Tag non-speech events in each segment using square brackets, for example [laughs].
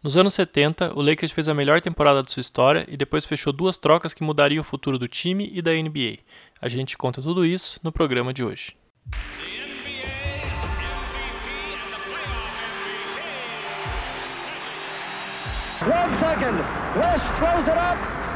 Nos anos 70, o Lakers fez a melhor temporada de sua história e depois fechou duas trocas que mudariam o futuro do time e da NBA. A gente conta tudo isso no programa de hoje. One second. West throws it up.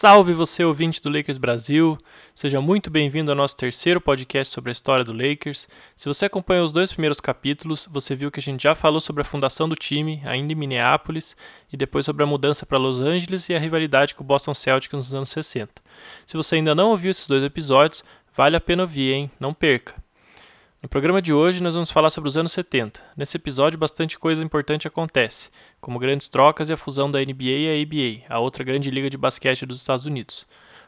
Salve você, ouvinte do Lakers Brasil! Seja muito bem-vindo ao nosso terceiro podcast sobre a história do Lakers. Se você acompanhou os dois primeiros capítulos, você viu que a gente já falou sobre a fundação do time, ainda em Minneapolis, e depois sobre a mudança para Los Angeles e a rivalidade com o Boston Celtics nos anos 60. Se você ainda não ouviu esses dois episódios, vale a pena ouvir, hein? Não perca! No programa de hoje, nós vamos falar sobre os anos 70. Nesse episódio, bastante coisa importante acontece, como grandes trocas e a fusão da NBA e a ABA, a outra grande liga de basquete dos Estados Unidos.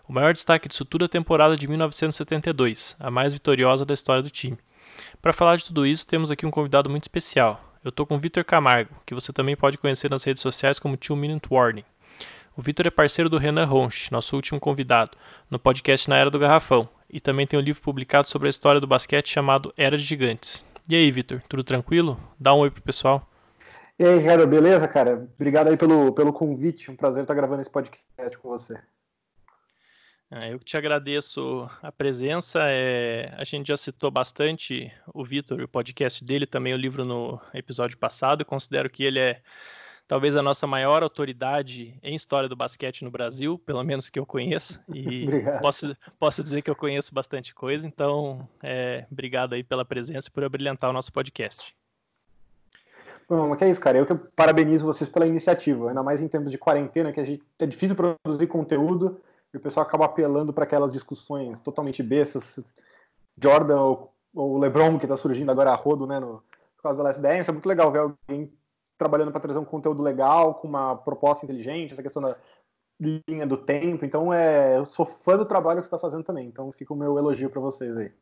O maior destaque disso tudo é a temporada de 1972, a mais vitoriosa da história do time. Para falar de tudo isso, temos aqui um convidado muito especial. Eu estou com o Vitor Camargo, que você também pode conhecer nas redes sociais como Two Minute Warning. O Vitor é parceiro do Renan Ronch, nosso último convidado, no podcast Na Era do Garrafão, e também tem um livro publicado sobre a história do basquete chamado Era de Gigantes. E aí, Vitor, tudo tranquilo? Dá um oi pro pessoal. E aí, Ricardo, beleza, cara? Obrigado aí pelo, pelo convite. Um prazer estar gravando esse podcast com você. Ah, eu que te agradeço a presença. É, a gente já citou bastante o Vitor, o podcast dele, também o livro no episódio passado. Eu considero que ele é talvez a nossa maior autoridade em história do basquete no Brasil, pelo menos que eu conheço, [laughs] e posso, posso dizer que eu conheço bastante coisa, então é, obrigado aí pela presença e por abrilhantar o nosso podcast. Bom, que é isso, cara. Eu que parabenizo vocês pela iniciativa, ainda mais em tempos de quarentena, que a gente, é difícil produzir conteúdo e o pessoal acaba apelando para aquelas discussões totalmente bestas. Jordan ou, ou LeBron, que está surgindo agora a rodo, né, no, por causa da Last Dance. É muito legal ver alguém trabalhando para trazer um conteúdo legal, com uma proposta inteligente, essa questão da linha do tempo. Então, é, eu sou fã do trabalho que você está fazendo também. Então, fica o meu elogio para vocês aí.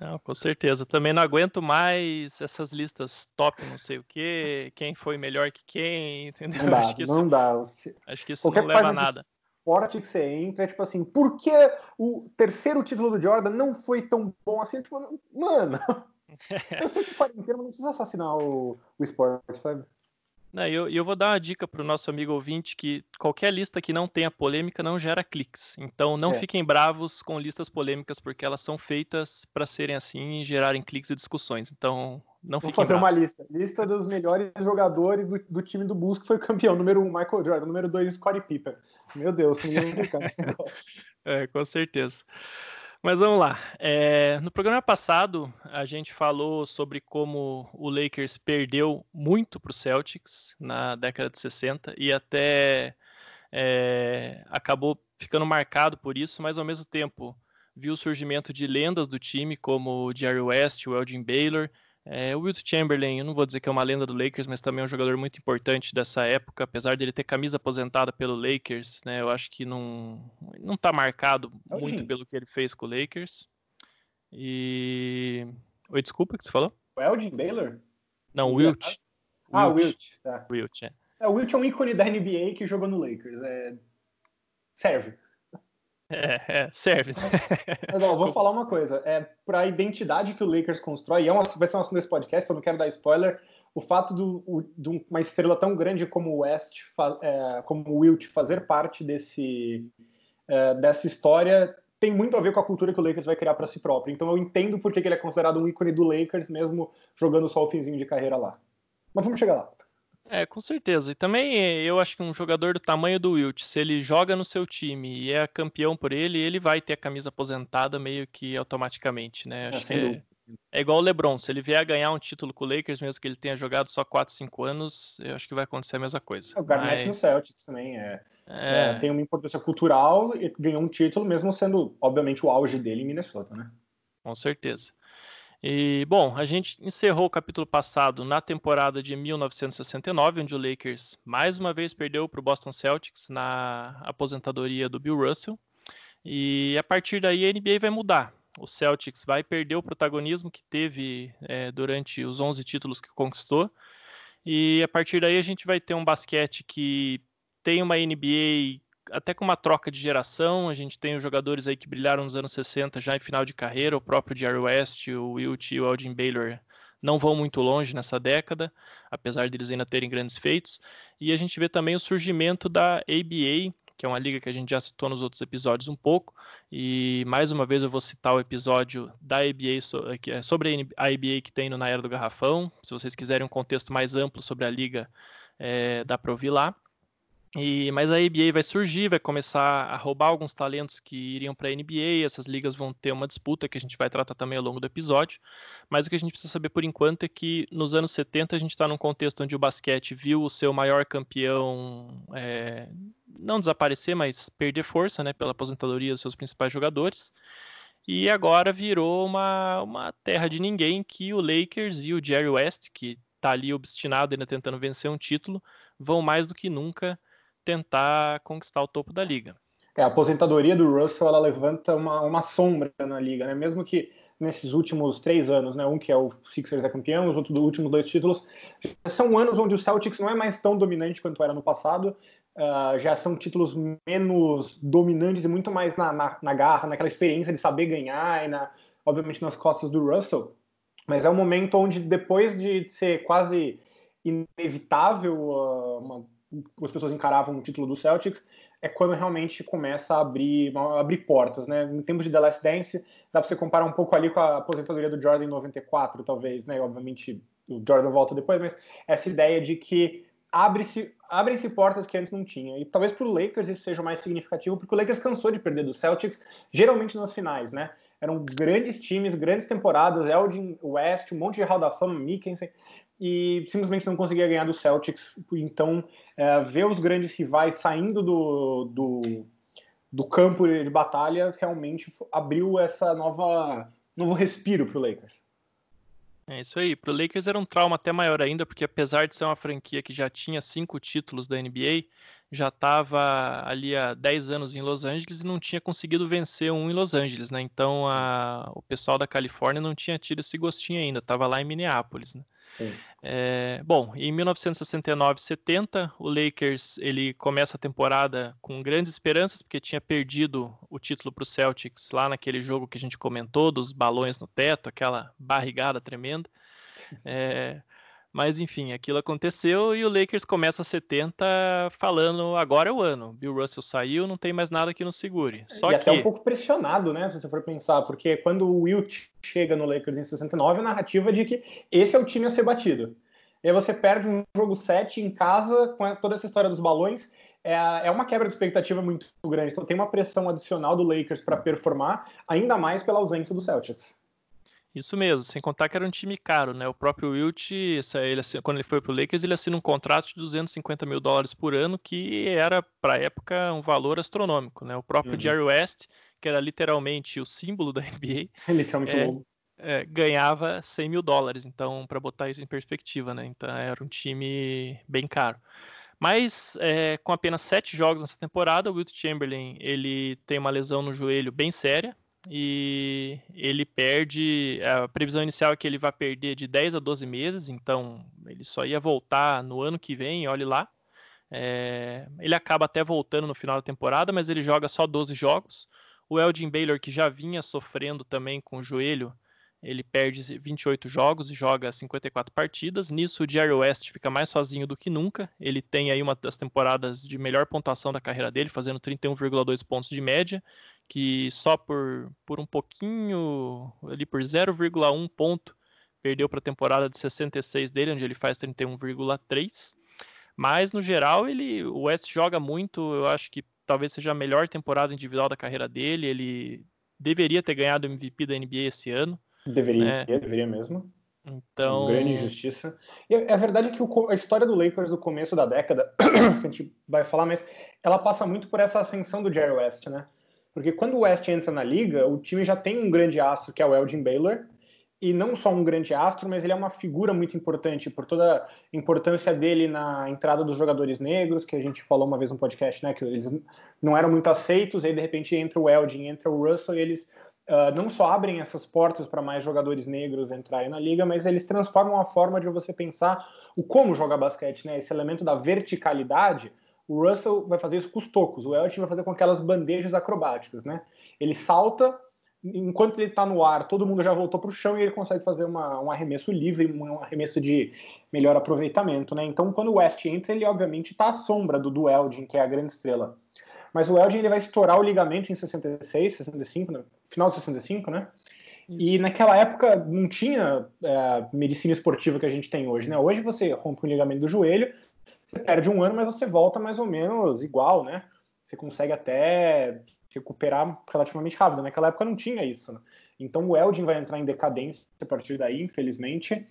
Não, com certeza. Também não aguento mais essas listas top, não sei o quê, quem foi melhor que quem, entendeu? Não dá, acho que isso, não dá. Você... Acho que isso Qualquer não leva a nada. Esporte que você entra, é tipo assim, por que o terceiro título do Jordan não foi tão bom assim? Tipo, mano, [laughs] eu sei que quarentena não precisa assassinar o, o esporte, sabe? Não, eu, eu vou dar uma dica para o nosso amigo ouvinte que qualquer lista que não tenha polêmica não gera cliques. Então não é. fiquem bravos com listas polêmicas, porque elas são feitas para serem assim e gerarem cliques e discussões. Então não Vou fazer bravos. uma lista. Lista dos melhores jogadores do, do time do Bulls que foi campeão. Número 1, um, Michael Jordan. Número 2, Scottie Pippen. Meu Deus, ninguém vai negócio. É, com certeza. Mas vamos lá. É, no programa passado, a gente falou sobre como o Lakers perdeu muito para o Celtics na década de 60 e até é, acabou ficando marcado por isso, mas ao mesmo tempo viu o surgimento de lendas do time como o Jerry West, o Elgin Baylor é, o Wilt Chamberlain, eu não vou dizer que é uma lenda do Lakers, mas também é um jogador muito importante dessa época, apesar dele ter camisa aposentada pelo Lakers, né? Eu acho que não não tá marcado é muito pelo que ele fez com o Lakers. E Oi, desculpa, o que você falou? O Elgin Baylor? Não, o Wilt. Ah, o Wilt, tá. Wilt, é. é. O Wilt é um ícone da NBA que jogou no Lakers. É... Serve. [laughs] É, é, serve. Mas, ó, vou [laughs] falar uma coisa. É, para a identidade que o Lakers constrói, e é uma, vai ser um assunto desse podcast, eu não quero dar spoiler, o fato do, de uma estrela tão grande como o West, é, como o Wilt, fazer parte desse, é, dessa história tem muito a ver com a cultura que o Lakers vai criar para si próprio. Então eu entendo porque ele é considerado um ícone do Lakers, mesmo jogando só o finzinho de carreira lá. Mas vamos chegar lá. É, com certeza. E também eh, eu acho que um jogador do tamanho do Wilt, se ele joga no seu time e é campeão por ele, ele vai ter a camisa aposentada meio que automaticamente, né? É, acho é, que é, é, igual o LeBron, se ele vier a ganhar um título com o Lakers, mesmo que ele tenha jogado só 4, 5 anos, eu acho que vai acontecer a mesma coisa. O Garnett Mas... no Celtics também é, é... é, tem uma importância cultural e ganhou um título, mesmo sendo, obviamente, o auge dele em Minnesota, né? Com certeza. E, bom, a gente encerrou o capítulo passado na temporada de 1969, onde o Lakers mais uma vez perdeu para o Boston Celtics na aposentadoria do Bill Russell. E a partir daí a NBA vai mudar. o Celtics vai perder o protagonismo que teve é, durante os 11 títulos que conquistou. E a partir daí a gente vai ter um basquete que tem uma NBA até com uma troca de geração. A gente tem os jogadores aí que brilharam nos anos 60 já em final de carreira, o próprio Jerry West, o Wilt e o Elgin Baylor não vão muito longe nessa década, apesar deles ainda terem grandes feitos. E a gente vê também o surgimento da ABA, que é uma liga que a gente já citou nos outros episódios um pouco. E mais uma vez eu vou citar o episódio da ABA é sobre a ABA que tem no Na Era do Garrafão. Se vocês quiserem um contexto mais amplo sobre a liga, é, dá para ouvir lá. E, mas a ABA vai surgir, vai começar a roubar alguns talentos que iriam para a NBA, essas ligas vão ter uma disputa que a gente vai tratar também ao longo do episódio. Mas o que a gente precisa saber por enquanto é que nos anos 70 a gente está num contexto onde o basquete viu o seu maior campeão é, não desaparecer, mas perder força né, pela aposentadoria dos seus principais jogadores. E agora virou uma, uma terra de ninguém que o Lakers e o Jerry West, que está ali obstinado ainda tentando vencer um título, vão mais do que nunca tentar conquistar o topo da liga. É, a aposentadoria do Russell ela levanta uma, uma sombra na liga, né? Mesmo que nesses últimos três anos, né? Um que é o Sixers é campeão, os outros últimos dois títulos são anos onde o Celtics não é mais tão dominante quanto era no passado. Uh, já são títulos menos dominantes e muito mais na, na, na, garra, naquela experiência de saber ganhar e, na, obviamente, nas costas do Russell. Mas é um momento onde, depois de ser quase inevitável uh, uma as pessoas encaravam o título do Celtics, é quando realmente começa a abrir, a abrir portas, né? Em tempos de The Last Dance, dá para você comparar um pouco ali com a aposentadoria do Jordan em 94, talvez, né? Obviamente o Jordan volta depois, mas essa ideia de que abre-se abrem-se portas que antes não tinha. E talvez para o Lakers isso seja mais significativo, porque o Lakers cansou de perder do Celtics, geralmente nas finais, né? Eram grandes times, grandes temporadas, Eldin, West, um monte de Hall da Fama, Mickensen, e simplesmente não conseguia ganhar do Celtics. Então, é, ver os grandes rivais saindo do, do, do, campo de batalha realmente abriu essa nova novo respiro para o Lakers. É isso aí. Para o Lakers era um trauma até maior ainda, porque apesar de ser uma franquia que já tinha cinco títulos da NBA, já estava ali há 10 anos em Los Angeles e não tinha conseguido vencer um em Los Angeles, né? Então a, o pessoal da Califórnia não tinha tido esse gostinho ainda, estava lá em Minneapolis, né? É, bom, em 1969-70, o Lakers ele começa a temporada com grandes esperanças, porque tinha perdido o título para o Celtics lá naquele jogo que a gente comentou, dos balões no teto, aquela barrigada tremenda. É, mas enfim, aquilo aconteceu e o Lakers começa a 70 falando agora é o ano. Bill Russell saiu, não tem mais nada que nos segure. Só e que... até um pouco pressionado, né? Se você for pensar, porque quando o Wilt chega no Lakers em 69, a narrativa é de que esse é o time a ser batido. E aí você perde um jogo 7 em casa com toda essa história dos balões. É, é uma quebra de expectativa muito grande. Então tem uma pressão adicional do Lakers para performar, ainda mais pela ausência do Celtics. Isso mesmo, sem contar que era um time caro, né? O próprio Wilt, ele, quando ele foi para o Lakers, ele assina um contrato de 250 mil dólares por ano, que era, para a época, um valor astronômico, né? O próprio uhum. Jerry West, que era literalmente o símbolo da [laughs] NBA, literalmente é, é, ganhava 100 mil dólares. Então, para botar isso em perspectiva, né? Então, era um time bem caro. Mas é, com apenas sete jogos nessa temporada, o Wilt Chamberlain ele tem uma lesão no joelho bem séria, e ele perde. A previsão inicial é que ele vai perder de 10 a 12 meses, então ele só ia voltar no ano que vem, olhe lá. É, ele acaba até voltando no final da temporada, mas ele joga só 12 jogos. O Elgin Baylor, que já vinha sofrendo também com o joelho, ele perde 28 jogos e joga 54 partidas. Nisso, o Jerry West fica mais sozinho do que nunca. Ele tem aí uma das temporadas de melhor pontuação da carreira dele, fazendo 31,2 pontos de média, que só por, por um pouquinho, ali por 0,1 ponto, perdeu para a temporada de 66 dele, onde ele faz 31,3. Mas, no geral, ele, o West joga muito. Eu acho que talvez seja a melhor temporada individual da carreira dele. Ele deveria ter ganhado o MVP da NBA esse ano. Deveria, né? deveria mesmo. Então. Uma grande injustiça. E a verdade é que o, a história do Lakers do começo da década, [coughs] que a gente vai falar, mas ela passa muito por essa ascensão do Jerry West, né? Porque quando o West entra na liga, o time já tem um grande astro, que é o Elgin Baylor, e não só um grande astro, mas ele é uma figura muito importante por toda a importância dele na entrada dos jogadores negros, que a gente falou uma vez no podcast, né? Que eles não eram muito aceitos, aí de repente entra o Elgin, entra o Russell, e eles uh, não só abrem essas portas para mais jogadores negros entrarem na liga, mas eles transformam a forma de você pensar o como jogar basquete, né? Esse elemento da verticalidade. O Russell vai fazer isso com os tocos, o Elton vai fazer com aquelas bandejas acrobáticas, né? Ele salta, enquanto ele está no ar, todo mundo já voltou para o chão e ele consegue fazer uma, um arremesso livre, um arremesso de melhor aproveitamento, né? Então, quando o West entra, ele obviamente está à sombra do, do Eldin, que é a grande estrela. Mas o Eldin ele vai estourar o ligamento em 66, 65, no final de 65, né? Isso. E naquela época não tinha é, medicina esportiva que a gente tem hoje, né? Hoje você rompe o ligamento do joelho, você perde um ano, mas você volta mais ou menos igual, né? Você consegue até recuperar relativamente rápido. Naquela época não tinha isso, né? Então o Eldin vai entrar em decadência a partir daí, infelizmente.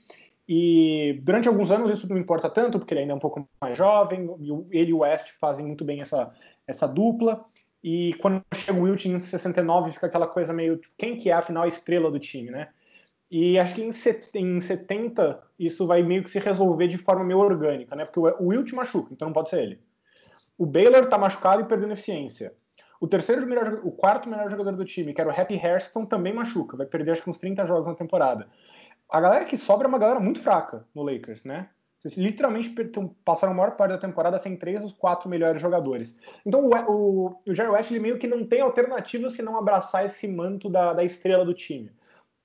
E durante alguns anos isso não importa tanto, porque ele ainda é um pouco mais jovem, ele e o West fazem muito bem essa, essa dupla. E quando chega o Wilt em 69, fica aquela coisa meio. Quem que é afinal a estrela do time, né? E acho que em 70 isso vai meio que se resolver de forma meio orgânica, né? Porque o Wilt machuca, então não pode ser ele. O Baylor tá machucado e perdendo eficiência. O terceiro melhor, o quarto melhor jogador do time, que era o Happy Hairston, também machuca, vai perder acho que uns 30 jogos na temporada. A galera que sobra é uma galera muito fraca no Lakers, né? Eles literalmente passaram a maior parte da temporada sem três dos quatro melhores jogadores. Então o, o, o Jerry West ele meio que não tem alternativa se não abraçar esse manto da, da estrela do time.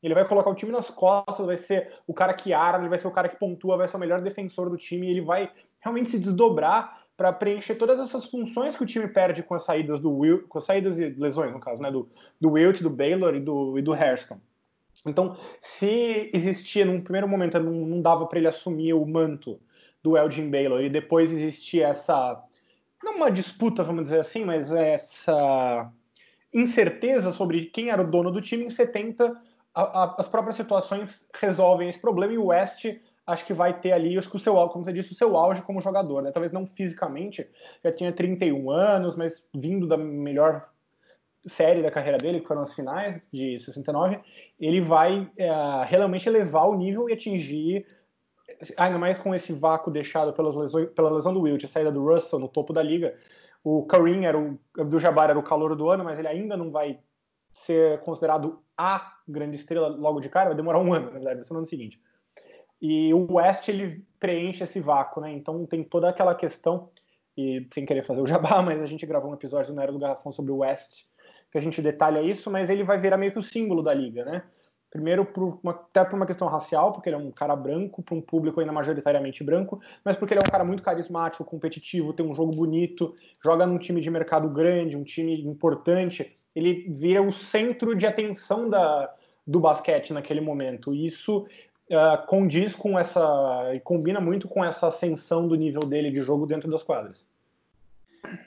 Ele vai colocar o time nas costas, vai ser o cara que arma, ele vai ser o cara que pontua, vai ser o melhor defensor do time, ele vai realmente se desdobrar para preencher todas essas funções que o time perde com as saídas do Will, com as saídas e lesões, no caso, né, do, do Wilt, do Baylor e do, e do Hairston. Então, se existia num primeiro momento, não, não dava para ele assumir o manto do Elgin Baylor e depois existia essa não uma disputa, vamos dizer assim, mas essa incerteza sobre quem era o dono do time em 70, a, as próprias situações resolvem esse problema e o West acho que vai ter ali, acho que o seu, como você disse, o seu auge como jogador, né? Talvez não fisicamente, já tinha 31 anos, mas vindo da melhor série da carreira dele, que foram as finais de 69, ele vai é, realmente elevar o nível e atingir, ainda mais com esse vácuo deixado pelas lesões, pela lesão do Wilt, a saída do Russell no topo da liga. O Kareem era o Jabbar era o calor do ano, mas ele ainda não vai ser considerado a grande estrela logo de cara, vai demorar um ano, na verdade, vai ser no ano seguinte. E o West ele preenche esse vácuo, né? Então tem toda aquela questão e sem querer fazer o jabá, [laughs] mas a gente gravou um episódio na Era do Garrafão sobre o West que a gente detalha isso, mas ele vai virar meio que o símbolo da liga, né? Primeiro, por uma, até por uma questão racial, porque ele é um cara branco, para um público ainda majoritariamente branco, mas porque ele é um cara muito carismático, competitivo, tem um jogo bonito, joga num time de mercado grande, um time importante. Ele vira o centro de atenção da, do basquete naquele momento. E isso uh, condiz com essa. e combina muito com essa ascensão do nível dele de jogo dentro das quadras.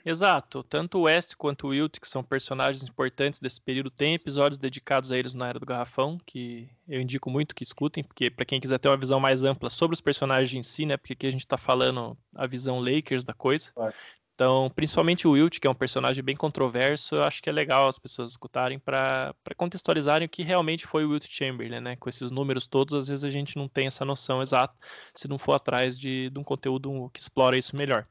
Exato. Tanto o West quanto o Wilt, que são personagens importantes desse período, têm episódios dedicados a eles na Era do Garrafão, que eu indico muito que escutem, porque para quem quiser ter uma visão mais ampla sobre os personagens em si, né? Porque aqui a gente está falando a visão Lakers da coisa. Claro. Então, principalmente o Wilt, que é um personagem bem controverso, eu acho que é legal as pessoas escutarem para contextualizarem o que realmente foi o Wilt Chamberlain, né? Com esses números todos, às vezes a gente não tem essa noção exata se não for atrás de, de um conteúdo que explora isso melhor.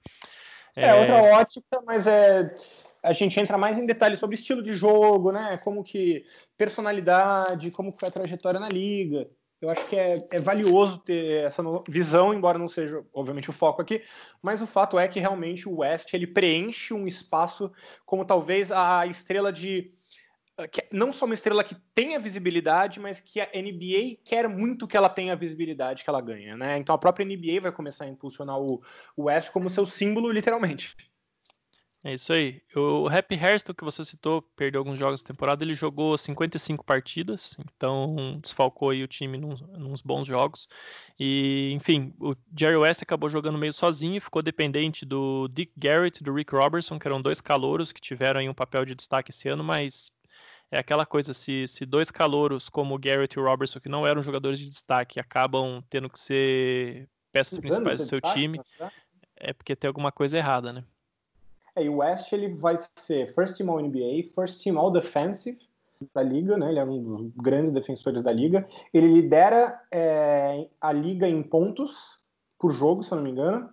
É, é outra ótica, mas é a gente entra mais em detalhes sobre estilo de jogo, né? Como que personalidade, como foi a trajetória na liga. Eu acho que é, é valioso ter essa visão, embora não seja, obviamente, o foco aqui, mas o fato é que realmente o West ele preenche um espaço como talvez a estrela de que não só uma estrela que tenha visibilidade, mas que a NBA quer muito que ela tenha a visibilidade que ela ganha, né? Então a própria NBA vai começar a impulsionar o West como seu símbolo, literalmente. É isso aí. O Happy Hairston, que você citou, perdeu alguns jogos da temporada, ele jogou 55 partidas, então desfalcou aí o time num, nos bons jogos. E, enfim, o Jerry West acabou jogando meio sozinho, ficou dependente do Dick Garrett e do Rick Robertson, que eram dois calouros que tiveram aí um papel de destaque esse ano, mas é aquela coisa, se, se dois calouros como o Garrett e o Robertson, que não eram jogadores de destaque, acabam tendo que ser peças principais do seu destaque, time, é porque tem alguma coisa errada, né? É, e o West ele vai ser First Team All NBA, First Team All Defensive da liga, né? Ele é um dos grandes defensores da liga. Ele lidera é, a liga em pontos por jogo, se eu não me engano.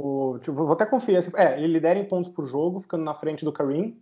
O, vou até conferir. É, ele lidera em pontos por jogo, ficando na frente do Kareem.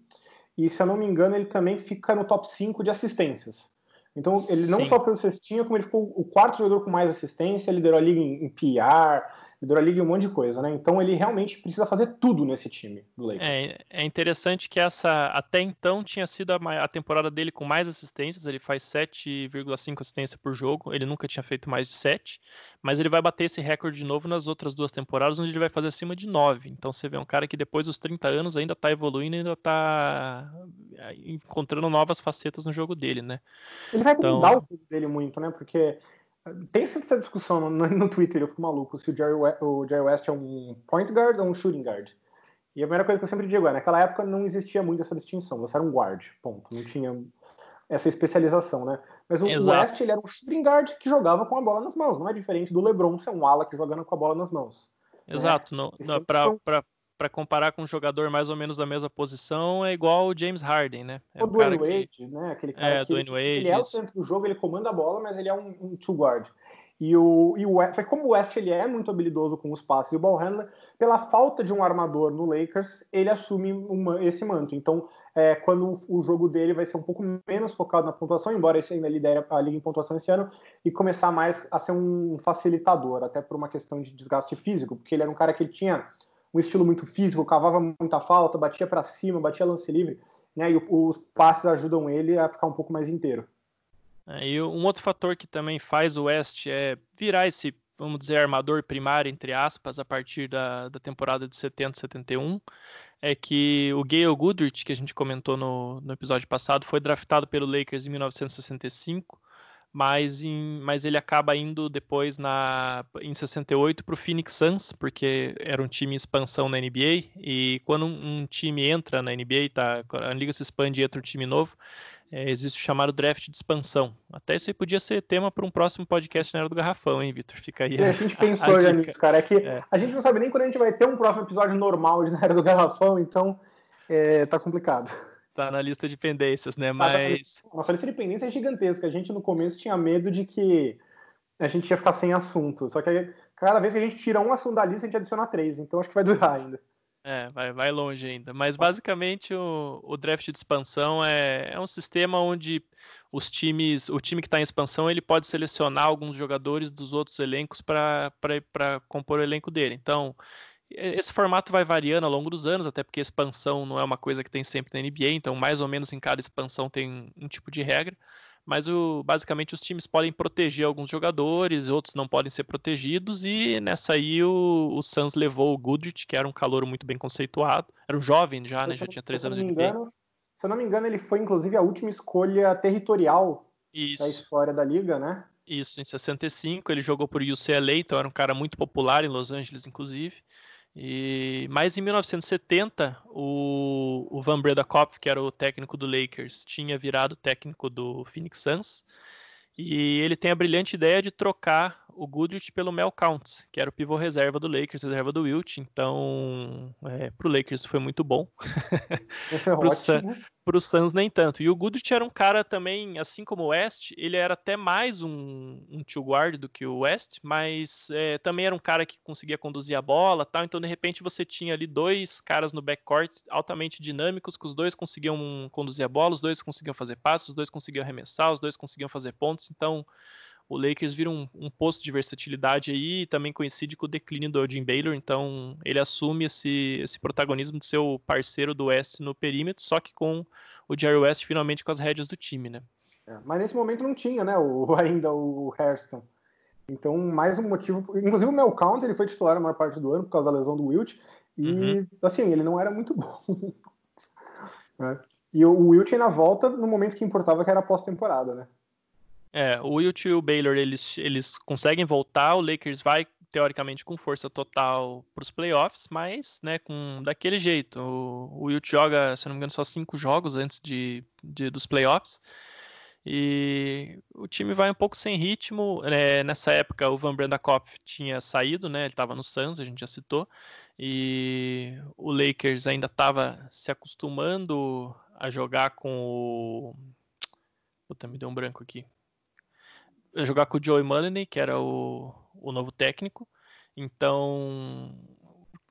e se eu não me engano, ele também fica no top 5 de assistências. Então, ele não Sim. só foi o cestinha, como ele ficou o quarto jogador com mais assistência, liderou a liga em PR, liderou a liga em um monte de coisa, né? Então ele realmente precisa fazer tudo nesse time do Lakers. É, é interessante que essa até então tinha sido a, a temporada dele com mais assistências, ele faz 7,5 assistências por jogo, ele nunca tinha feito mais de 7, mas ele vai bater esse recorde de novo nas outras duas temporadas, onde ele vai fazer acima de 9. Então você vê um cara que depois dos 30 anos ainda está evoluindo, ainda está é, encontrando novas facetas no jogo dele, né? Ele vai então... mudar o jogo dele muito, né? Porque tem sempre essa discussão no, no Twitter, eu fico maluco, se o Jerry, West, o Jerry West é um point guard ou um shooting guard. E a primeira coisa que eu sempre digo é, naquela época não existia muito essa distinção, você era um guard, ponto. Não tinha essa especialização, né? Mas o Exato. West, ele era um shooting guard que jogava com a bola nas mãos, não é diferente do LeBron ser um ala que jogando com a bola nas mãos. Exato, né? não, não, para para comparar com um jogador mais ou menos da mesma posição, é igual o James Harden, né? É o Dwayne Wade, que... né? Aquele cara é, que Wade, ele é o centro do jogo, ele comanda a bola, mas ele é um, um two guard. E o, e o West, como o West ele é muito habilidoso com os passes e o ball handler, pela falta de um armador no Lakers, ele assume uma, esse manto. Então, é, quando o, jogo dele vai ser um pouco menos focado na pontuação, embora ele ainda lidere a liga em pontuação esse ano, e começar mais a ser um facilitador, até por uma questão de desgaste físico, porque ele era um cara que ele tinha um estilo muito físico, cavava muita falta, batia para cima, batia lance livre, né? E os passes ajudam ele a ficar um pouco mais inteiro. É, e um outro fator que também faz o West é virar esse, vamos dizer, armador primário, entre aspas, a partir da, da temporada de 70, 71, é que o Gayle Goodrich, que a gente comentou no, no episódio passado, foi draftado pelo Lakers em 1965 mas, em, mas ele acaba indo depois na, em 68 para o Phoenix Suns, porque era um time em expansão na NBA, e quando um, um time entra na NBA, tá, a liga se expande e entra um time novo, é, existe o chamado draft de expansão. Até isso aí podia ser tema para um próximo podcast na Era do Garrafão, hein, Vitor? Fica aí. A, a, gente pensou a já nisso, cara. É que é. a gente não sabe nem quando a gente vai ter um próximo episódio normal de [laughs] Na Era do Garrafão, então é, tá complicado tá na lista de pendências, né? Mas. Nossa lista de pendências é gigantesca. A gente no começo tinha medo de que a gente ia ficar sem assunto. Só que cada vez que a gente tira um assunto da lista, a gente adiciona três. Então acho que vai durar ainda. É, vai, vai longe ainda. Mas basicamente o, o draft de expansão é, é um sistema onde os times, o time que está em expansão, ele pode selecionar alguns jogadores dos outros elencos para compor o elenco dele. Então, esse formato vai variando ao longo dos anos, até porque expansão não é uma coisa que tem sempre na NBA, então mais ou menos em cada expansão tem um tipo de regra. Mas o, basicamente os times podem proteger alguns jogadores, outros não podem ser protegidos, e nessa aí o, o Suns levou o Goodrich, que era um calor muito bem conceituado, era um jovem já, né? Já tinha três anos de NBA. Engano, se eu não me engano, ele foi inclusive a última escolha territorial Isso. da história da liga, né? Isso, em 65 ele jogou por UCLA, então era um cara muito popular em Los Angeles, inclusive. E, mas em 1970, o, o Van Breda Kopf, que era o técnico do Lakers, tinha virado técnico do Phoenix Suns. E ele tem a brilhante ideia de trocar o Goodrich pelo Mel Counts, que era o pivô reserva do Lakers, reserva do Wilt. Então, é, pro Lakers foi muito bom. [laughs] pro, Sun, pro Suns nem tanto. E o Goodrich era um cara também, assim como o West, ele era até mais um, um two guard do que o West, mas é, também era um cara que conseguia conduzir a bola tal. Então, de repente, você tinha ali dois caras no backcourt altamente dinâmicos, que os dois conseguiam conduzir a bola, os dois conseguiam fazer passos, os dois conseguiam arremessar, os dois conseguiam fazer pontos. Então, o Lakers vira um, um posto de versatilidade aí, também coincide com o declínio do Jim Baylor, então ele assume esse, esse protagonismo de ser o parceiro do West no perímetro, só que com o Jerry West finalmente com as rédeas do time, né? É, mas nesse momento não tinha, né, o, [laughs] ainda o Hairston. Então, mais um motivo. Inclusive, o Mel Count ele foi titular na maior parte do ano por causa da lesão do Wilt. E, uhum. assim, ele não era muito [laughs] bom. é. E o Wilt ainda volta no momento que importava, que era pós-temporada, né? É, o Wilt e o Baylor, eles, eles conseguem voltar, o Lakers vai, teoricamente, com força total para os playoffs, mas, né, com daquele jeito. O, o Wilt joga, se não me engano, só cinco jogos antes de, de dos playoffs, e o time vai um pouco sem ritmo. É, nessa época, o Van Brandakopf tinha saído, né? Ele estava no Suns, a gente já citou. E o Lakers ainda estava se acostumando a jogar com o. Puta, me deu um branco aqui jogar com o Joey Mulleney, que era o, o novo técnico. Então,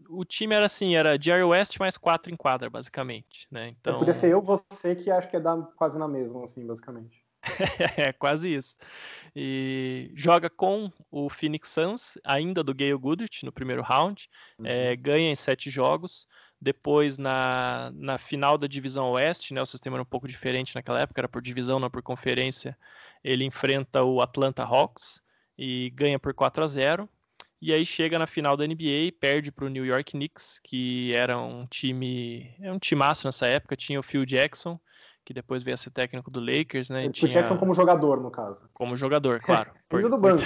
o time era assim, era Jerry West mais quatro em quadra, basicamente, né? Então... Podia ser eu, você, que acho que é dar quase na mesma, assim, basicamente. [laughs] é, quase isso. E joga com o Phoenix Suns, ainda do Gale Goodrich, no primeiro round. É, uhum. É, ganha em sete jogos. Depois, na, na final da divisão oeste, né, o sistema era um pouco diferente naquela época, era por divisão, não por conferência. Ele enfrenta o Atlanta Hawks e ganha por 4 a 0 e aí chega na final da NBA, perde para o New York Knicks, que era um time, é um timaço nessa época, tinha o Phil Jackson, que depois veio a ser técnico do Lakers, né? Phil Jackson como jogador, no caso. Como jogador, claro. [laughs] Vindo do banco.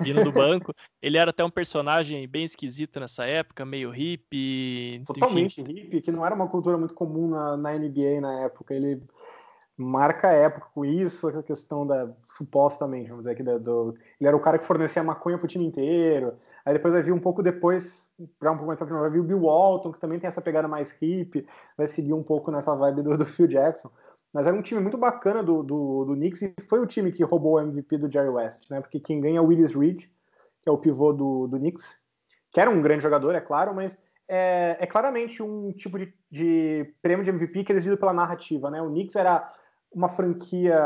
Vindo do banco. Ele era até um personagem bem esquisito nessa época, meio hippie. Totalmente enfim. hippie, que não era uma cultura muito comum na, na NBA na época. Ele marca a época com isso, a questão da supostamente, vamos dizer aqui, do, ele era o cara que fornecia maconha pro time inteiro. Aí depois vai vir um pouco depois, já um pouco mais pra vai vir o Bill Walton, que também tem essa pegada mais hippie, vai seguir um pouco nessa vibe do, do Phil Jackson. Mas era um time muito bacana do, do, do Knicks e foi o time que roubou o MVP do Jerry West, né? Porque quem ganha é o Willis Reed, que é o pivô do, do Knicks, que era um grande jogador, é claro, mas é, é claramente um tipo de, de prêmio de MVP que é decidido pela narrativa, né? O Knicks era uma franquia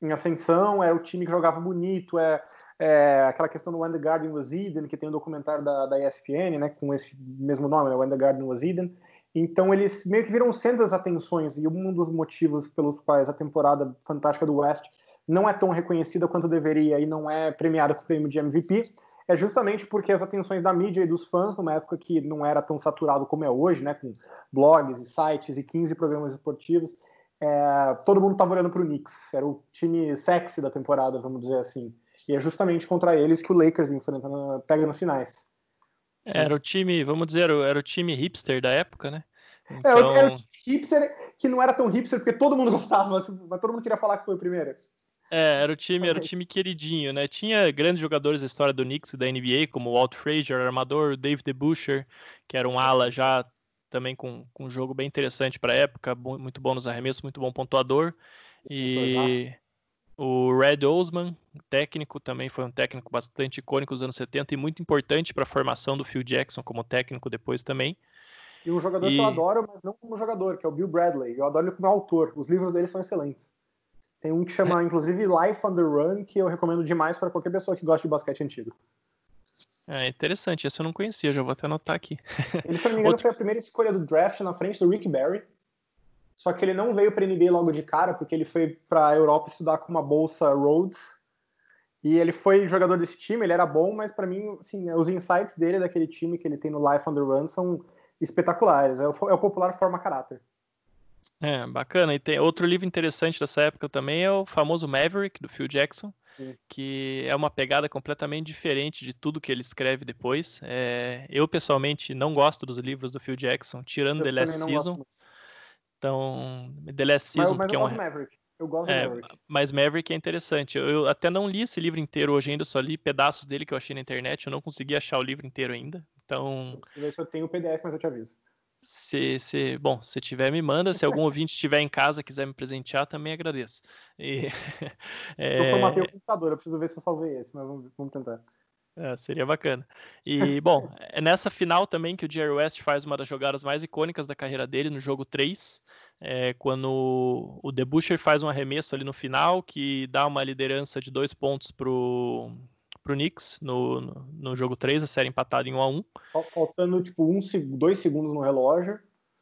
em ascensão, era o time que jogava bonito, é, é aquela questão do When the Garden Was Eden, que tem um documentário da, da ESPN, né, com esse mesmo nome, né, When the Garden Was Eden. Então eles meio que viram centro das atenções e um dos motivos pelos quais a temporada fantástica do West não é tão reconhecida quanto deveria e não é premiada com o prêmio de MVP é justamente porque as atenções da mídia e dos fãs, numa época que não era tão saturado como é hoje, né, com blogs e sites e 15 programas esportivos, é, todo mundo estava olhando para o Knicks. Era o time sexy da temporada, vamos dizer assim. E é justamente contra eles que o Lakers enfrenta, pega nas finais. Era o time, vamos dizer, era o time hipster da época, né? Então... É, era o então time hipster que não era tão hipster porque todo mundo [laughs] gostava, mas todo mundo queria falar que foi o primeiro. É, era o time, era o [laughs] time queridinho, né? Tinha grandes jogadores da história do Knicks e da NBA, como o Walt Frazier, armador, Dave DeBuscher, que era um ala já também com, com um jogo bem interessante para a época, muito bom nos arremessos, muito bom pontuador. E o Red Osman, técnico, também foi um técnico bastante icônico dos anos 70 e muito importante para a formação do Phil Jackson como técnico depois também. E um jogador e... que eu adoro, mas não como jogador, que é o Bill Bradley. Eu adoro ele como autor. Os livros dele são excelentes. Tem um que chama, [laughs] inclusive, Life on the Run, que eu recomendo demais para qualquer pessoa que gosta de basquete antigo. É interessante, esse eu não conhecia, já vou até anotar aqui. Ele, se não me engano, Outro... foi a primeira escolha do draft na frente do Rick Barry. Só que ele não veio para NBA logo de cara, porque ele foi para a Europa estudar com uma bolsa Rhodes. E ele foi jogador desse time, ele era bom, mas para mim, assim, os insights dele daquele time que ele tem no Life on the Run são espetaculares. É o, é o popular forma caráter. É, bacana. E tem outro livro interessante dessa época também é o famoso Maverick, do Phil Jackson que é uma pegada completamente diferente de tudo que ele escreve depois. É, eu, pessoalmente, não gosto dos livros do Phil Jackson, tirando eu The Last Season. Então, The Last Season, mas, mas que é um... Maverick. Eu gosto é, Maverick. Mas Maverick é interessante. Eu, eu, até não li esse livro inteiro hoje ainda, só li pedaços dele que eu achei na internet. Eu não consegui achar o livro inteiro ainda. Então. ver se eu tenho o PDF, mas eu te aviso. Se, se, bom, se tiver, me manda. Se algum ouvinte estiver em casa quiser me presentear, também agradeço. E, é... [laughs] Eu formatei o computador, eu preciso ver se eu salvei esse, mas vamos, vamos tentar. É, seria bacana. E, bom, é nessa final também que o Jerry West faz uma das jogadas mais icônicas da carreira dele, no jogo 3, é, quando o DeBuscher faz um arremesso ali no final, que dá uma liderança de dois pontos pro, pro Knicks no, no, no, jogo 3, a série empatada em 1 a 1 Faltando, tipo, um, dois segundos no relógio.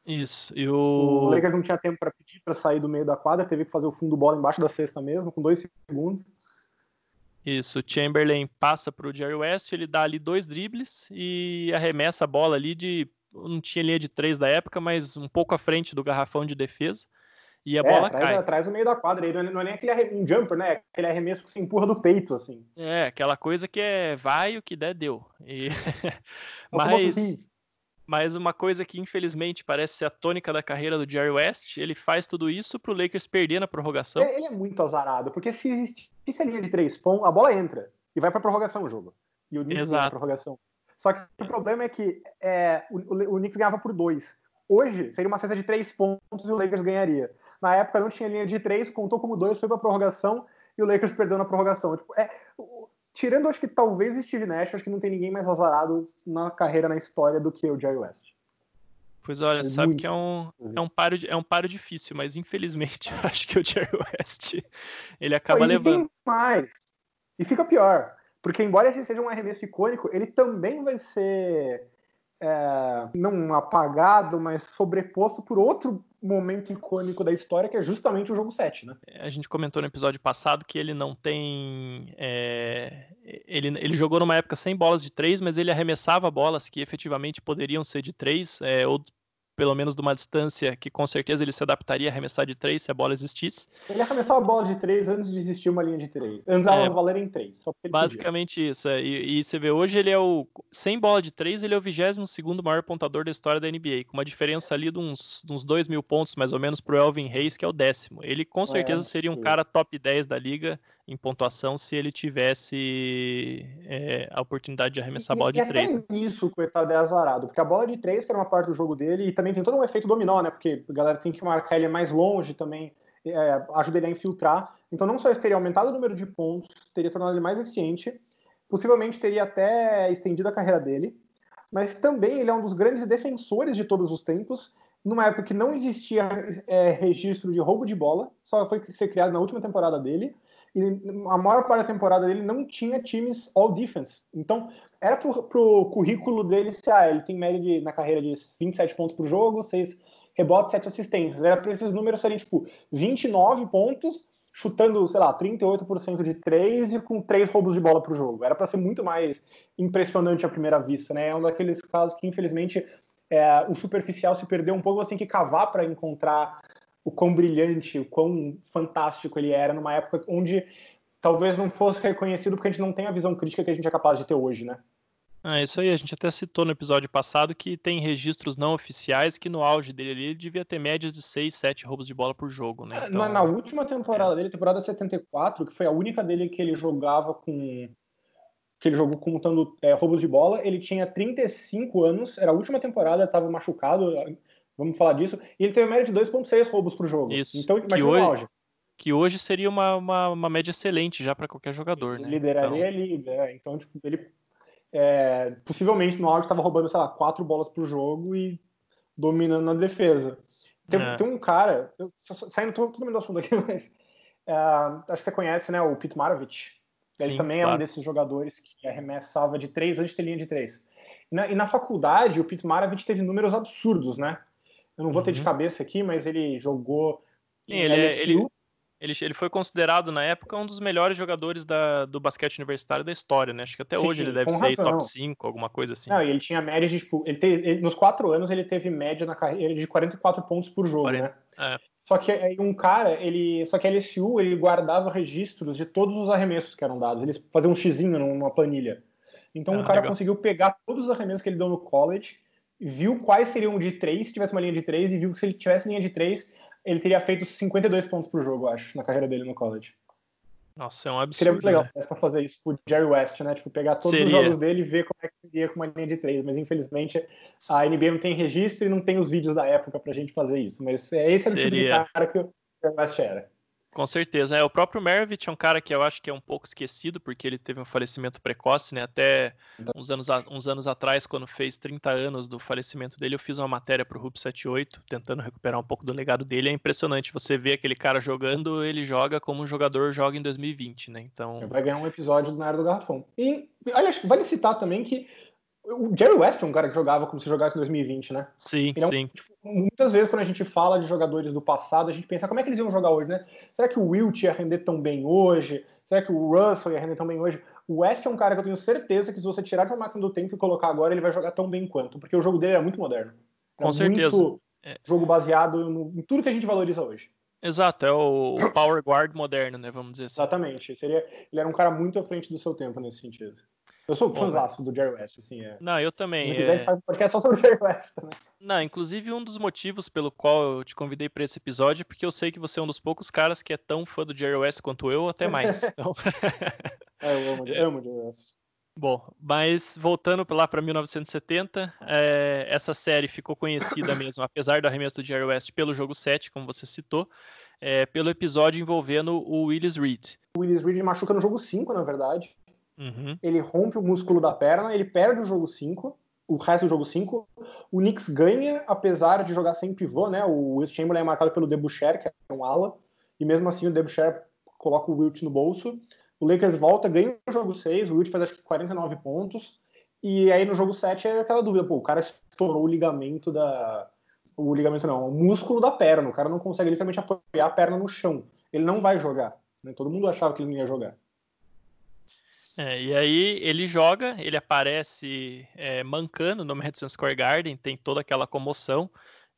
Isso. E o... o Lakers não tinha tempo para pedir para sair do meio da quadra, teve que fazer o fundo bola embaixo da cesta mesmo, com dois segundos. Isso, o Chamberlain passa para o Jerry West, ele dá ali dois dribles e arremessa a bola ali de. Não tinha linha de três da época, mas um pouco à frente do garrafão de defesa. E a é, bola traz, cai. Atrás do meio da quadra. Não é, não é nem aquele um jumper, né? Aquele arremesso que se empurra do peito, assim. É, aquela coisa que é vai, o que der, deu. E... [laughs] mas, mas uma coisa que infelizmente parece ser a tônica da carreira do Jerry West, ele faz tudo isso pro Lakers perder na prorrogação. Ele é muito azarado, porque se existisse a linha de três pontos, a bola entra e vai pra prorrogação o jogo. E o Knicks ganha a prorrogação. Só que o problema é que é, o, o, o Knicks ganhava por dois. Hoje, seria uma cesta de três pontos e o Lakers ganharia. Na época não tinha linha de três, contou como dois, foi pra prorrogação e o Lakers perdeu na prorrogação. Tipo, é, tirando, acho que talvez Steve Nash, acho que não tem ninguém mais azarado na carreira, na história do que o Jerry West. Pois olha, é sabe muito. que é um, é, um páreo, é um páreo difícil, mas infelizmente [laughs] eu acho que o Jerry West ele acaba Pô, levando. Tem mais. E fica pior. Porque embora esse seja um arremesso icônico, ele também vai ser é, não apagado, mas sobreposto por outro momento icônico da história, que é justamente o jogo 7, né? A gente comentou no episódio passado que ele não tem. É, ele, ele jogou numa época sem bolas de três, mas ele arremessava bolas que efetivamente poderiam ser de três, é, ou pelo menos de uma distância que com certeza ele se adaptaria a arremessar de três se a bola existisse. Ele arremessava a bola de três antes de existir uma linha de três. Andava é, valer em três. basicamente podia. isso. É. E, e, você vê, hoje ele é o. Sem bola de três, ele é o 22 segundo maior pontador da história da NBA, com uma diferença ali de uns, de uns 2 mil pontos, mais ou menos, pro Elvin Reis, que é o décimo. Ele com é, certeza é, seria um cara top 10 da liga em pontuação se ele tivesse é, a oportunidade de arremessar e, a bola de três. Até isso, coitado, é azarado, porque a bola de três, que era uma parte do jogo dele, e também tem todo um efeito dominó, né? Porque a galera tem que marcar ele mais longe também, é, ajuda ele a infiltrar. Então, não só isso teria aumentado o número de pontos, teria tornado ele mais eficiente, possivelmente teria até estendido a carreira dele, mas também ele é um dos grandes defensores de todos os tempos, numa época que não existia é, registro de roubo de bola, só foi ser criado na última temporada dele e a maior parte da temporada dele não tinha times all defense. Então, era pro, pro currículo dele se ah, ele tem média de, na carreira de 27 pontos por jogo, 6 rebotes, 7 assistências. Era para esses números serem tipo 29 pontos, chutando, sei lá, 38% de 3 e com 3 roubos de bola pro jogo. Era para ser muito mais impressionante à primeira vista, né? É um daqueles casos que, infelizmente, é, o superficial se perdeu um pouco, assim, que cavar para encontrar o quão brilhante, o quão fantástico ele era numa época onde talvez não fosse reconhecido porque a gente não tem a visão crítica que a gente é capaz de ter hoje, né? Ah, isso aí, a gente até citou no episódio passado que tem registros não oficiais que no auge dele ele devia ter médias de 6, 7 roubos de bola por jogo, né? Então... Na, na, última temporada é. dele, temporada 74, que foi a única dele que ele jogava com. que ele jogou contando é, roubos de bola, ele tinha 35 anos, era a última temporada, estava machucado, Vamos falar disso. E ele teve média de 2,6 roubos por jogo. Isso. Então, imagina hoje, o auge. Que hoje seria uma, uma, uma média excelente já para qualquer jogador, ele né? Lideraria então... a liga. É. Então, tipo, ele é, possivelmente no auge estava roubando, sei lá, quatro bolas por jogo e dominando na defesa. Tem, é. tem um cara, eu, saindo todo, todo mundo do assunto aqui, [laughs] mas uh, acho que você conhece, né, o Pete Maravich. Ele Sim, também claro. é um desses jogadores que arremessava de três antes de ter linha de três. E na, e na faculdade, o Pete Maravich teve números absurdos, né? Eu não vou ter de uhum. cabeça aqui, mas ele jogou. Sim, ele, é, ele, ele, ele, foi considerado na época um dos melhores jogadores da, do basquete universitário da história, né? Acho que até Sim, hoje ele deve ser razão. top 5, alguma coisa assim. Não, ele tinha média de, tipo, ele, ele nos quatro anos ele teve média na carreira de 44 pontos por jogo, 40, né? É. Só que aí um cara, ele. Só que a LSU ele guardava registros de todos os arremessos que eram dados. Eles faziam um xizinho numa planilha. Então ah, o cara legal. conseguiu pegar todos os arremessos que ele deu no college viu quais seriam de três, se tivesse uma linha de três, e viu que se ele tivesse linha de três, ele teria feito 52 pontos por jogo, acho, na carreira dele no college. Nossa, é um absurdo. Seria muito legal né? pra fazer isso pro Jerry West, né? Tipo, pegar todos seria. os jogos dele e ver como é que seria com uma linha de três. Mas infelizmente a NBA não tem registro e não tem os vídeos da época pra gente fazer isso. Mas é esse era o tipo de cara que o Jerry West era. Com certeza. É, o próprio Mervich é um cara que eu acho que é um pouco esquecido, porque ele teve um falecimento precoce, né? Até uns anos, uns anos atrás, quando fez 30 anos do falecimento dele, eu fiz uma matéria para o RUP 78, tentando recuperar um pouco do legado dele. É impressionante você ver aquele cara jogando, ele joga como um jogador joga em 2020, né? Então. Vai ganhar um episódio na área do Garrafão. E, aliás, vale citar também que o Jerry West é um cara que jogava como se jogasse em 2020, né? Sim, é um, sim. Tipo, muitas vezes, quando a gente fala de jogadores do passado, a gente pensa como é que eles iam jogar hoje, né? Será que o Wilt ia render tão bem hoje? Será que o Russell ia render tão bem hoje? O West é um cara que eu tenho certeza que se você tirar de uma máquina do tempo e colocar agora, ele vai jogar tão bem quanto, porque o jogo dele é muito moderno. Com certeza. Muito é. jogo baseado no, em tudo que a gente valoriza hoje. Exato, é o power guard moderno, né? Vamos dizer assim. Exatamente. Seria, ele era um cara muito à frente do seu tempo nesse sentido. Eu sou fãzaço do Jerry West, assim. É. Não, eu também. Se quiser, é... a gente faz um podcast só sobre o Jerry West também. Não, inclusive um dos motivos pelo qual eu te convidei para esse episódio é porque eu sei que você é um dos poucos caras que é tão fã do Jerry West quanto eu, ou até mais. [laughs] Então... é, eu amo, eu amo o Jerry West. Bom, mas voltando lá para 1970, é, essa série ficou conhecida [coughs] mesmo, apesar do arremesso do Jerry West, pelo jogo 7, como você citou, é, pelo episódio envolvendo o Willis Reed. O Willis Reed machuca no jogo 5, na verdade. Uhum. Ele rompe o músculo da perna, ele perde o jogo 5, o resto do jogo 5. O Knicks ganha, apesar de jogar sem pivô, né? O Will Chamberlain é marcado pelo Debucher, que é um ala, e mesmo assim o Debucher coloca o Wilt no bolso. O Lakers volta, ganha o jogo 6, o Wilt faz acho que 49 pontos. E aí no jogo 7 é aquela dúvida, pô, o cara estourou o ligamento da. O ligamento não, o músculo da perna. O cara não consegue literalmente apoiar a perna no chão. Ele não vai jogar. Né? Todo mundo achava que ele não ia jogar. É, e aí ele joga, ele aparece é, mancando no Madison Square Garden, tem toda aquela comoção.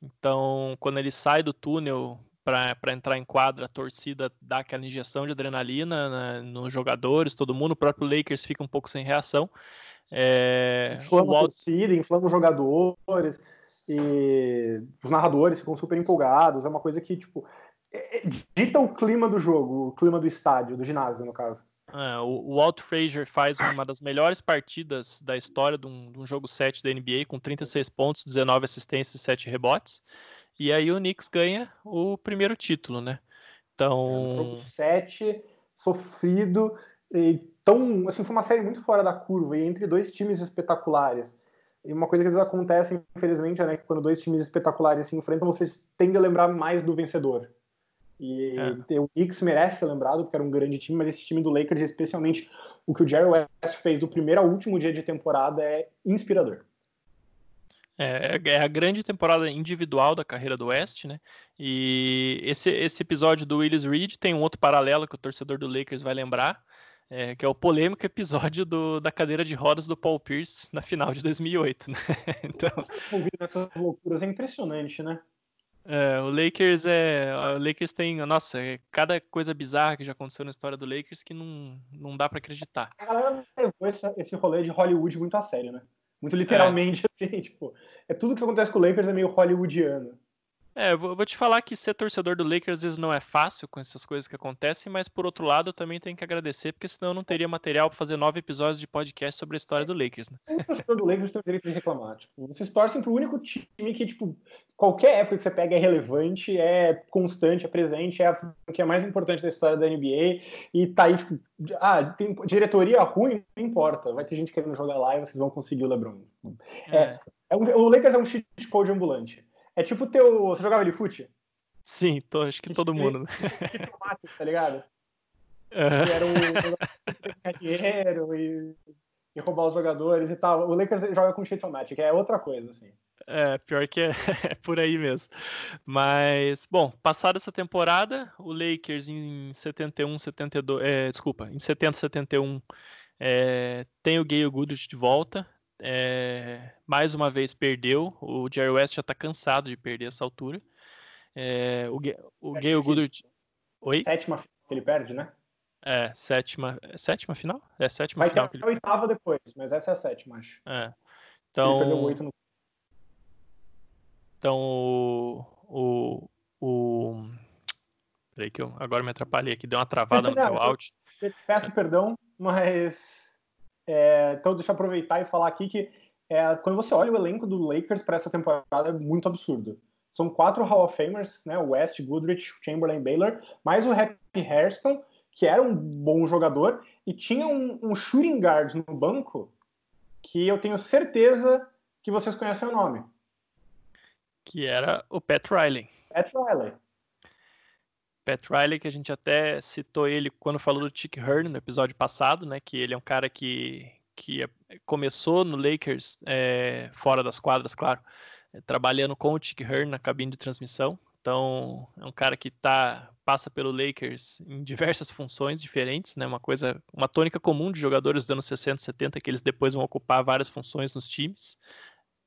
Então, quando ele sai do túnel para entrar em quadra, a torcida dá aquela injeção de adrenalina né, nos jogadores, todo mundo, o próprio Lakers fica um pouco sem reação. É, inflama o a torcida, inflama os jogadores, e os narradores ficam super empolgados, é uma coisa que, tipo, é, é, dita o clima do jogo, o clima do estádio, do ginásio, no caso. É, o, o Walt Frazier faz uma das melhores partidas da história de um, de um, jogo 7 da NBA, com 36 pontos, 19 assistências e 7 rebotes. E aí o Knicks ganha o primeiro título, né? Então. É, jogo 7, sofrido, e tão. Assim, foi uma série muito fora da curva, e entre dois times espetaculares. E uma coisa que às vezes acontece, infelizmente, é né, que quando dois times espetaculares se enfrentam, você tende a lembrar mais do vencedor. E é. o Knicks merece ser lembrado, porque era um grande time, mas esse time do Lakers, especialmente o que o Jerry West fez do primeiro ao último dia de temporada, é inspirador. É, é, a grande temporada individual da carreira do West, né? E esse, esse episódio do Willis Reed tem um outro paralelo que o torcedor do Lakers vai lembrar, é, que é o polêmico episódio do, da cadeira de rodas do Paul Pierce na final de 2008, né? [laughs] Então... Essas loucuras é impressionante, né? É, o Lakers é. O Lakers tem. Nossa, é cada coisa bizarra que já aconteceu na história do Lakers que não, não dá para acreditar. A galera levou esse, esse rolê de Hollywood muito a sério, né? Muito literalmente, é. [laughs] assim, tipo. É tudo que acontece com o Lakers é meio hollywoodiano. É, eu vou te falar que ser torcedor do Lakers às vezes não é fácil com essas coisas que acontecem, mas por outro lado eu também tenho que agradecer, porque senão eu não teria material para fazer nove episódios de podcast sobre a história do Lakers, né? O torcedor do Lakers tem o direito de reclamar. Tipo, vocês torcem pro único time que, tipo, qualquer época que você pega é relevante, é constante, é presente, é o que é mais importante da história da NBA, e tá aí, tipo, ah, tem diretoria ruim, não importa, vai ter gente querendo jogar lá e vocês vão conseguir o LeBron. É, é, é um, o Lakers é um cheat code ambulante. É tipo o teu. Você jogava de fute? Sim, tô, acho que todo mundo. Né? Tipo tá ligado? Uhum. [laughs] Que era um dinheiro e, e roubar os jogadores e tal. O Lakers joga com cheat automatic, é outra coisa, assim. É, pior que é, [laughs] é, por aí mesmo. Mas, bom, passada essa temporada, o Lakers em 71, 72, é, desculpa, em 70, 71, é, tem o Gale Goodrich de volta, é, mais uma vez perdeu. O Jerry West já está cansado de perder essa altura. É, o o Gale Goodrich. Oi? Sétima que ele perde, né? É, sétima. Sétima final? É, sétima Vai final. Vai ter a oitava depois, mas essa é a sétima, acho. É. Então. Ele perdeu oito no. Então, o. O. o... Peraí que eu agora me atrapalhei aqui, deu uma travada no teu áudio. Peço perdão, mas é, então, deixa eu aproveitar e falar aqui que é, quando você olha o elenco do Lakers para essa temporada, é muito absurdo. São quatro Hall of Famers, né? West, Goodrich, Chamberlain, Baylor, mais o Happy Hairston, que era um bom jogador, e tinha um, um shooting guard no banco que eu tenho certeza que vocês conhecem o nome. Que era o Pat Riley. Pat Riley. Pat Riley, que a gente até citou ele quando falou do Chick Hearn no episódio passado, né? Que ele é um cara que, que é, começou no Lakers é, fora das quadras, claro, é, trabalhando com o Chick Hearn na cabine de transmissão. Então, é um cara que tá, passa pelo Lakers em diversas funções diferentes, né? Uma coisa, uma tônica comum de jogadores dos anos 60, 70, que eles depois vão ocupar várias funções nos times.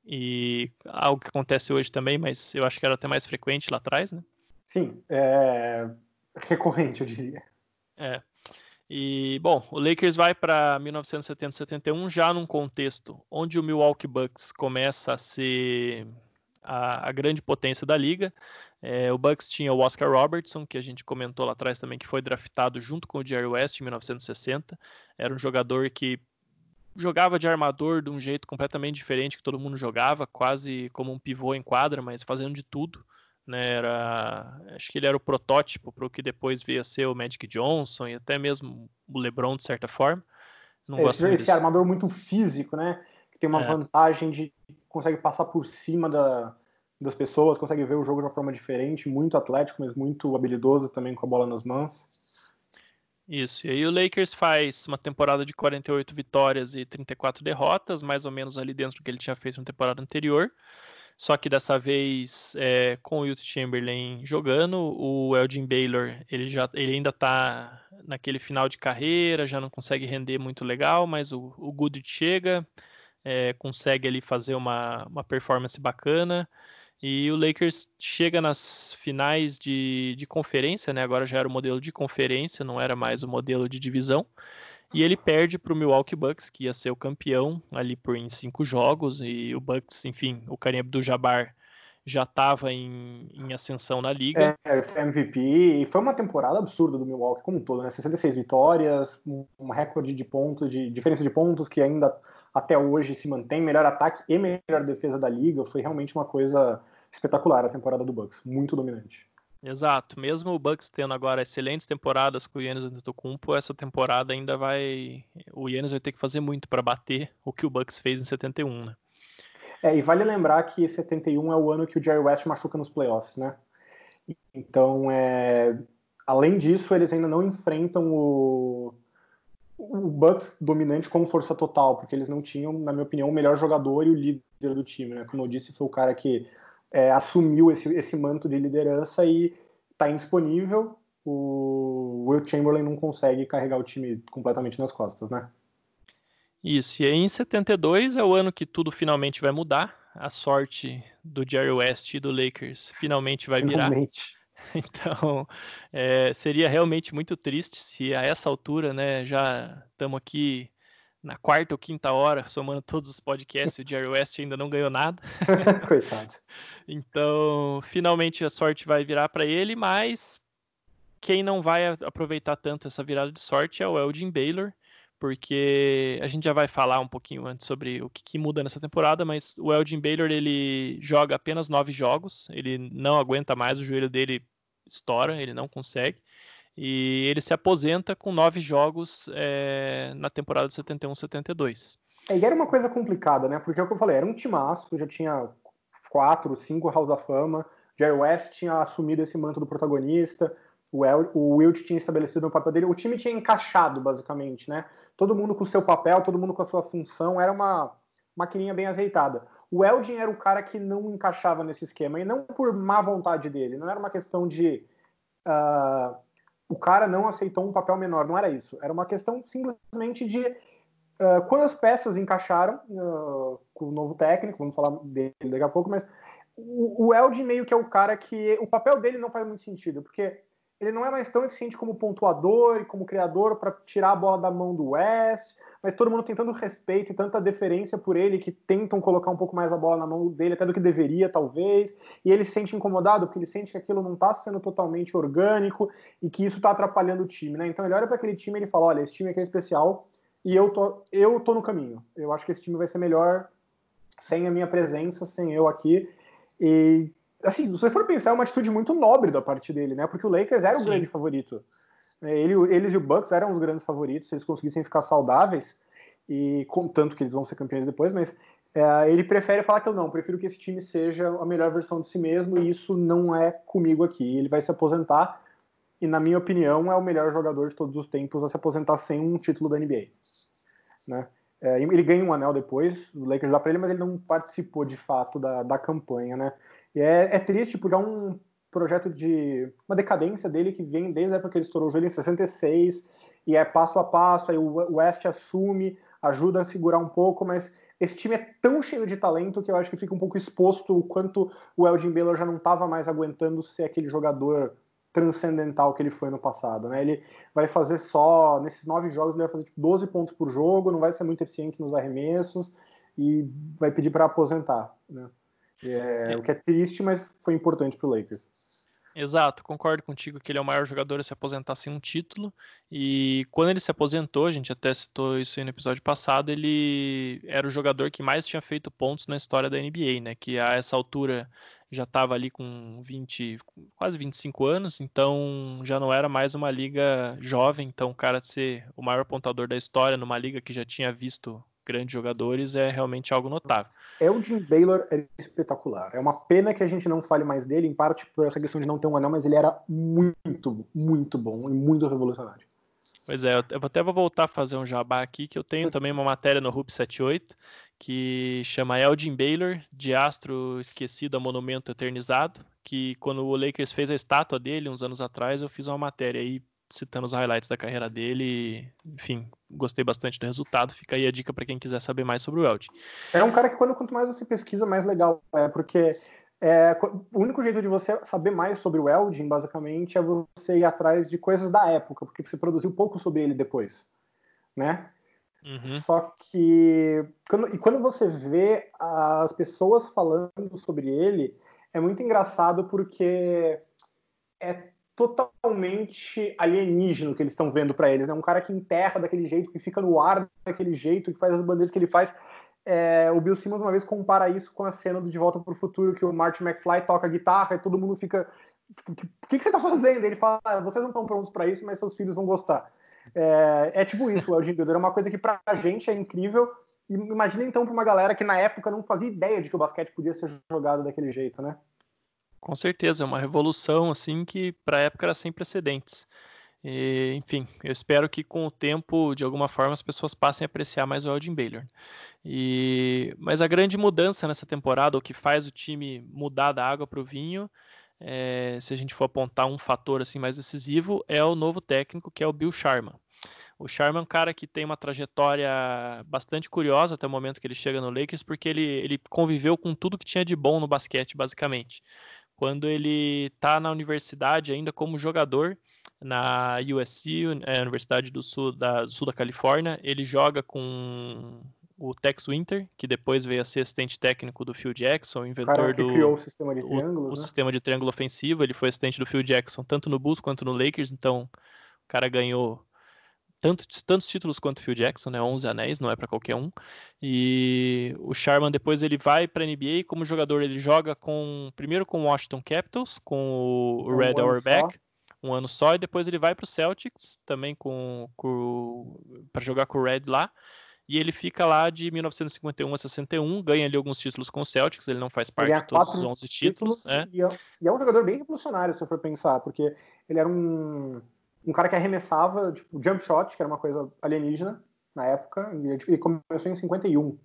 E algo que acontece hoje também, mas eu acho que era até mais frequente lá atrás, né? Sim, é recorrente, eu diria. É. E, bom, o Lakers vai para 1970-71 já num contexto onde o Milwaukee Bucks começa a ser a, a grande potência da liga. É, o Bucks tinha o Oscar Robertson, que a gente comentou lá atrás também, que foi draftado junto com o Jerry West em 1960. Era um jogador que jogava de armador de um jeito completamente diferente que todo mundo jogava, quase como um pivô em quadra, mas fazendo de tudo né? Era, acho que ele era o protótipo para o que depois veio a ser o Magic Johnson e até mesmo o LeBron de certa forma. Não é, esse, esse armador muito físico, né? Que tem uma é. vantagem de consegue passar por cima da, das pessoas, consegue ver o jogo de uma forma diferente, muito atlético, mas muito habilidoso também com a bola nas mãos. Isso, e aí o Lakers faz uma temporada de 48 vitórias e 34 derrotas, mais ou menos ali dentro do que ele tinha feito na temporada anterior. Só que dessa vez é, com o Wilt Chamberlain jogando, o Elgin Baylor ele já ele ainda está naquele final de carreira, já não consegue render muito legal, mas o, o chega, é, consegue ali fazer uma, uma performance bacana. E o Lakers chega nas finais de, de conferência, né? Agora já era o modelo de conferência, não era mais o modelo de divisão. E ele perde para o Milwaukee Bucks, que ia ser o campeão ali por em cinco jogos. E o Bucks, enfim, o Kareem Abdul-Jabbar já estava em, em, ascensão na liga. É, foi MVP e foi uma temporada absurda do Milwaukee como um todo, né? 66 vitórias, um recorde de pontos, de diferença de pontos que ainda até hoje se mantém, melhor ataque e melhor defesa da liga. Foi realmente uma coisa espetacular a temporada do Bucks, muito dominante. Exato, mesmo o Bucks tendo agora excelentes temporadas com o Yannis Antetokounmpo, essa temporada ainda vai, o Yannis vai ter que fazer muito para bater o que o Bucks fez em 71, né? É, e vale lembrar que 71 é o ano que o Jerry West machuca nos playoffs, né? Então, é, além disso, eles ainda não enfrentam o, o Bucks dominante como força total, porque eles não tinham, na minha opinião, o melhor jogador e o líder do time, né? Como eu disse, foi o cara que é, assumiu esse, esse manto de liderança e está indisponível. O Will Chamberlain não consegue carregar o time completamente nas costas, né? Isso, e aí em 72 é o ano que tudo finalmente vai mudar. A sorte do Jerry West e do Lakers finalmente vai finalmente. virar. [laughs] Então, é, seria realmente muito triste se a essa altura, né, já estamos aqui na quarta ou quinta hora, somando todos os podcasts, o Jerry West ainda não ganhou nada. [laughs] Coitado. Então, finalmente a sorte vai virar para ele, mas quem não vai aproveitar tanto essa virada de sorte é o Elgin Baylor, porque a gente já vai falar um pouquinho antes sobre o que, que muda nessa temporada, mas o Elgin Baylor ele joga apenas nove jogos, ele não aguenta mais, o joelho dele estoura, ele não consegue. E ele se aposenta com nove jogos é, na temporada de 71-72. É, e era uma coisa complicada, né? Porque é o que eu falei, era um timaço, já tinha quatro, cinco House da Fama, Jerry West tinha assumido esse manto do protagonista, o, El, o Wilt tinha estabelecido o papel dele, o time tinha encaixado, basicamente, né? Todo mundo com o seu papel, todo mundo com a sua função, era uma maquininha bem azeitada. O Eldin era o cara que não encaixava nesse esquema, e não por má vontade dele, não era uma questão de... Uh, o cara não aceitou um papel menor, não era isso. Era uma questão simplesmente de uh, quando as peças encaixaram uh, com o novo técnico, vamos falar dele daqui a pouco, mas o, o Eldin meio que é o cara que o papel dele não faz muito sentido, porque ele não é mais tão eficiente como pontuador e como criador para tirar a bola da mão do West, mas todo mundo tem tanto respeito e tanta deferência por ele que tentam colocar um pouco mais a bola na mão dele, até do que deveria, talvez, e ele se sente incomodado porque ele sente que aquilo não está sendo totalmente orgânico e que isso está atrapalhando o time, né? Então ele olha para aquele time e ele fala: olha, esse time aqui é especial e eu tô, eu tô no caminho. Eu acho que esse time vai ser melhor sem a minha presença, sem eu aqui. E assim, se você for pensar, é uma atitude muito nobre da parte dele, né? Porque o Lakers era o Sim. grande favorito. É, ele, eles e o Bucks eram os grandes favoritos, se eles conseguissem ficar saudáveis, e tanto que eles vão ser campeões depois, mas é, ele prefere falar que eu não, prefiro que esse time seja a melhor versão de si mesmo, e isso não é comigo aqui. Ele vai se aposentar, e na minha opinião, é o melhor jogador de todos os tempos a se aposentar sem um título da NBA. Né? É, ele ganha um anel depois, o Lakers dá para ele, mas ele não participou de fato da, da campanha, né? E é, é triste porque é um projeto de uma decadência dele que vem desde a época que ele estourou o joelho em 66 e é passo a passo, aí o West assume, ajuda a segurar um pouco, mas esse time é tão cheio de talento que eu acho que fica um pouco exposto o quanto o Elgin Baylor já não estava mais aguentando ser aquele jogador transcendental que ele foi no passado, né? Ele vai fazer só, nesses nove jogos, ele vai fazer tipo, 12 pontos por jogo, não vai ser muito eficiente nos arremessos e vai pedir para aposentar, né? É, é. O que é triste, mas foi importante para o Lakers. Exato, concordo contigo que ele é o maior jogador a se aposentar sem um título. E quando ele se aposentou, a gente até citou isso no episódio passado, ele era o jogador que mais tinha feito pontos na história da NBA, né? Que a essa altura já estava ali com 20, quase 25 anos, então já não era mais uma liga jovem. Então, o cara ser o maior pontuador da história numa liga que já tinha visto grandes jogadores é realmente algo notável. É o Jim Baylor é espetacular. É uma pena que a gente não fale mais dele, em parte por essa questão de não ter um anel, mas ele era muito, muito bom e muito revolucionário. Pois é, eu até vou voltar a fazer um jabá aqui, que eu tenho também uma matéria no RUP 78, que chama Elgin Baylor, de astro esquecido a monumento eternizado, que quando o Lakers fez a estátua dele, uns anos atrás, eu fiz uma matéria aí citando os highlights da carreira dele. Enfim, gostei bastante do resultado. Fica aí a dica para quem quiser saber mais sobre o Elgin. É um cara que quando quanto mais você pesquisa, mais legal é, porque é, o único jeito de você saber mais sobre o Elgin, basicamente, é você ir atrás de coisas da época, porque você produziu pouco sobre ele depois, né? Uhum. Só que quando, e quando você vê as pessoas falando sobre ele, é muito engraçado porque é totalmente alienígeno que eles estão vendo para eles. Né? um cara que enterra daquele jeito, que fica no ar daquele jeito, que faz as bandeiras que ele faz. É, o Bill Simmons uma vez compara isso com a cena do De Volta para o Futuro, que o Martin McFly toca guitarra e todo mundo fica. Tipo, o que, que, que, você está fazendo? Ele fala: ah, vocês não estão prontos para isso, mas seus filhos vão gostar. É, é tipo isso, o Elgin Baylor. É uma coisa que para a gente é incrível. Imagina então para uma galera que na época não fazia ideia de que o basquete podia ser jogado daquele jeito, né? Com certeza, é uma revolução assim que para a época era sem precedentes. E, enfim, eu espero que com o tempo, de alguma forma, as pessoas passem a apreciar mais o Elgin Baylor. E, mas a grande mudança nessa temporada, o que faz o time mudar da água para o vinho, é, se a gente for apontar um fator assim mais decisivo, é o novo técnico, que é o Bill Sharman. O Sharman é um cara que tem uma trajetória bastante curiosa até o momento que ele chega no Lakers, porque ele, ele conviveu com tudo que tinha de bom no basquete, basicamente quando ele está na universidade ainda como jogador na USC, é, Universidade do Sul da, Sul da Califórnia. Ele joga com o Tex Winter, que depois veio a ser assistente técnico do Phil Jackson, inventor Cara, do criou o sistema de triângulo, o, né? o, sistema de triângulo ofensivo. Ele foi assistente do Phil Jackson tanto no Bulls quanto no Lakers, então o cara ganhou tanto, tantos títulos quanto o Phil Jackson, né? 11 anéis, não é para qualquer um. E o Sharman depois ele vai para NBA como jogador, ele joga com primeiro com o Washington Capitals, com o Red um Auerbach, um ano só, e depois ele vai para o Celtics também com, com para jogar com o Red lá. E ele fica lá de 1951 a 61, ganha ali alguns títulos com o Celtics, ele não faz parte de todos os 11 títulos. títulos é. E, é, e é um jogador bem revolucionário, se eu for pensar, porque ele era um um cara que arremessava, tipo, jump shot, que era uma coisa alienígena na época, e começou em 51.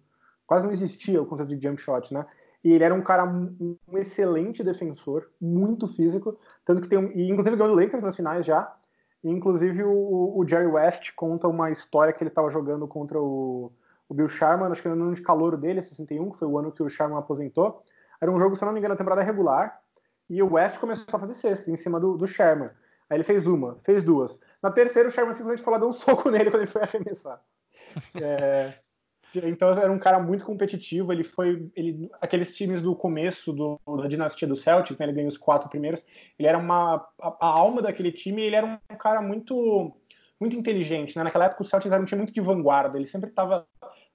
Quase não existia o conceito de jump shot, né? E ele era um cara, um excelente defensor, muito físico, tanto que tem um, e inclusive ganhou o Lakers nas finais já. E, inclusive o, o, Jerry West conta uma história que ele estava jogando contra o, o Bill Sharman, acho que no ano de calor dele, 61, que foi o ano que o Sharman aposentou. Era um jogo, se não me engano, na temporada regular, e o West começou a fazer sexta em cima do, do Sherman. Aí ele fez uma, fez duas. Na terceira, o Sherman simplesmente falou, deu um [laughs] soco nele quando ele foi arremessar. É, então era um cara muito competitivo. Ele foi. Ele, aqueles times do começo do, da dinastia do Celtics, né, ele ganhou os quatro primeiros. Ele era uma. A, a, alma daquele time ele era um cara muito muito inteligente. Né? Naquela época o Celtics era um time muito de vanguarda. Ele sempre estava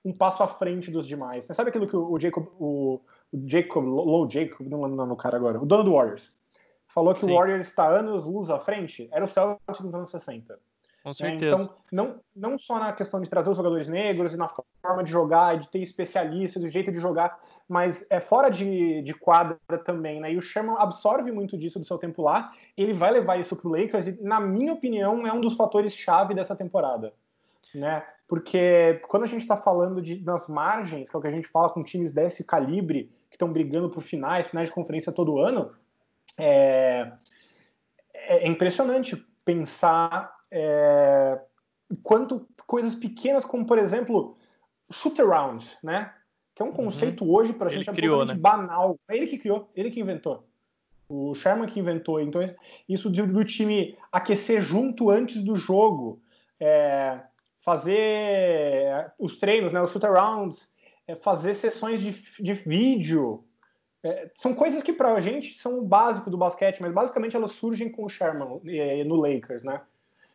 um passo à frente dos demais. Né? Sabe aquilo que o, Jacob. O, Jacob, Low Jacob, não lembro o cara agora, o dono do Warriors falou que Sim. o Warriors está anos luz à frente, era o Celtics dos anos 60. Com né? certeza. Então, não, não só na questão de trazer os jogadores negros e na forma de jogar, de ter especialistas, do jeito de jogar, mas é fora de, de quadra também, né? E o Sherman absorve muito disso do seu tempo lá, ele vai levar isso para o Lakers e, na minha opinião, é um dos fatores chave dessa temporada, né? Porque quando a gente está falando de, nas margens, que é o que a gente fala com times desse calibre, que estão brigando por finais, finais de conferência todo ano, é, é impressionante pensar é, quanto coisas pequenas, como por exemplo, shoot around, né? Que é um uhum. conceito uhum. hoje para a gente criou, absolutamente né? banal. É ele que criou, ele que inventou. O Sherman que inventou. Então, isso do time aquecer junto antes do jogo, é, fazer os treinos, né, os shoot arounds, é, fazer sessões de, de vídeo É, são coisas que pra gente são o básico do basquete, mas basicamente elas surgem com o Sherman no Lakers, né?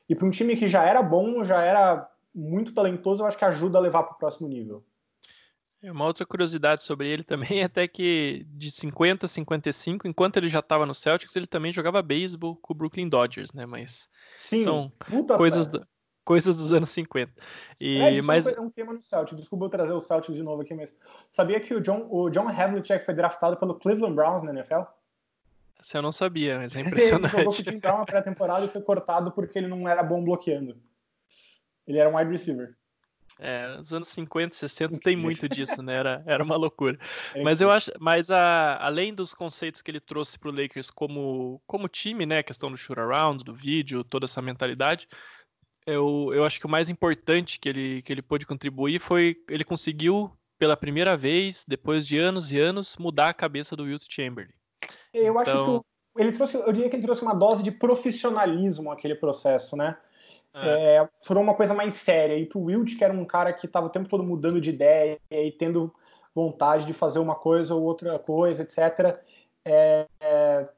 E para um time que já era bom, já era muito talentoso, eu acho que ajuda a levar para o próximo nível. É, uma outra curiosidade sobre ele também é até que de 50 a 55, enquanto ele já estava no Celtics, ele também jogava beisebol com o Brooklyn Dodgers, né? Mas Sim, são coisas, do, coisas dos anos 50. E, é, mas... é um tema no Celtics. Desculpa eu trazer o Celtics de novo aqui, mas sabia que o John, o John Havlicek foi draftado pelo Cleveland Browns na NFL? Você eu não sabia, mas é [laughs] impressionante. ele jogou com o Brown na pré-temporada e foi cortado porque ele não era bom bloqueando. Ele era um wide receiver. É, nos anos 50, 60 tem muito disso, né? Era, [laughs] era uma loucura. Mas eu acho, mas a, além dos conceitos que ele trouxe para o Lakers como, como time, né? A questão do shoot around, do vídeo, toda essa mentalidade, eu, eu acho que o mais importante que ele, que ele pôde contribuir foi ele conseguiu, pela primeira vez, depois de anos e anos, mudar a cabeça do Wilt Chamberlain. Eu então... acho que então ele trouxe, eu diria que ele trouxe uma dose de profissionalismo àquele processo, né? É. É, foi uma coisa mais séria. E pro Wilt, que era um cara que estava o tempo todo mudando de ideia e tendo vontade de fazer uma coisa ou outra coisa, etc., é, é,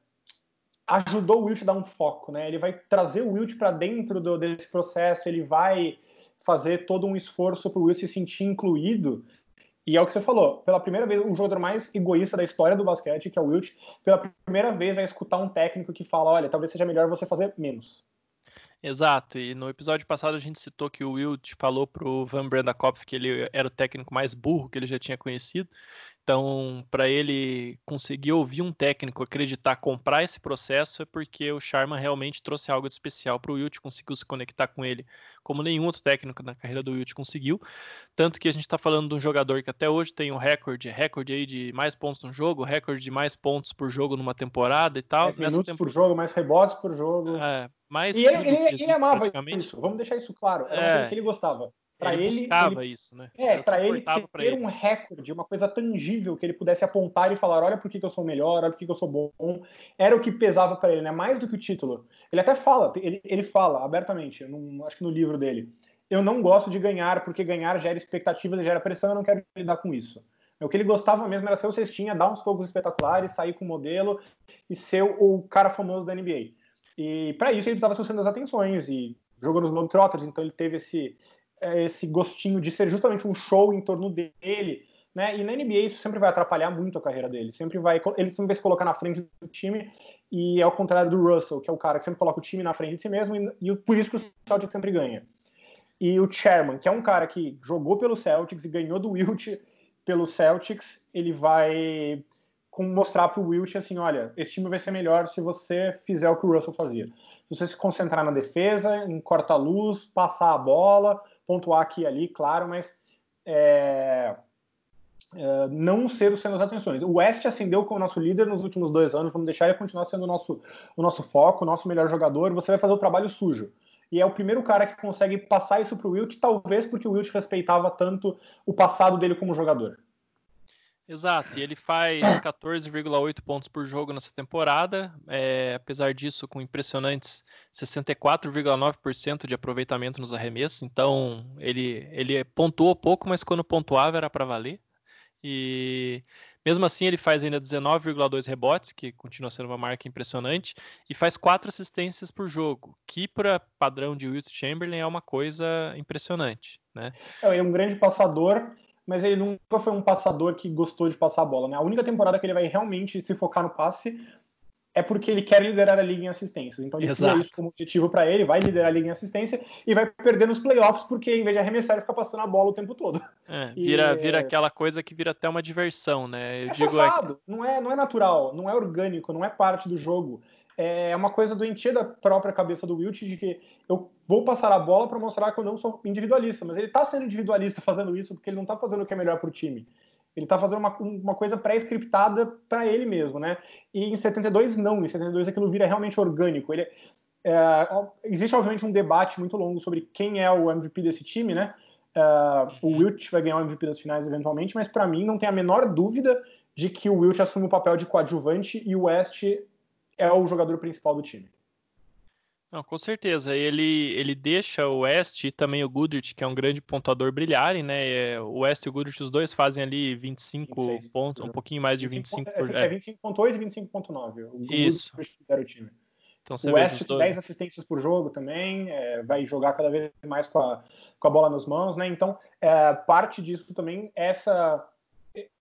ajudou o Wilt a dar um foco, né? Ele vai trazer o Wilt para dentro do, desse processo, ele vai fazer todo um esforço para o Wilt se sentir incluído. E é o que você falou, pela primeira vez, o jogador mais egoísta da história do basquete, que é o Wilt, pela primeira vez vai escutar um técnico que fala, olha, talvez seja melhor você fazer menos. Exato, e no episódio passado a gente citou que o Wilt falou pro Van Brandakopf que ele era o técnico mais burro que ele já tinha conhecido, então, para ele conseguir ouvir um técnico acreditar, comprar esse processo, é porque o Sharma realmente trouxe algo de especial para o Wilt, conseguiu se conectar com ele como nenhum outro técnico na carreira do Wilt conseguiu. Tanto que a gente está falando de um jogador que até hoje tem um recorde, recorde aí de mais pontos no jogo, recorde de mais pontos por jogo numa temporada e tal. Mais minutos por jogo, mais rebotes por jogo. É, mais e ele, ele, ele amava isso, vamos deixar isso claro. É uma coisa que ele gostava. Para ele, ele buscava ele, isso, né? É, para ele ter ele. um recorde, uma coisa tangível que ele pudesse apontar e falar, olha por que, que eu sou melhor, olha por que, que eu sou bom, era o que pesava para ele, né? Mais do que o título. Ele até fala, ele, ele fala abertamente, num, acho que no livro dele, eu não gosto de ganhar porque ganhar gera expectativas e gera pressão, eu não quero lidar com isso. O que ele gostava mesmo era ser o cestinha, dar uns tocos espetaculares, sair com o modelo e ser o cara famoso da NBA. E para isso ele precisava ser o centro das atenções e jogou nos Globetrotters, então ele teve esse esse gostinho de ser justamente um show em torno dele, né? E na NBA isso sempre vai atrapalhar muito a carreira dele. Sempre vai, ele sempre vai se colocar na frente do time e é ao contrário do Russell, que é o cara que sempre coloca o time na frente de si mesmo e, e por isso que o Celtics sempre ganha. E o Chairman, que é um cara que jogou pelo Celtics e ganhou do Wilt pelo Celtics, ele vai mostrar para o Wilt assim, olha, esse time vai ser melhor se você fizer o que o Russell fazia. Se você se concentrar na defesa, em corta-luz, passar a bola, pontuar aqui e ali, claro, mas é, é, não ser o centro das atenções. O West ascendeu como nosso líder nos últimos dois anos, vamos deixar ele continuar sendo o nosso, o nosso foco, o nosso melhor jogador. Você vai fazer o trabalho sujo. E é o primeiro cara que consegue passar isso para o Wilt, talvez porque o Wilt respeitava tanto o passado dele como jogador. Exato, e ele faz [coughs] 14,8 pontos por jogo nessa temporada, é, apesar disso, com impressionantes 64,9% de aproveitamento nos arremessos. Então, ele, ele pontuou pouco, mas quando pontuava era para valer. E mesmo assim, ele faz ainda 19,2 rebotes, que continua sendo uma marca impressionante, e faz quatro assistências por jogo, que para padrão de Wilt Chamberlain é uma coisa impressionante. Né? É, é um grande passador mas ele nunca foi um passador que gostou de passar a bola. Né? A única temporada que ele vai realmente se focar no passe é porque ele quer liderar a liga em assistências. Então ele tem isso como objetivo para ele, vai liderar a liga em assistência e vai perder nos playoffs porque em vez de arremessar ele fica passando a bola o tempo todo. É, [laughs] vira, e, vira aquela coisa que vira até uma diversão, né? Eu é digo é forçado, é... não é não é natural, não é orgânico, não é parte do jogo é uma coisa doentia da própria cabeça do Wilt de que eu vou passar a bola para mostrar que eu não sou individualista, mas ele está sendo individualista fazendo isso porque ele não está fazendo o que é melhor para o time. Ele está fazendo uma, uma coisa pré-scriptada para ele mesmo, né? E em 72 não, em 72 aquilo vira realmente orgânico. Ele, é, existe obviamente um debate muito longo sobre quem é o MVP desse time, né? Uh, o Wilt vai ganhar o MVP das finais eventualmente, mas para mim não tem a menor dúvida de que o Wilt assume o papel de coadjuvante e o West é o jogador principal do time. Não, com certeza. Ele, ele deixa o West e também o Goodrich, que é um grande pontuador, brilharem, né? É, o West e o Goodrich, os dois fazem ali 25 26, pontos, um pouquinho mais de 25, 25 por... É, é 25.8 e 25.9. Isso. Era o time. Então, o West tem 10 assistências por jogo também, é, vai jogar cada vez mais com a, com a bola nas mãos, né? Então, é, parte disso também, essa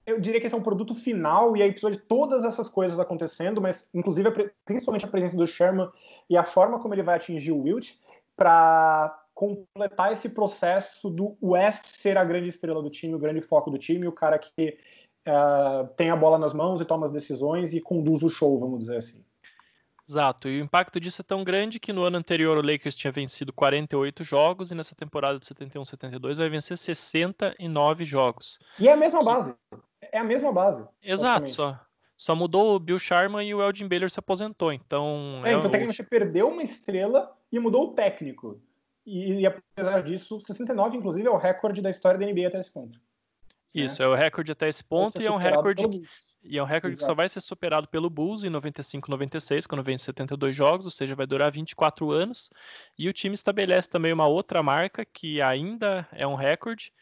eu diria que esse é um produto final e aí precisa de todas essas coisas acontecendo, mas inclusive principalmente a presença do Sherman e a forma como ele vai atingir o Wilt para completar esse processo do West ser a grande estrela do time, o grande foco do time, o cara que uh, tem a bola nas mãos e toma as decisões e conduz o show, vamos dizer assim. Exato, e o impacto disso é tão grande que no ano anterior o Lakers tinha vencido 48 jogos e nessa temporada de 71-72 vai vencer 69 jogos. E é a mesma base. É a mesma base. Exato, só. Só mudou o Bill Sharman e o Elgin Baylor se aposentou. Então. É, é então o... tecnicamente perdeu uma estrela e mudou o técnico. E, e, apesar disso, 69, inclusive, é o recorde da história da NBA até esse ponto. Isso, é, é o recorde até esse ponto e é um recorde. E é um recorde que só vai ser superado pelo Bulls em 95-96, quando vence 72 jogos, ou seja, vai durar 24 anos. E o time estabelece também uma outra marca que ainda é um recorde,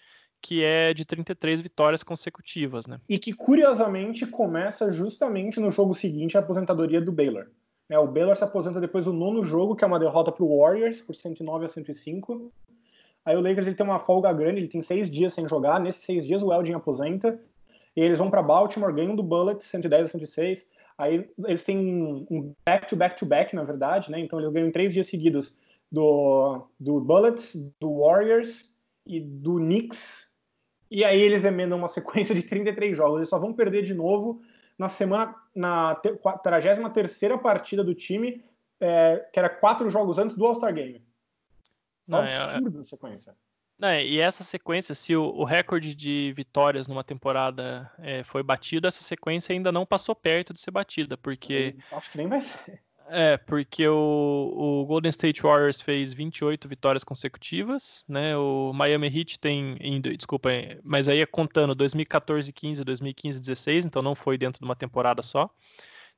que é de 33 vitórias consecutivas, né? E que curiosamente começa justamente no jogo seguinte a aposentadoria do Baylor. É, o Baylor se aposenta depois do nono jogo, que é uma derrota para o Warriors por 109 a 105. Aí o Lakers ele tem uma folga grande, ele tem seis dias sem jogar. Nesses seis dias o Eldin aposenta. E eles vão para Baltimore, ganham do Bullets 110 a 106. Aí eles têm um back-to-back-to-back, na verdade, né? Então eles ganham três dias seguidos do, do Bullets, do Warriors e do Knicks e aí eles emendam uma sequência de 33 jogos. Eles só vão perder de novo na semana, na 33 partida do time, é, que era quatro jogos antes do All-Star Game. Não, é, absurdo é, a sequência. Não, e essa sequência, se o, o, recorde de vitórias numa temporada é, foi batido, essa sequência ainda não passou perto de ser batida, porque. Eu acho que nem vai ser. É, porque o, o, Golden State Warriors fez 28 vitórias consecutivas, né? O Miami Heat tem, em, desculpa, mas aí é contando 2014, 15, 2015, 16, então não foi dentro de uma temporada só.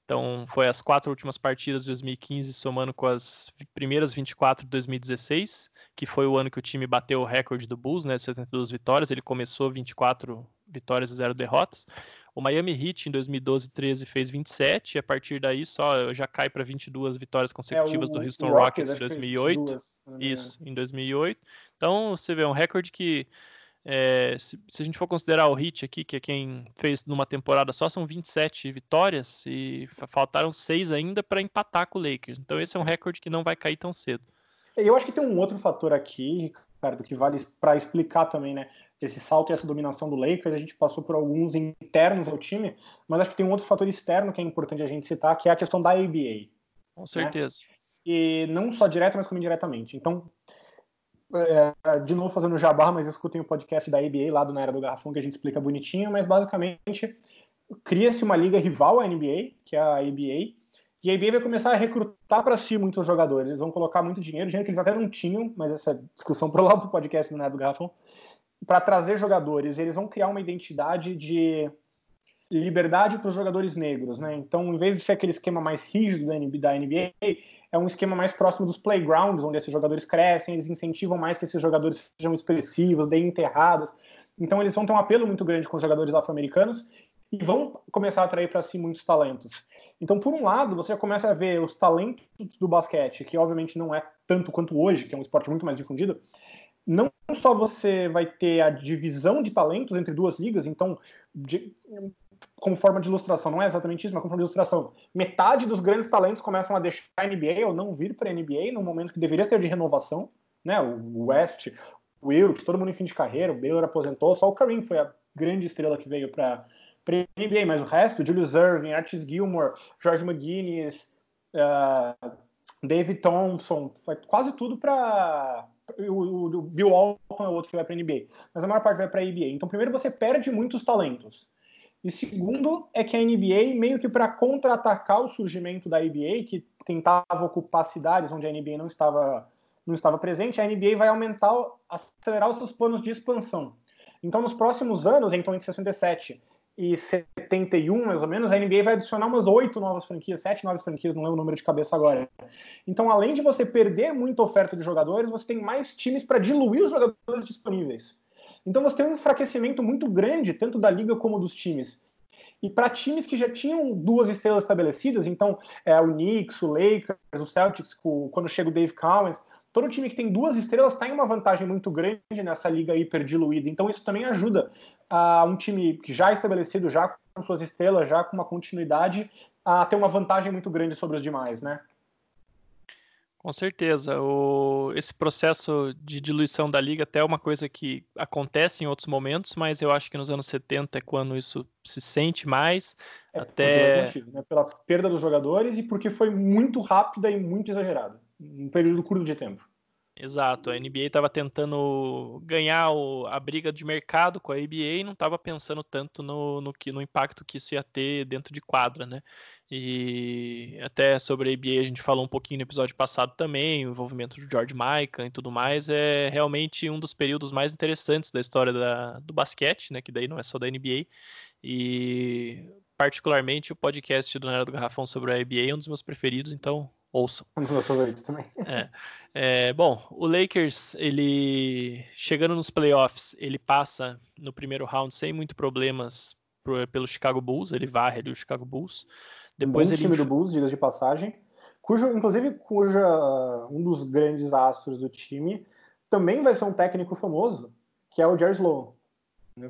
Então foi as quatro últimas partidas de 2015 somando com as primeiras 24 de 2016, que foi o ano que o time bateu o recorde do Bulls, né? 72 vitórias. Ele começou 24 vitórias e zero derrotas. O Miami Heat em 2012 13 fez 27, e a partir daí só já cai para 22 vitórias consecutivas é, o, do Houston Rockets em 2008. 22, Isso, em 2008. Então você vê um recorde que é, se, se, a gente for considerar o Heat aqui, que é quem fez numa temporada só, são 27 vitórias e faltaram seis ainda para empatar com o Lakers. Então esse é um recorde que não vai cair tão cedo. Eu acho que tem um outro fator aqui, Ricardo, que vale para explicar também, né? Esse salto e essa dominação do Lakers, a gente passou por alguns internos ao time, mas acho que tem um outro fator externo que é importante a gente citar, que é a questão da ABA. Com né? certeza. Né? E não só direto, mas como indiretamente. Então, é, de novo fazendo jabá, mas escutem o podcast da ABA lá do Na Era do Garrafão, que a gente explica bonitinho, mas basicamente cria-se uma liga rival à NBA, que é a ABA, e a NBA vai começar a recrutar para si muitos jogadores. Eles vão colocar muito dinheiro, dinheiro que eles até não tinham, mas essa discussão para lá do podcast do do Garrafão para trazer jogadores. Eles vão criar uma identidade de liberdade para os jogadores negros, né? Então, em vez de ser aquele esquema mais rígido da NBA, é um esquema mais próximo dos playgrounds, onde esses jogadores crescem, eles incentivam mais que esses jogadores sejam expressivos, deem enterradas. Então, eles vão ter um apelo muito grande com os jogadores afro-americanos e vão começar a atrair para si muitos talentos. Então, por um lado, você começa a ver os talentos do basquete, que obviamente não é tanto quanto hoje, que é um esporte muito mais difundido, não só você vai ter a divisão de talentos entre duas ligas, então, de, como forma de ilustração, não é exatamente isso, mas como forma de ilustração, metade dos grandes talentos começam a deixar a NBA ou não vir para a NBA no momento que deveria ser de renovação, né? O West, o Wilt, todo mundo em fim de carreira, o Baylor aposentou, só o Kareem foi a grande estrela que veio para a NBA, mas o resto, Julius Irving, Artis Gilmore, George McGuinness, uh, David Thompson, foi quase tudo para o, o Bill Walton é o outro que vai para a NBA, mas a maior parte vai para a NBA. Então, primeiro, você perde muitos talentos. E segundo, é que a NBA, meio que para contra-atacar o surgimento da NBA, que tentava ocupar cidades onde a NBA não estava, não estava presente, a NBA vai aumentar, acelerar os seus planos de expansão. Então, nos próximos anos, então em 67 71, mais ou menos, a NBA vai adicionar umas oito novas franquias, sete novas franquias, não lembro o número de cabeça agora. Então, além de você perder muita oferta de jogadores, você tem mais times para diluir os jogadores disponíveis. Então, você tem um enfraquecimento muito grande, tanto da liga como dos times. E para times que já tinham duas estrelas estabelecidas, então é, o Knicks, o Lakers, o Celtics, quando chega o Dave Cowens, todo time que tem duas estrelas está em uma vantagem muito grande nessa liga hiper diluída. Então isso também ajuda a um time que já é estabelecido, já com suas estrelas, já com uma continuidade, a ter uma vantagem muito grande sobre os demais, né? Com certeza. O, esse processo de diluição da liga até é uma coisa que acontece em outros momentos, mas eu acho que nos anos 70 é quando isso se sente mais. É, até... Motivos, né? Pela perda dos jogadores e porque foi muito rápida e muito exagerada um período curto de tempo. Exato, a NBA estava tentando ganhar o, a briga de mercado com a ABA e não estava pensando tanto no, no, que, no impacto que isso ia ter dentro de quadra, né? E até sobre a ABA a gente falou um pouquinho no episódio passado também, o envolvimento do George Mikan e tudo mais, é realmente um dos períodos mais interessantes da história da, do basquete, né? Que daí não é só da NBA. E particularmente o podcast do Nera do Garrafão sobre a ABA é um dos meus preferidos, então ouçam. Um dos meus favoritos também. É. é. bom, o Lakers, ele chegando nos playoffs, ele passa no primeiro round sem muito problemas pro, pelo Chicago Bulls, ele varre ali o Chicago Bulls. Depois um ele... time do Bulls, diga de passagem, cujo, inclusive, cuja um dos grandes astros do time também vai ser um técnico famoso, que é o Jerry Sloan.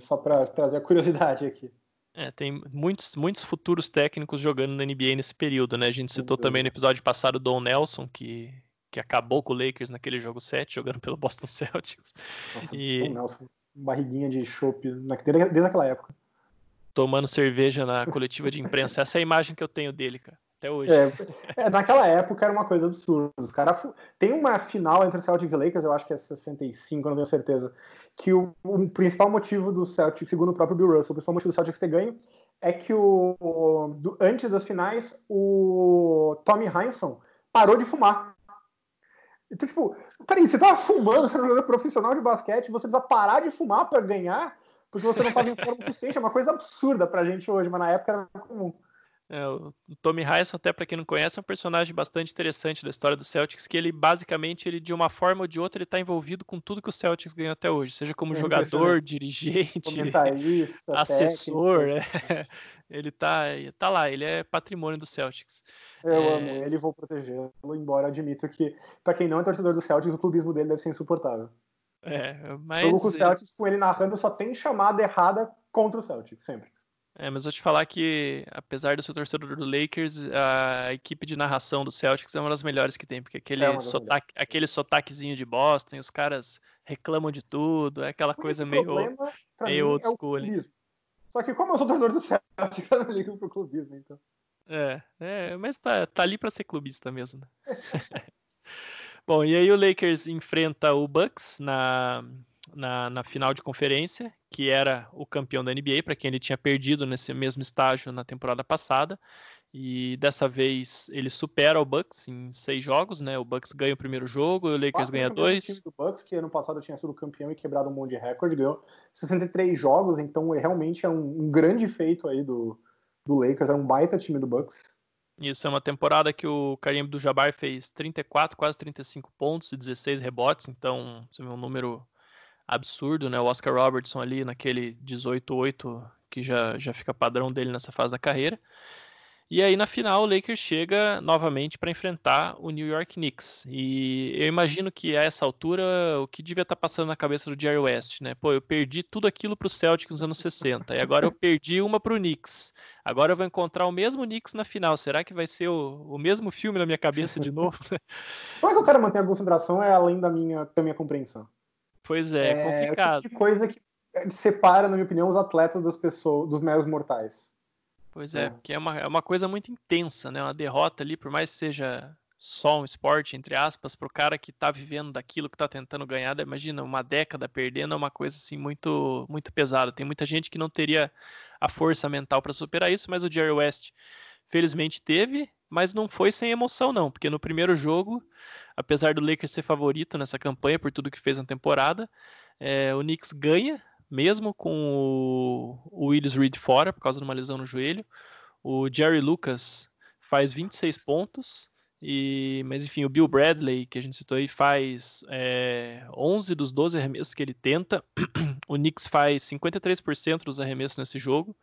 Só para trazer a curiosidade aqui. É, tem muitos, muitos futuros técnicos jogando na NBA nesse período, né? A gente citou também no episódio passado o Don Nelson, que, que acabou com o Lakers naquele jogo 7, jogando pelo Boston [laughs] Celtics. Nossa, e... Don Nelson, barriguinha de chopp desde, desde aquela época. Tomando cerveja na coletiva de imprensa. Essa é a imagem que eu tenho dele, cara até hoje. É, é, naquela época era uma coisa absurda. Os cara, tem uma final entre Celtics e Lakers, eu acho que é 65, não tenho certeza. Que o, o, principal motivo do Celtics, segundo o próprio Bill Russell, o principal motivo do Celtics ter ganho é que o, o do, antes das finais o Tommy Heinsohn parou de fumar. Então, tipo, peraí, você tava fumando, você era um jogador profissional de basquete, você precisa parar de fumar para ganhar, porque você não tava [laughs] em forma suficiente. É uma coisa absurda pra gente hoje, mas na época era comum. É, o Tommy Hyson, até para quem não conhece, é um personagem bastante interessante da história do Celtics, que ele basicamente, ele de uma forma ou de outra, ele está envolvido com tudo que o Celtics ganhou até hoje, seja como é jogador, dirigente, [laughs] assessor, é. [laughs] ele tá, tá lá, ele é patrimônio do Celtics. Eu é... amo ele e vou protegê-lo, embora admito que, para quem não é torcedor do Celtics, o clubismo dele deve ser insuportável. É, mas... O jogo com o Celtics, com ele narrando, só tem chamada errada contra o Celtics, sempre. É, mas vou te falar que, apesar de ser torcedor do Lakers, a equipe de narração do Celtics é uma das melhores que tem, porque aquele, é sotaque, aquele sotaquezinho de Boston, os caras reclamam de tudo, é aquela coisa meio, meio old é school. É Só que como eu sou torcedor do Celtics, [laughs] eu não ligo pro clubismo, então. É, é mas tá, tá ali para ser clubista mesmo. Né? [laughs] Bom, e aí o Lakers enfrenta o Bucks na, na, na final de conferência, que era o campeão da NBA, para quem ele tinha perdido nesse mesmo estágio na temporada passada. E dessa vez ele supera o Bucks em seis jogos, né? O Bucks ganha o primeiro jogo, o Lakers ganha dois. O time do Bucks, que ano passado tinha sido campeão e quebrado um monte de recorde, ganhou 63 jogos, então realmente é um, um grande feito aí do, do Lakers, é um baita time do Bucks. Isso é uma temporada que o Karim do Jabbar fez 34, quase 35 pontos e 16 rebotes, então você vê um número absurdo, né? O Oscar Robertson ali naquele 18-8 que já, já fica padrão dele nessa fase da carreira. E aí na final o Lakers chega novamente para enfrentar o New York Knicks. E eu imagino que a essa altura o que devia estar tá passando na cabeça do Jerry West, né? Pô, eu perdi tudo aquilo para o Celtics nos anos 60 e agora eu perdi uma para o Knicks. Agora eu vou encontrar o mesmo Knicks na final. Será que vai ser o, o mesmo filme na minha cabeça de novo? Como é que o cara mantém a concentração é além da minha, da minha compreensão. Pois é, é complicado. É o tipo de coisa que separa, na minha opinião, os atletas das pessoas, dos meros mortais. Pois é, é, porque é uma, é uma coisa muito intensa, né? Uma derrota ali, por mais que seja só um esporte, entre aspas, para o cara que está vivendo daquilo, que está tentando ganhar, imagina, uma década perdendo é uma coisa assim muito, muito pesada. Tem muita gente que não teria a força mental para superar isso, mas o Jerry West felizmente teve, mas não foi sem emoção não, porque no primeiro jogo apesar do Lakers ser favorito nessa campanha por tudo que fez na temporada, é, o Knicks ganha mesmo com o, Willis Reed fora, por causa de uma lesão no joelho. O Jerry Lucas faz 26 pontos, e, mas enfim, o Bill Bradley, que a gente citou aí, faz é, 11 dos 12 arremessos que ele tenta. [clears throat] o Knicks faz 53% dos arremessos nesse jogo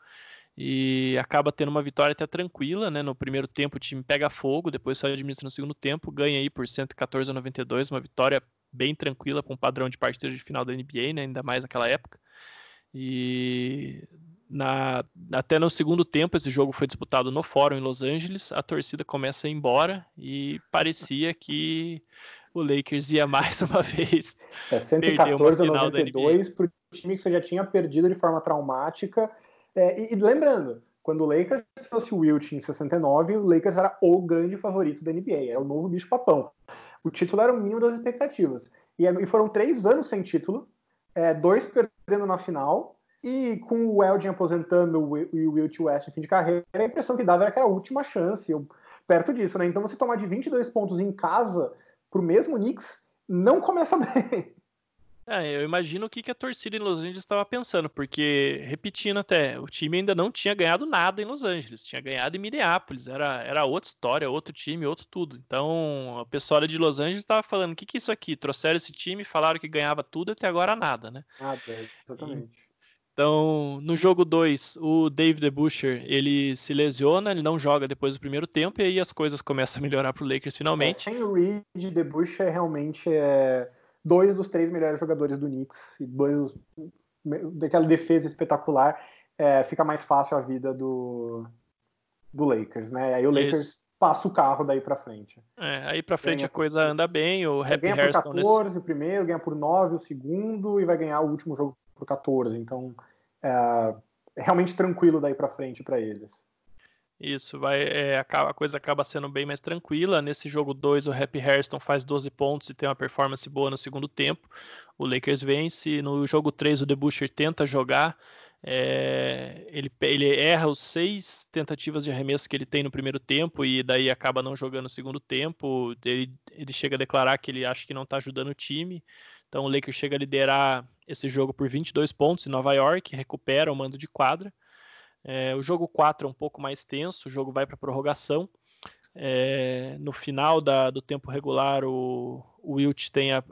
e acaba tendo uma vitória até tranquila, né? No primeiro tempo o time pega fogo, depois só administra no segundo tempo, ganha aí por 114 a 92, uma vitória bem tranquila com o padrão de partida de final da NBA, né? Ainda mais naquela época. E na, até no segundo tempo, esse jogo foi disputado no Fórum em Los Angeles, a torcida começa a ir embora e parecia que o Lakers ia mais uma [laughs] vez. É 114 a 92 para o time que você já tinha perdido de forma traumática é, e, e, lembrando, quando o Lakers fosse o Wilt em 69, o Lakers era o grande favorito da NBA, era o novo bicho-papão. O título era o mínimo das expectativas. E, e foram três anos sem título, é, dois perdendo na final, e com o Eldin aposentando e o Wilt West em fim de carreira, a impressão que dava era que era a última chance, eu, perto disso, né? Então você tomar de 22 pontos em casa pro mesmo Knicks não começa [laughs] bem. É, eu imagino o que, que a torcida em Los Angeles estava pensando, porque, repetindo até, o time ainda não tinha ganhado nada em Los Angeles, tinha ganhado em Minneapolis, era, era outra história, outro time, outro tudo. Então, o pessoal de Los Angeles estava falando: o que, que é isso aqui? Trouxeram esse time, falaram que ganhava tudo, até agora nada, né? Nada, exatamente. Então, no jogo 2, o David DeBuscher, ele se lesiona, ele não joga depois do primeiro tempo, e aí as coisas começam a melhorar para o Lakers finalmente. É, sem o Reed, DeBuscher realmente é dois dos três melhores jogadores do Knicks e dois dos, daquela defesa espetacular, é, fica mais fácil a vida do, do Lakers, né? Aí o Lakers Isso. passa o carro daí para frente. É, aí para frente ganha a coisa por, anda bem, o Happy ganha Hairston... Ganha por 14 nesse... o primeiro, ganha por 9 o segundo e vai ganhar o último jogo por 14, então é, é realmente tranquilo daí para frente para eles. Isso, vai, é, a, coisa acaba sendo bem mais tranquila. Nesse jogo 2, o Happy Hairston faz 12 pontos e tem uma performance boa no segundo tempo. O Lakers vence. No jogo 3, o DeBuscher tenta jogar. É, ele, ele erra os seis tentativas de arremesso que ele tem no primeiro tempo e daí acaba não jogando no segundo tempo. Ele, ele chega a declarar que ele acha que não está ajudando o time. Então o Lakers chega a liderar esse jogo por 22 pontos em Nova York, recupera o mando de quadra. É, o jogo 4 é um pouco mais tenso, o jogo vai para prorrogação. É, no final da, do tempo regular, o, o Wilt tem a,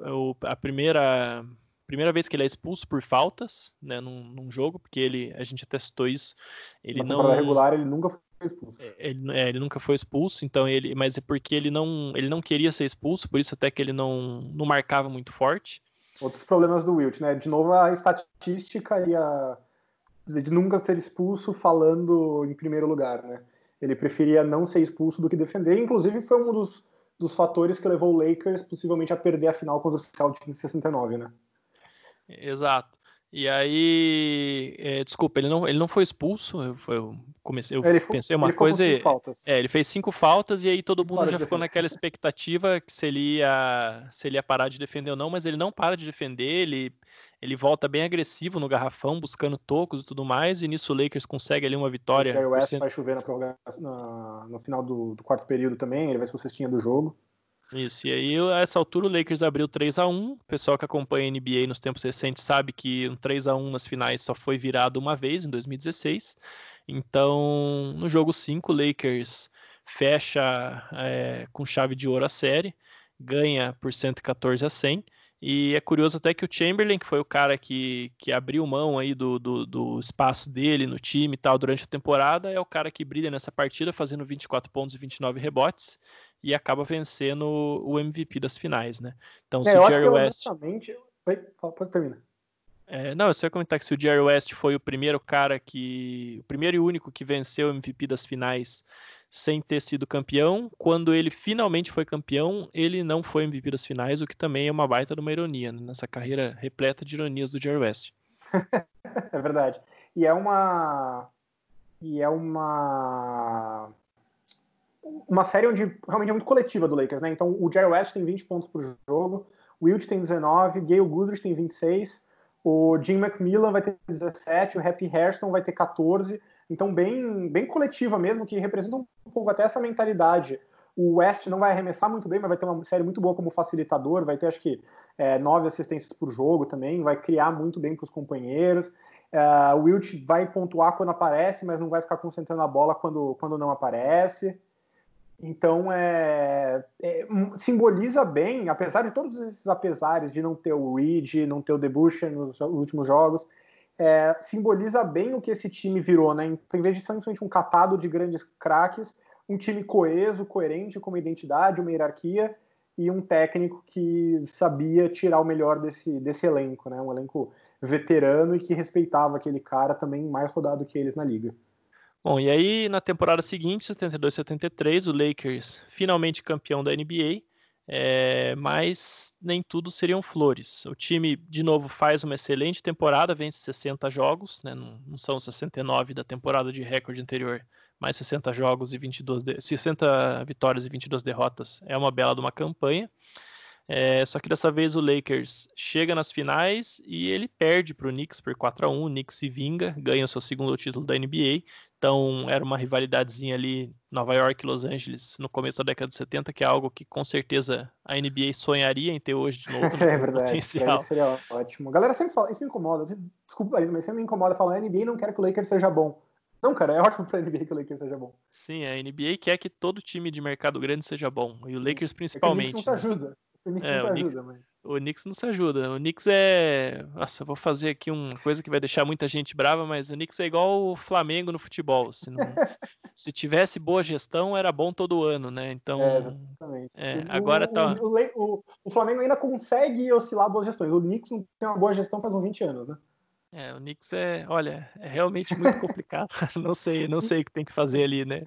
a, primeira, primeira vez que ele é expulso por faltas né, num, num jogo, porque ele, a gente testou isso. Ele Na não regular ele nunca foi expulso. É, ele, é, ele, nunca foi expulso, então ele, mas é porque ele não, ele não queria ser expulso, por isso até que ele não, não marcava muito forte. Outros problemas do Wilt, né? De novo a estatística e a de nunca ser expulso falando em primeiro lugar, né? Ele preferia não ser expulso do que defender. Inclusive, foi um dos, dos fatores que levou o Lakers possivelmente a perder a final contra o Celtics em 69, né? Exato. E aí, é, desculpa, ele não, ele não foi expulso. Eu, eu comecei, eu foi, pensei uma coisa. E, é, ele fez cinco faltas e aí todo mundo já ficou naquela expectativa que se ele ia, se ele ia parar de defender ou não, mas ele não para de defender. Ele, ele volta bem agressivo no garrafão, buscando tocos e tudo mais. E nisso o Lakers consegue ali uma vitória. O Jerry West vai chover na, na, no final do, do quarto período também. Ele vai ser o cestinha do jogo. Isso, e aí a essa altura o Lakers abriu 3 a 1 O pessoal que acompanha a NBA nos tempos recentes sabe que um 3 a 1 nas finais só foi virado uma vez, em 2016. Então, no jogo 5, o Lakers fecha é, com chave de ouro a série, ganha por 114 a 100. E é curioso até que o Chamberlain, que foi o cara que, que abriu mão aí do, do, do, espaço dele no time e tal durante a temporada, é o cara que brilha nessa partida, fazendo 24 pontos e 29 rebotes e acaba vencendo o MVP das finais, né? Então, é, se o Jerry West. Oi, pode terminar. É, não, eu só ia comentar que se o Jerry West foi o primeiro cara que. O primeiro e único que venceu o MVP das finais sem ter sido campeão, quando ele finalmente foi campeão, ele não foi MVP das finais, o que também é uma baita de uma ironia, né? nessa carreira repleta de ironias do Jerry West. [laughs] é verdade. E é uma. E é uma uma série onde realmente é muito coletiva do Lakers, né? Então o Jerry West tem 20 pontos por jogo, o Wilt tem 19, Gail Goodrich tem 26, o Jim McMillan vai ter 17, o Happy Hairston vai ter 14. Então bem, bem coletiva mesmo, que representa um pouco até essa mentalidade O West não vai arremessar muito bem, mas vai ter uma série muito boa como facilitador, vai ter acho que é, nove assistências por jogo também, vai criar muito bem para os companheiros. É, o Wilt vai pontuar quando aparece, mas não vai ficar concentrando a bola quando, quando não aparece. Então, é, é, simboliza bem, apesar de todos esses apesares de não ter o Reed, não ter o Debush nos últimos jogos, é, simboliza bem o que esse time virou, né? Em vez de simplesmente um catado de grandes craques, um time coeso, coerente, com uma identidade, uma hierarquia e um técnico que sabia tirar o melhor desse, desse elenco, né? Um elenco veterano e que respeitava aquele cara também mais rodado que eles na liga. Bom, e aí na temporada seguinte, 72-73, o Lakers finalmente campeão da NBA, é, mas nem tudo seriam flores. O time, de novo, faz uma excelente temporada, vence 60 jogos, né, não, não são 69 da temporada de recorde anterior, mais 60 jogos e 22 de, 60 vitórias e 22 derrotas. É uma bela de uma campanha. É, só que dessa vez o Lakers chega nas finais e ele perde para o Knicks por 4 a 1 O Knicks se vinga, ganha o seu segundo título da NBA. Então era uma rivalidadezinha ali Nova York e Los Angeles no começo da década de 70, que é algo que com certeza a NBA sonharia em ter hoje de novo. [laughs] é verdade. Potencial. Seria ótimo. A galera sempre fala, isso me incomoda. Desculpa, mas sempre me incomoda falar a NBA não quer que o Lakers seja bom. Não, cara, é ótimo pra NBA que o Lakers seja bom. Sim, a NBA quer que todo time de mercado grande seja bom. E o Lakers principalmente. É que o Knicks não te ajuda. O Knicks é, não se ajuda, mas... O Knicks não se ajuda. O Knicks é. Nossa, vou fazer aqui uma coisa que vai deixar muita gente brava, mas o Knicks é igual o Flamengo no futebol. Se, não... [laughs] se tivesse boa gestão, era bom todo ano, né? Então. É, exatamente. É, agora o, tá. O, o, o, Flamengo ainda consegue oscilar boas gestões. O Knicks não tem uma boa gestão faz uns 20 anos, né? É, o Knicks é, olha, é realmente muito [laughs] complicado. [laughs] não sei, não sei o que tem que fazer ali, né?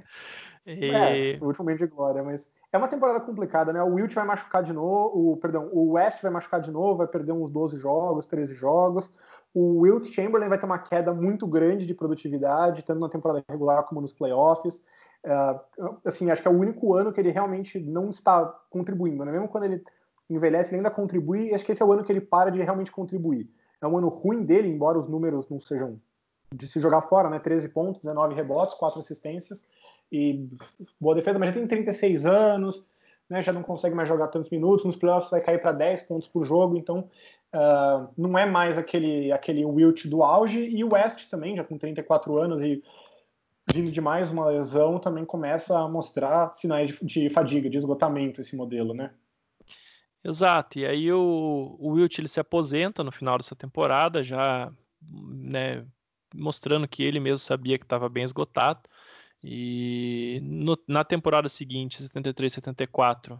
E... É, o último de glória, mas é uma temporada complicada, né? O Wilt vai machucar de novo, o, perdão, o West vai machucar de novo, vai perder uns 12 jogos, 13 jogos. O Wilt Chamberlain vai ter uma queda muito grande de produtividade, tanto na temporada regular como nos playoffs. Uh, assim, acho que é o único ano que ele realmente não está contribuindo, né? Mesmo quando ele envelhece, ele ainda contribui, e acho que esse é o ano que ele para de realmente contribuir é um ano ruim dele, embora os números não sejam de se jogar fora, né? 13 pontos, 19 rebotes, 4 assistências e boa defesa, mas já tem 36 anos, né? Já não consegue mais jogar tantos minutos, nos playoffs vai cair para 10 pontos por jogo, então uh, não é mais aquele aquele Wilt do auge e o West também, já com 34 anos e vindo de mais uma lesão, também começa a mostrar sinais de, de fadiga, de esgotamento esse modelo, né? Exato, e aí o, o Wilt ele se aposenta no final dessa temporada, já né, mostrando que ele mesmo sabia que estava bem esgotado. E no, na temporada seguinte, 73-74,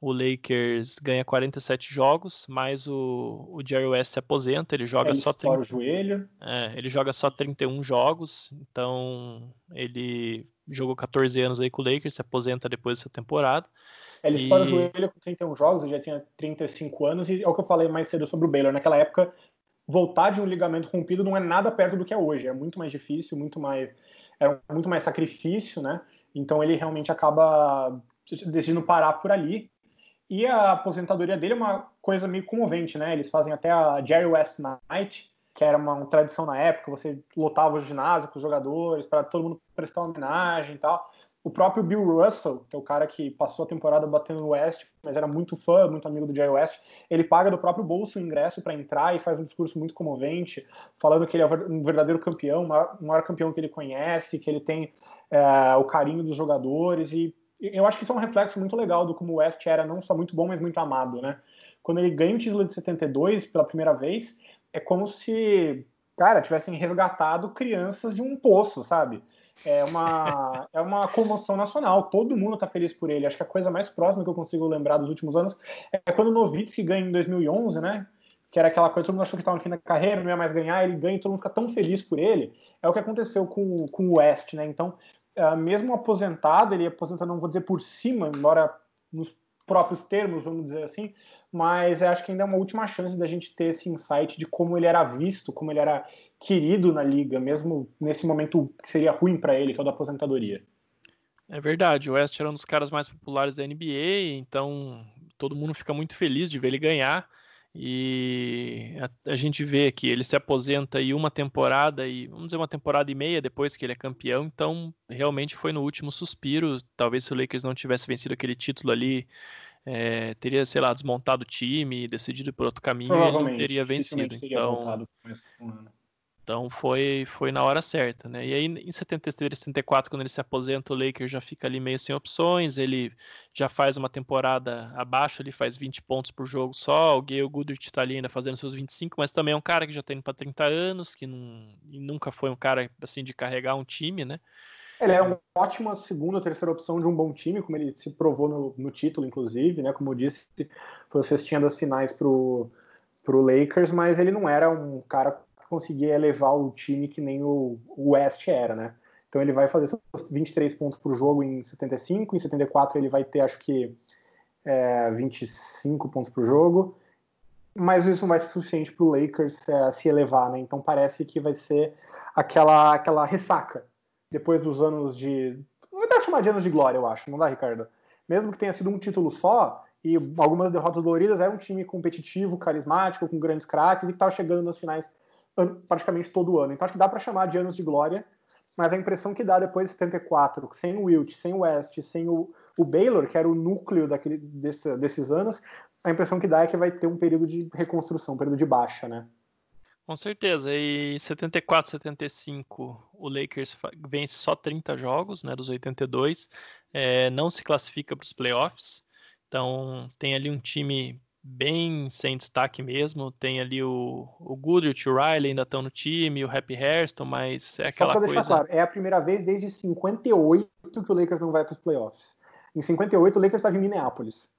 o Lakers ganha 47 jogos, mas o, o Jerry West se aposenta, ele joga ele só 30, o joelho. É, ele joga só 31 jogos, então ele jogou 14 anos aí com o Lakers, se aposenta depois dessa temporada. Ele e... estoura o joelho com 31 jogos, ele já tinha 35 anos, e é o que eu falei mais cedo sobre o Baylor. Naquela época, voltar de um ligamento rompido não é nada perto do que é hoje. É muito mais difícil, muito mais. É muito mais sacrifício, né? Então ele realmente acaba decidindo parar por ali. E a aposentadoria dele é uma coisa meio comovente, né? Eles fazem até a Jerry West Night, que era uma tradição na época, você lotava o ginásio com os jogadores para todo mundo prestar homenagem e tal. O próprio Bill Russell, que é o cara que passou a temporada batendo no West, mas era muito fã, muito amigo do Jerry West, ele paga do próprio bolso o ingresso para entrar e faz um discurso muito comovente, falando que ele é um verdadeiro campeão, o maior, o maior campeão que ele conhece, que ele tem é, o carinho dos jogadores. E eu acho que isso é um reflexo muito legal do como o West era não só muito bom, mas muito amado, né? Quando ele ganha o título de 72 pela primeira vez, é como se, cara, tivessem resgatado crianças de um poço, sabe? É uma, é uma comoção nacional. Todo mundo está feliz por ele. Acho que a coisa mais próxima que eu consigo lembrar dos últimos anos é quando o Novitsky ganha em 2011, né? Que era aquela coisa, todo mundo achou que estava no fim da carreira, não ia mais ganhar, ele ganha e todo mundo fica tão feliz por ele. É o que aconteceu com, com o West, né? Então, uh, mesmo aposentado, ele aposenta, não vou dizer por cima, embora nos próprios termos, vamos dizer assim, mas acho que ainda é uma última chance da gente ter esse insight de como ele era visto, como ele era querido na liga, mesmo nesse momento que seria ruim para ele, que é o da aposentadoria. É verdade, o West era um dos caras mais populares da NBA, então todo mundo fica muito feliz de ver ele ganhar. E a, a, gente vê que ele se aposenta aí uma temporada e vamos dizer uma temporada e meia depois que ele é campeão, então realmente foi no último suspiro. Talvez se o Lakers não tivesse vencido aquele título ali, é, teria, sei lá, desmontado o time, decidido por outro caminho e ele não teria vencido. Então, então foi, foi na hora certa, né? E aí em 73, 74, quando ele se aposenta, o Lakers já fica ali meio sem opções, ele já faz uma temporada abaixo, ele faz 20 pontos por jogo só, o Gayle Goodrich está ali ainda fazendo seus 25, mas também é um cara que já tem para 30 anos, que não, nunca foi um cara assim de carregar um time, né? Ele é uma ótima segunda ou terceira opção de um bom time, como ele se provou no, no título, inclusive, né? Como eu disse, foi o cestinha das finais pro, pro Lakers, mas ele não era um cara conseguia elevar o time que nem o, West era, né? Então ele vai fazer 23 pontos por jogo em 75, em 74 ele vai ter, acho que, é, 25 pontos por jogo, mas isso não vai ser suficiente para o Lakers é, se elevar, né? Então parece que vai ser aquela, aquela ressaca depois dos anos de. Não dá chamar de anos de glória, eu acho, não dá, Ricardo? Mesmo que tenha sido um título só e algumas derrotas doloridas, era um time competitivo, carismático, com grandes craques e que estava chegando nas finais praticamente todo ano. Então acho que dá para chamar de anos de glória, mas a impressão que dá depois de 74, sem o Wilt, sem o West, sem o, o Baylor, que era o núcleo daquele, desse, desses anos, a impressão que dá é que vai ter um período de reconstrução, um período de baixa, né? Com certeza. E 74, 75, o Lakers vence só 30 jogos, né, dos 82, é, não se classifica para os playoffs. Então tem ali um time bem sem destaque mesmo. Tem ali o, o Goodrich, o Riley ainda estão no time, o Happy Hairston, mas é aquela Só pra coisa... claro, é a primeira vez desde 58 que o Lakers não vai para os playoffs. Em 58 o Lakers estava em Minneapolis.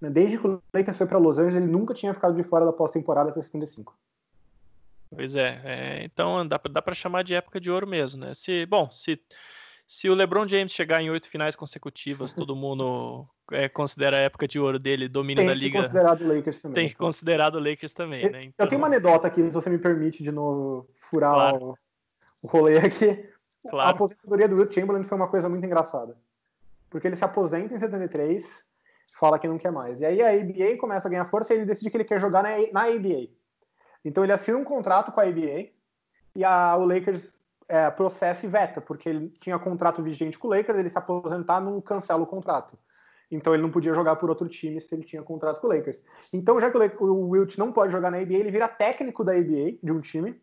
Desde que o Lakers foi para Los Angeles, ele nunca tinha ficado de fora da pós-temporada até 55. Pois é, é então dá, dá para chamar de época de ouro mesmo, né? Se, bom, se se o LeBron James chegar em oito finais consecutivas, todo mundo é, considera a época de ouro dele, domínio da liga. Tem que considerar o Lakers também. Tem que considerar o Lakers também, né? Então... Eu tenho uma anedota aqui, se você me permite de novo furar claro. o, o rolê aqui. Claro. A aposentadoria do Will Chamberlain foi uma coisa muito engraçada. Porque ele se aposenta em 73, fala que não quer mais. E aí a ABA começa a ganhar força e ele decide que ele quer jogar na, na ABA. Então ele assina um contrato com a ABA e a, o Lakers é, processa e veta, porque ele tinha contrato vigente com o Lakers, ele se aposentar, não cancela o contrato. Então ele não podia jogar por outro time se ele tinha contrato com o Lakers. Então, já que o Wilt não pode jogar na ABA, ele vira técnico da ABA, de um time.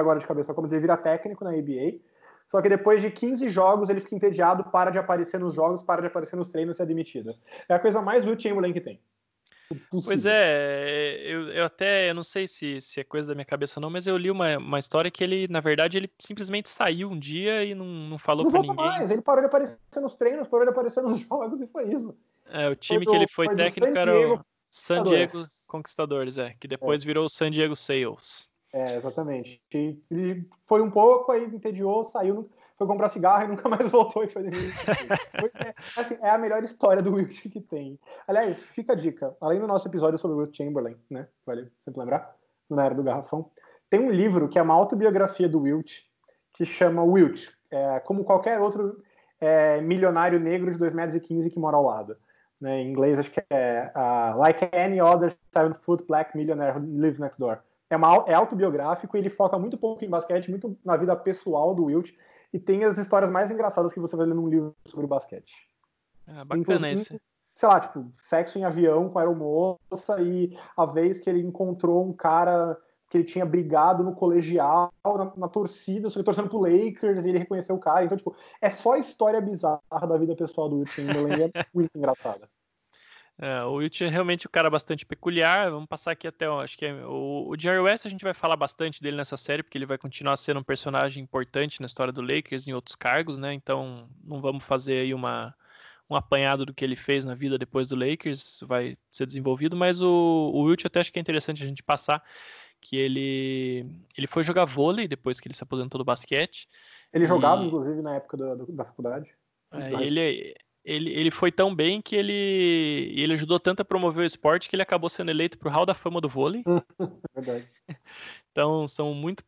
Agora de cabeça como ele vira técnico na ABA. Só que depois de 15 jogos ele fica entediado, para de aparecer nos jogos, para de aparecer nos treinos e é demitido. É a coisa mais Wilt Chamberlain que tem. Possível. Pois é, eu, eu até eu não sei se, se é coisa da minha cabeça ou não, mas eu li uma, uma história que ele, na verdade, ele simplesmente saiu um dia e não, não falou não pra ninguém. mais, ele parou de aparecer nos treinos, parou de aparecer nos [laughs] jogos e foi isso. É, o time que ele foi, foi técnico era o San Diego Conquistadores, é, que depois é. virou o San Diego Sales. É, exatamente. Ele foi um pouco, aí entediou, saiu, foi comprar cigarro e nunca mais [laughs] voltou e foi é, assim, é a melhor história do Wilt que tem. Aliás, fica a dica. Além do nosso episódio sobre o Wilt Chamberlain, né? Vale sempre lembrar, na era do garrafão. Tem um livro que é uma autobiografia do Wilt, que chama Wilt, é, como qualquer outro é, milionário negro de 2,15 metros que mora ao lado. Né, em inglês acho que é uh, Like Any Other Seven Foot Black Millionaire Who Lives Next Door. É, uma, é autobiográfico e ele foca muito pouco em basquete, muito na vida pessoal do Wilt e tem as histórias mais engraçadas que você vai ler num livro sobre basquete. É, bacana esse. Sei lá, tipo, sexo em avião com a aeromoça e a vez que ele encontrou um cara que ele tinha brigado no colegial, na, na torcida, só que torcendo pro Lakers, e ele reconheceu o cara. Então, tipo, é só história bizarra da vida pessoal do Chamberlain, é [laughs] muito engraçada. É, o Wilt é realmente um cara bastante peculiar. Vamos passar aqui até, acho que é, o, o Jerry West a gente vai falar bastante dele nessa série, porque ele vai continuar sendo um personagem importante na história do Lakers em outros cargos, né? Então não vamos fazer aí uma, um apanhado do que ele fez na vida depois do Lakers, vai ser desenvolvido, mas o, o Wilt até acho que é interessante a gente passar que ele ele foi jogar vôlei depois que ele se aposentou do basquete. Ele jogava, inclusive, na época da, da faculdade. É, ele, ele, ele foi tão bem que ele, ele ajudou tanto a promover o esporte que ele acabou sendo eleito para o Hall da Fama do vôlei. [laughs] Verdade. Então, são muito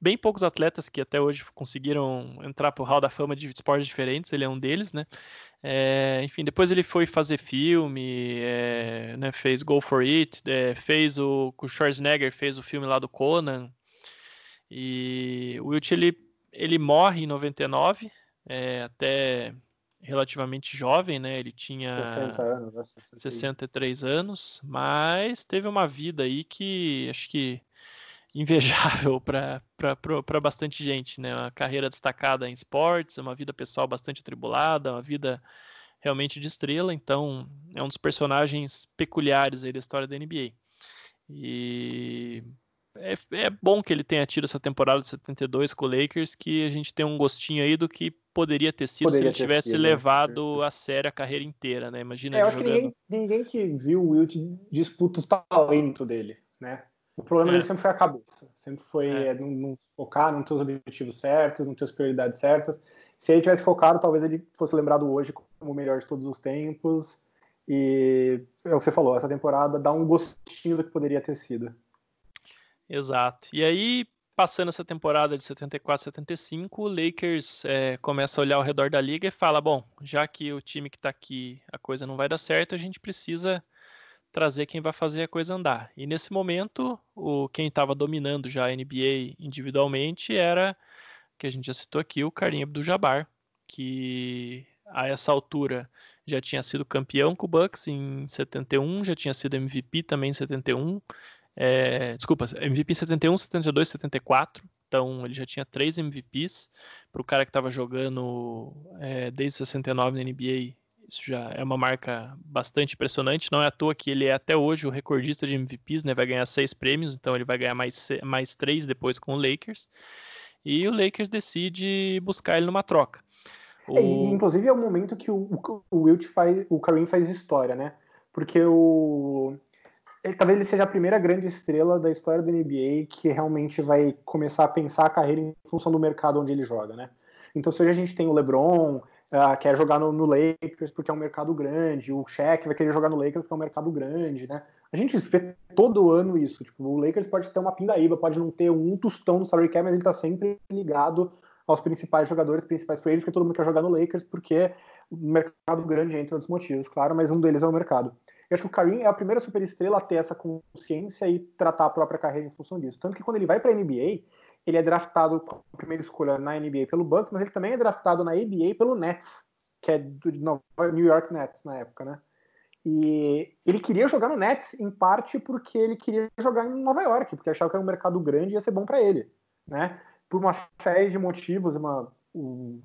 bem poucos atletas que até hoje conseguiram entrar para o Hall da Fama de esportes diferentes, ele é um deles, né? É, enfim, depois ele foi fazer filme, é, né, fez Go For It, é, fez o, o Schwarzenegger fez o filme lá do Conan, e o Wilt, ele, ele morre em 99, é, até relativamente jovem, né? Ele tinha 60 anos, 63 anos, mas teve uma vida aí que acho que invejável para bastante gente, né? Uma carreira destacada em esportes, uma vida pessoal bastante atribulada, uma vida realmente de estrela, então é um dos personagens peculiares aí da história da NBA. E é, é, bom que ele tenha tido essa temporada de 72 com o Lakers, que a gente tem um gostinho aí do que poderia ter sido poderia se ele tivesse sido, né? levado né? a sério a carreira inteira, né? Imagina é, eu acho jogando... que ninguém, ninguém, que viu o Wilt disputa o talento dele, né? O problema é. dele sempre foi a cabeça, sempre foi é. é não, não, focar, não ter os objetivos certos, não ter as prioridades certas. Se ele tivesse focado, talvez ele fosse lembrado hoje como o melhor de todos os tempos. E é o que você falou, essa temporada dá um gostinho do que poderia ter sido. Exato. E aí, passando essa temporada de 74, 75, o Lakers é, começa a olhar ao redor da liga e fala: bom, já que o time que está aqui a coisa não vai dar certo, a gente precisa trazer quem vai fazer a coisa andar. E nesse momento, o quem estava dominando já a NBA individualmente era, que a gente já citou aqui, o Karim Abdul-Jabbar, que a essa altura já tinha sido campeão com o Bucks em 71, já tinha sido MVP também em 71, é, desculpa, MVP 71, 72, 74. Então ele já tinha três MVPs. Para o cara que estava jogando é, desde 69 na NBA, isso já é uma marca bastante impressionante. Não é à toa que ele é até hoje o recordista de MVPs, né? Vai ganhar seis prêmios, então ele vai ganhar mais, mais três depois com o Lakers. E o Lakers decide buscar ele numa troca. O... É, inclusive é o momento que o, o Wilt faz, o Kareem faz história, né? Porque o ele, talvez ele seja a primeira grande estrela da história da NBA que realmente vai começar a pensar a carreira em função do mercado onde ele joga, né? Então, se hoje a gente tem o LeBron, uh, quer jogar no, no, Lakers porque é um mercado grande, o Shaq vai querer jogar no Lakers porque é um mercado grande, né? A gente vê todo ano isso. Tipo, o Lakers pode ter uma pindaíba, pode não ter um tostão no salary cap, mas ele tá sempre ligado aos principais jogadores, principais free porque todo mundo quer jogar no Lakers porque o mercado grande entre outros motivos, claro, mas um deles é o mercado. Eu acho que o Karim é a primeira superestrela a ter essa consciência e tratar a própria carreira em função disso. Tanto que quando ele vai para a NBA, ele é draftado com a primeira escolha na NBA pelo Bucks, mas ele também é draftado na ABA pelo Nets, que é do New York Nets na época, né? E ele queria jogar no Nets em parte porque ele queria jogar em Nova York, porque achava que era um mercado grande e ia ser bom para ele, né? Por uma série de motivos, uma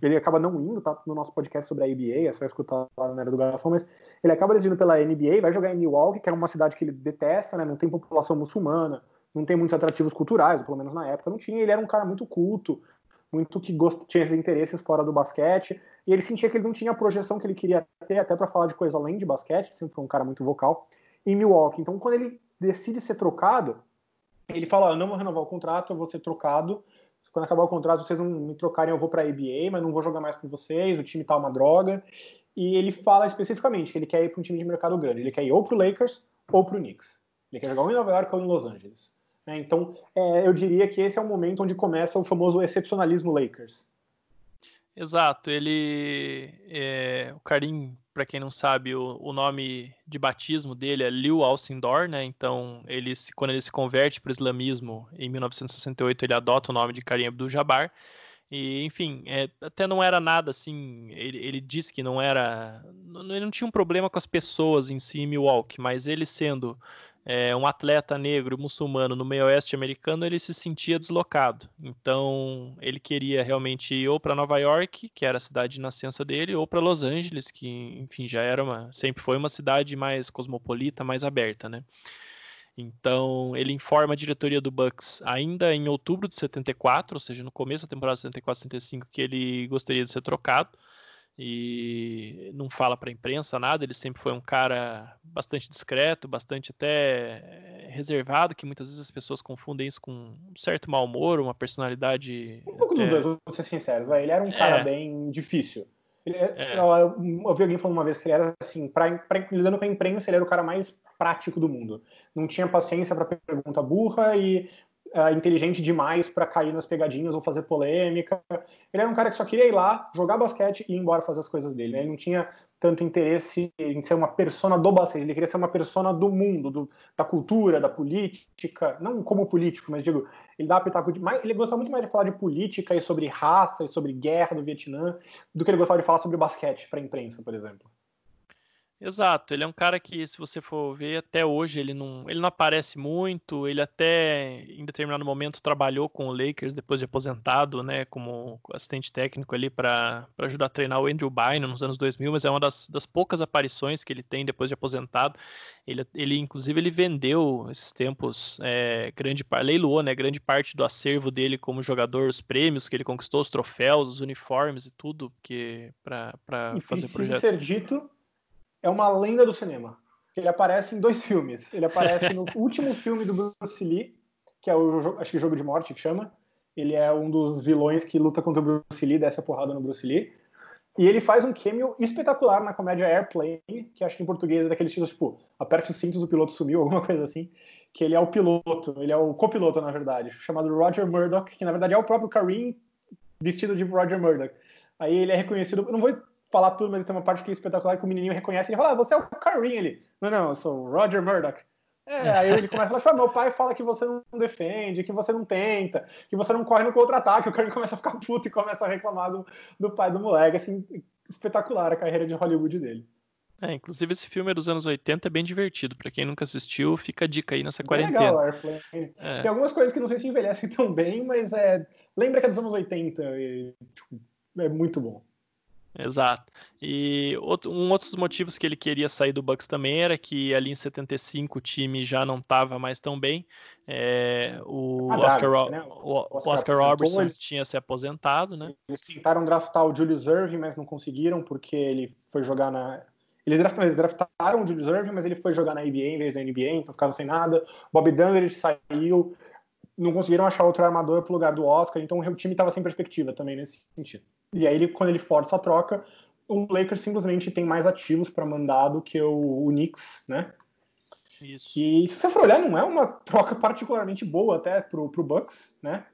ele acaba não indo, tá no nosso podcast sobre a NBA, você vai escutar lá na era do Garrafão, mas ele acaba decidindo pela NBA, vai jogar em Milwaukee, que é uma cidade que ele detesta, né, não tem população muçulmana, não tem muitos atrativos culturais, pelo menos na época não tinha, ele era um cara muito culto, muito que gost... tinha esses interesses fora do basquete, e ele sentia que ele não tinha a projeção que ele queria ter, até para falar de coisa além de basquete, sempre foi um cara muito vocal, em Milwaukee. Então, quando ele decide ser trocado, ele fala: Eu não vou renovar o contrato, eu vou ser trocado, quando acabar o contrato, vocês não me trocarem, eu vou para a ABA, mas não vou jogar mais com vocês, o time tá uma droga. E ele fala especificamente que ele quer ir para um time de mercado grande. Ele quer ir ou para o Lakers ou para o Knicks. Ele quer jogar ou em Nova York ou em Los Angeles. É, então, é, eu diria que esse é o momento onde começa o famoso excepcionalismo Lakers. Exato. Ele, é, o Karim para quem não sabe, o, o, nome de batismo dele é Liu Alcindor, né? Então, ele se, quando ele se converte para o islamismo em 1968, ele adota o nome de Karim Abdul-Jabbar. E, enfim, é, até não era nada assim. Ele, ele disse que não era. Não, ele não tinha um problema com as pessoas em si em Milwaukee, mas ele sendo é, um atleta negro muçulmano no meio oeste americano, ele se sentia deslocado. Então, ele queria realmente ir ou para Nova York, que era a cidade de nascença dele, ou para Los Angeles, que, enfim, já era uma, sempre foi uma cidade mais cosmopolita, mais aberta, né? Então, ele informa a diretoria do Bucks ainda em outubro de 74, ou seja, no começo da temporada 74-75, que ele gostaria de ser trocado e não fala para a imprensa nada. Ele sempre foi um cara bastante discreto, bastante até reservado, que muitas vezes as pessoas confundem isso com um certo mau humor, uma personalidade. Um pouco até... dos dois, vou ser sincero. Ele era um cara é. bem difícil. Ele, é, é. Eu, eu, ouvi alguém falando uma vez que ele era assim, pra, pra, lidando com a imprensa, ele era o cara mais prático do mundo. Não tinha paciência para pergunta burra e uh, inteligente demais para cair nas pegadinhas ou fazer polêmica. Ele era um cara que só queria ir lá, jogar basquete e ir embora fazer as coisas dele. Né? Ele não tinha tanto interesse em ser uma persona do basquete, ele queria ser uma persona do mundo, do, da cultura, da política, não como político, mas digo, ele dá pitaco de, ele gostava muito mais de falar de política e sobre raça e sobre guerra do Vietnã do que ele gostava de falar sobre basquete para a imprensa, por exemplo. Exato, ele é um cara que, se você for ver, até hoje ele não, ele não aparece muito. Ele até, em determinado momento, trabalhou com o Lakers depois de aposentado, né, como assistente técnico ali para ajudar a treinar o Andrew Bynum nos anos 2000, mas é uma das, das poucas aparições que ele tem depois de aposentado. Ele, ele inclusive, ele vendeu esses tempos, é, grande leiloou, né, grande parte do acervo dele como jogador, os prêmios que ele conquistou, os troféus, os uniformes e tudo, que para fazer projeto. ser dito é uma lenda do cinema. Ele aparece em dois [laughs] filmes. Ele aparece no [laughs] último filme do Bruce Lee, que é o acho que Jogo de Morte que chama. Ele é um dos vilões que luta contra o Bruce Lee, desce a porrada no Bruce Lee. E ele faz um cameo espetacular na comédia Airplane, que acho que em português é daquele estilo tipo, aperte os cintos, o piloto sumiu, [laughs] alguma coisa assim. Que ele é o piloto, ele é o copiloto, na verdade, chamado Roger Murdoch, que na verdade é o próprio Kareem vestido de Roger Murdoch. Aí ele é reconhecido, não vou falar tudo, mas tem uma parte que é espetacular que o menininho reconhece. Ele fala, ah, você é o Kareem. Ele, não, não, eu sou o Roger Murdoch. É, aí ele começa a falar, meu pai fala que você não defende, que você não tenta, que você não corre no contra-ataque. O Kareem começa a ficar puto e começa a reclamar do, do pai do moleque. Assim, espetacular a carreira de Hollywood dele. É, inclusive esse filme é dos anos 80, é bem divertido. Para quem nunca assistiu, fica a dica aí nessa bem quarentena. Legal, Airplane. É. Tem algumas coisas que não sei se envelhecem tão bem, mas é, lembra que é dos anos 80 e tipo, é muito bom. Exato. E outro, um outro dos motivos que ele queria sair do Bucks também era que ali em 75 o time já não estava mais tão bem. É, o, ah, Oscar, né? o, Oscar, Oscar Robertson eles, tinha se aposentado, né? Eles tentaram draftar o Julius Irving, mas não conseguiram porque ele foi jogar na. Eles draftaram, eles draftaram o Julius Irving, mas ele foi jogar na NBA em vez da NBA, então ficaram sem nada. Bob Dunley saiu, não conseguiram achar outro armador pro lugar do Oscar, então o time estava sem perspectiva também nesse sentido. E aí, ele, quando ele força a troca, o Lakers simplesmente tem mais ativos para mandar do que o, o Knicks, né? Isso. E se você for olhar, não é uma troca particularmente boa até pro, pro Bucks, né?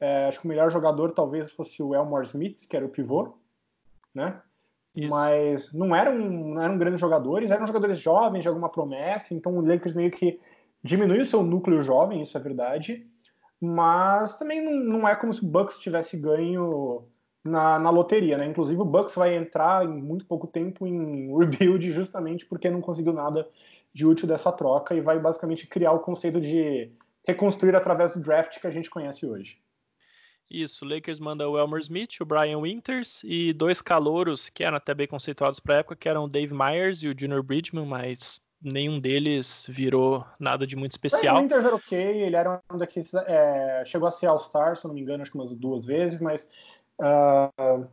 É, acho que o melhor jogador talvez fosse o Elmore Smith, que era o pivô, né? Isso. Mas não eram, não eram grandes jogadores, eram jogadores jovens, de alguma promessa, então o Lakers meio que diminui o seu núcleo jovem, isso é verdade, mas também não, não é como se o Bucks tivesse ganho na, na loteria, né? Inclusive o Bucks vai entrar em muito pouco tempo em [laughs] rebuild justamente porque não conseguiu nada de útil dessa troca e vai basicamente criar o conceito de reconstruir através do draft que a gente conhece hoje. Isso, o Lakers manda o Elmer Smith, o Brian Winters e dois calouros que eram até bem conceituados para a época, que eram o Dave Myers e o Junior Bridgman, mas nenhum deles virou nada de muito especial. O Winters era ok, ele era um daqueles. É, chegou a ser All-Star, se eu não me engano, acho que umas duas vezes, mas uh,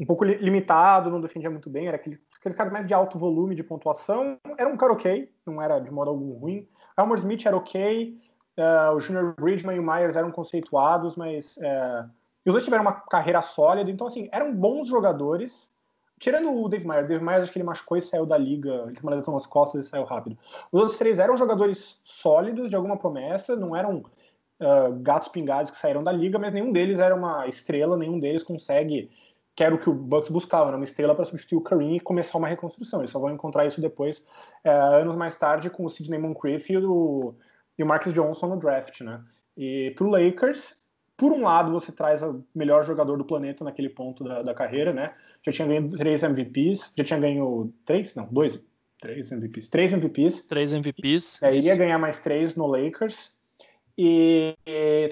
um pouco limitado, não defendia muito bem, era aquele, aquele cara mais de alto volume de pontuação. Era um cara ok, não era de modo algum ruim. Elmer Smith era ok, uh, o Junior Bridgman e o Myers eram conceituados, mas uh, os dois tiveram uma carreira sólida, então assim, eram bons jogadores. Tirando o Dave Myers, Dave Myers acho que ele machucou e saiu da liga, ele tem uma lesão nas costas e saiu rápido. Os outros três eram jogadores sólidos, de alguma promessa, não eram uh, gatos pingados que saíram da liga, mas nenhum deles era uma estrela, nenhum deles consegue, que era o que o Bucks buscava, uma estrela para substituir o Kareem e começar uma reconstrução. Eles só vão encontrar isso depois, uh, anos mais tarde, com o Sidney Moncrief e o, e o Marcus Johnson no draft, né? E pro Lakers, por um lado, você traz o melhor jogador do planeta naquele ponto da, da carreira, né? Já tinha ganho três MVPs, já tinha ganho três? Não, dois. Três MVPs. Três MVPs. Três MVPs. É, iria ganhar mais três no Lakers. E,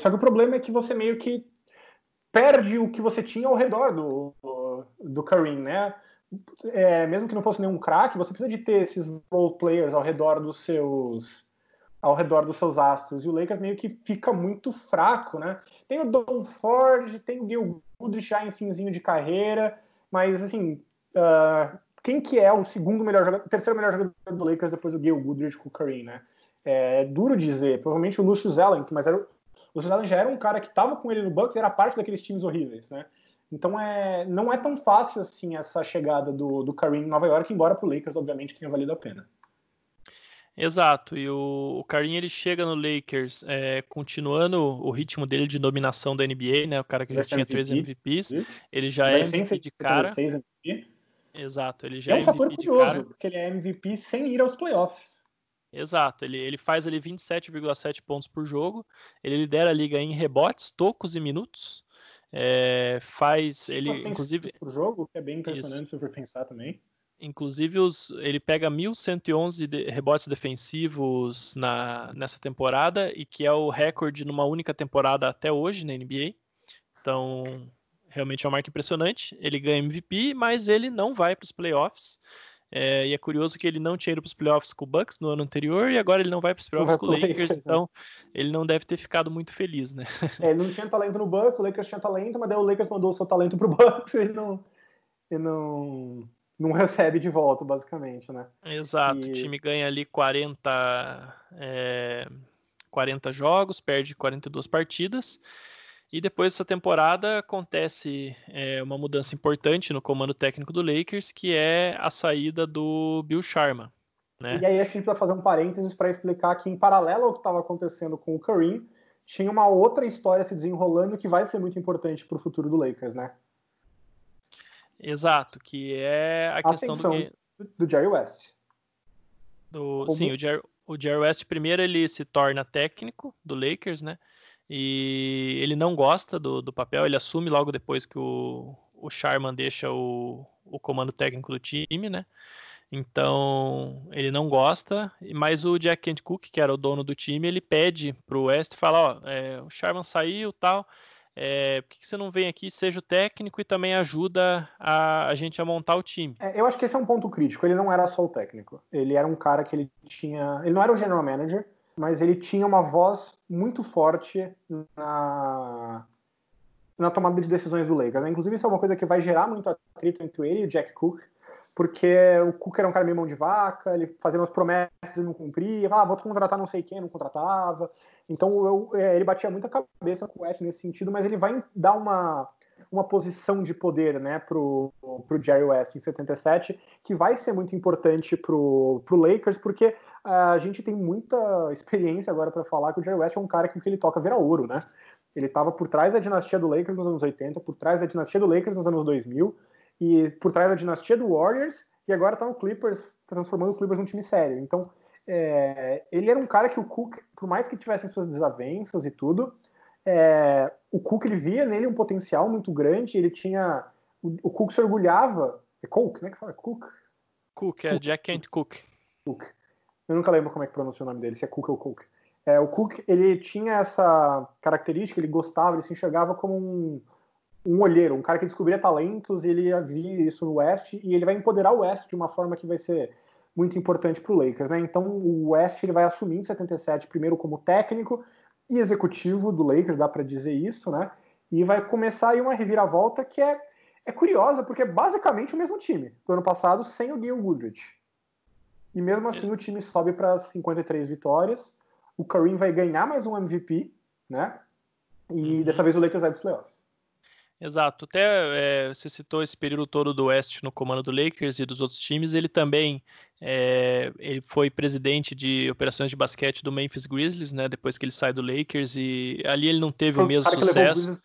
só que o problema é que você meio que perde o que você tinha ao redor do, do Kareem, né? É, mesmo que não fosse nenhum craque, você precisa de ter esses role players ao redor dos seus ao redor dos seus astros. E o Lakers meio que fica muito fraco, né? Tem o Don Ford, tem o Gil Goodrich já em finzinho de carreira, mas assim, uh, quem que é o segundo melhor jogador, terceiro melhor jogador do Lakers depois do Gil Goodrich com o Kareem, né? É duro dizer, provavelmente o Lucius Allen, mas era, o Lucius Allen já era um cara que estava com ele no Bucks, era parte daqueles times horríveis, né? Então é, não é tão fácil assim essa chegada do, do Kareem em Nova York, embora para o Lakers, obviamente, tenha valido a pena. Exato, e o, o Karim ele chega no Lakers é, continuando o ritmo dele de dominação da NBA, né? O cara que já, já tinha MVP, três MVPs, ele já é MVP de cara. MVP. Exato, ele já é, é um MVP fator curioso, porque ele é MVP sem ir aos playoffs. Exato, ele, ele faz ali 27,7 pontos por jogo, ele lidera a liga em rebotes, tocos e minutos. É, faz ele, inclusive. Por jogo, que é bem impressionante Isso. se for pensar também. Inclusive, os, ele pega 1.111 de, rebotes defensivos na, nessa temporada, e que é o recorde numa única temporada até hoje na NBA. Então, realmente é uma marca impressionante. Ele ganha MVP, mas ele não vai para os playoffs. É, e é curioso que ele não tinha ido para os playoffs com o Bucks no ano anterior e agora ele não vai para os playoffs com o Lakers, né? então ele não deve ter ficado muito feliz, né? [laughs] É, ele não tinha talento no Bucks, o Lakers tinha talento, mas daí o Lakers mandou o seu talento para o [laughs] Bucks e não, e não, não recebe de volta, basicamente, né? Exato, e... o time ganha ali 40, é, 40 jogos, perde 42 partidas. E depois dessa temporada acontece é, uma mudança importante no comando técnico do Lakers, que é a saída do Bill Sharma. Né? E aí a gente vai fazer um parênteses para explicar que, em paralelo ao que estava acontecendo com o Kareem, tinha uma outra história se desenrolando que vai ser muito importante para o futuro do Lakers, né? Exato, que é a, a questão do, do Jerry West. Do, sim, o Jerry, o Jerry West primeiro ele se torna técnico do Lakers, né? E ele não gosta do, do papel, ele assume logo depois que o, o Sharman deixa o, o comando técnico do time, né? Então ele não gosta, mas o Jack Kent Cook, que era o dono do time, ele pede pro West fala, ó, é, o Sharman saiu tal, é, por que, que, você não vem aqui, seja o técnico e também ajuda a, a gente a montar o time? É, eu acho que esse é um ponto crítico. Ele não era só o técnico. Ele era um cara que ele tinha. Ele não era o general manager, mas ele tinha uma voz muito forte na, na tomada de decisões do Lakers. Né? Inclusive, isso é uma coisa que vai gerar muito atrito entre ele e o Jack Cook, porque o Cook era um cara meio mão de vaca, ele fazia umas promessas e não cumpria, ah, vou contratar não sei quem, não contratava. Então eu, é, ele batia muita cabeça com o West nesse sentido, mas ele vai dar uma, uma posição de poder né, pro, pro Jerry West em 77, que vai ser muito importante pro, pro Lakers, porque a gente tem muita [laughs] experiência agora para falar que o Jerry West é um cara que o que ele toca vira ouro, né? Ele estava por trás da dinastia do Lakers nos anos 80, por trás da dinastia do Lakers nos anos 2000, e por trás da dinastia do Warriors, e agora está no Clippers, transformando o Clippers num time sério. Então, é, ele era um cara que o Cook, por mais que tivesse suas desavenças e tudo, é, o Cook ele via nele um potencial muito grande, ele tinha. O, o Cook se orgulhava. É Cook, né? Que fala? Cook? Cook, é Cook. Jack Kent Cook. Cook. Eu nunca lembro como é que pronuncia o nome dele, se é Cook ou Cook. É, o Cook, ele tinha essa característica, ele gostava, ele se enxergava como um, um olheiro, um cara que descobria talentos e ele via isso no West e ele vai empoderar o West de uma forma que vai ser muito importante para o Lakers, né? Então o West ele vai assumir em 77 primeiro como técnico e executivo do Lakers, dá para dizer isso, né? E vai começar aí uma reviravolta que é, é curiosa porque é basicamente o mesmo time do ano passado sem o Gil Woodridge. E mesmo assim o time sobe para 53 vitórias. O Kareem vai ganhar mais um MVP, né? E uhum. dessa vez o Lakers vai para os playoffs. Exato. Até é, você citou esse período todo do West no comando do Lakers e dos outros times. Ele também é, ele foi presidente de operações de basquete do Memphis Grizzlies, né? Depois que ele sai do Lakers e ali ele não teve foi o mesmo sucesso.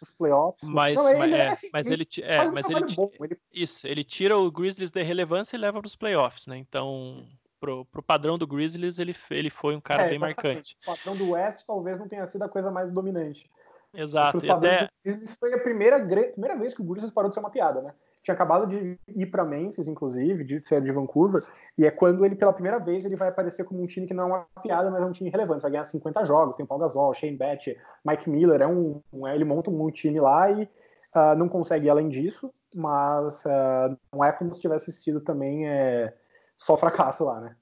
Mas, não, mas, é, assim, mas ele, é, mas ele, bom, ele, isso, ele tira o Grizzlies da relevância e leva para os playoffs, né? Então pro, pro padrão do Grizzlies ele, ele foi um cara é, bem marcante. O padrão do West talvez não tenha sido a coisa mais dominante. Exato. E até... Grizzlies foi a primeira, primeira vez que o Grizzlies parou de ser uma piada, né? Tinha acabado de ir para Memphis, inclusive, de ser de Vancouver, e é quando ele, pela primeira vez, ele vai aparecer como um time que não é uma piada, mas é um time relevante. Vai ganhar 50 jogos, tem Paul Gasol, Shane Batch, Mike Miller, é um, um ele monta um time lá e uh, não consegue ir além disso, mas uh, não é como se tivesse sido também é, só fracasso lá, né?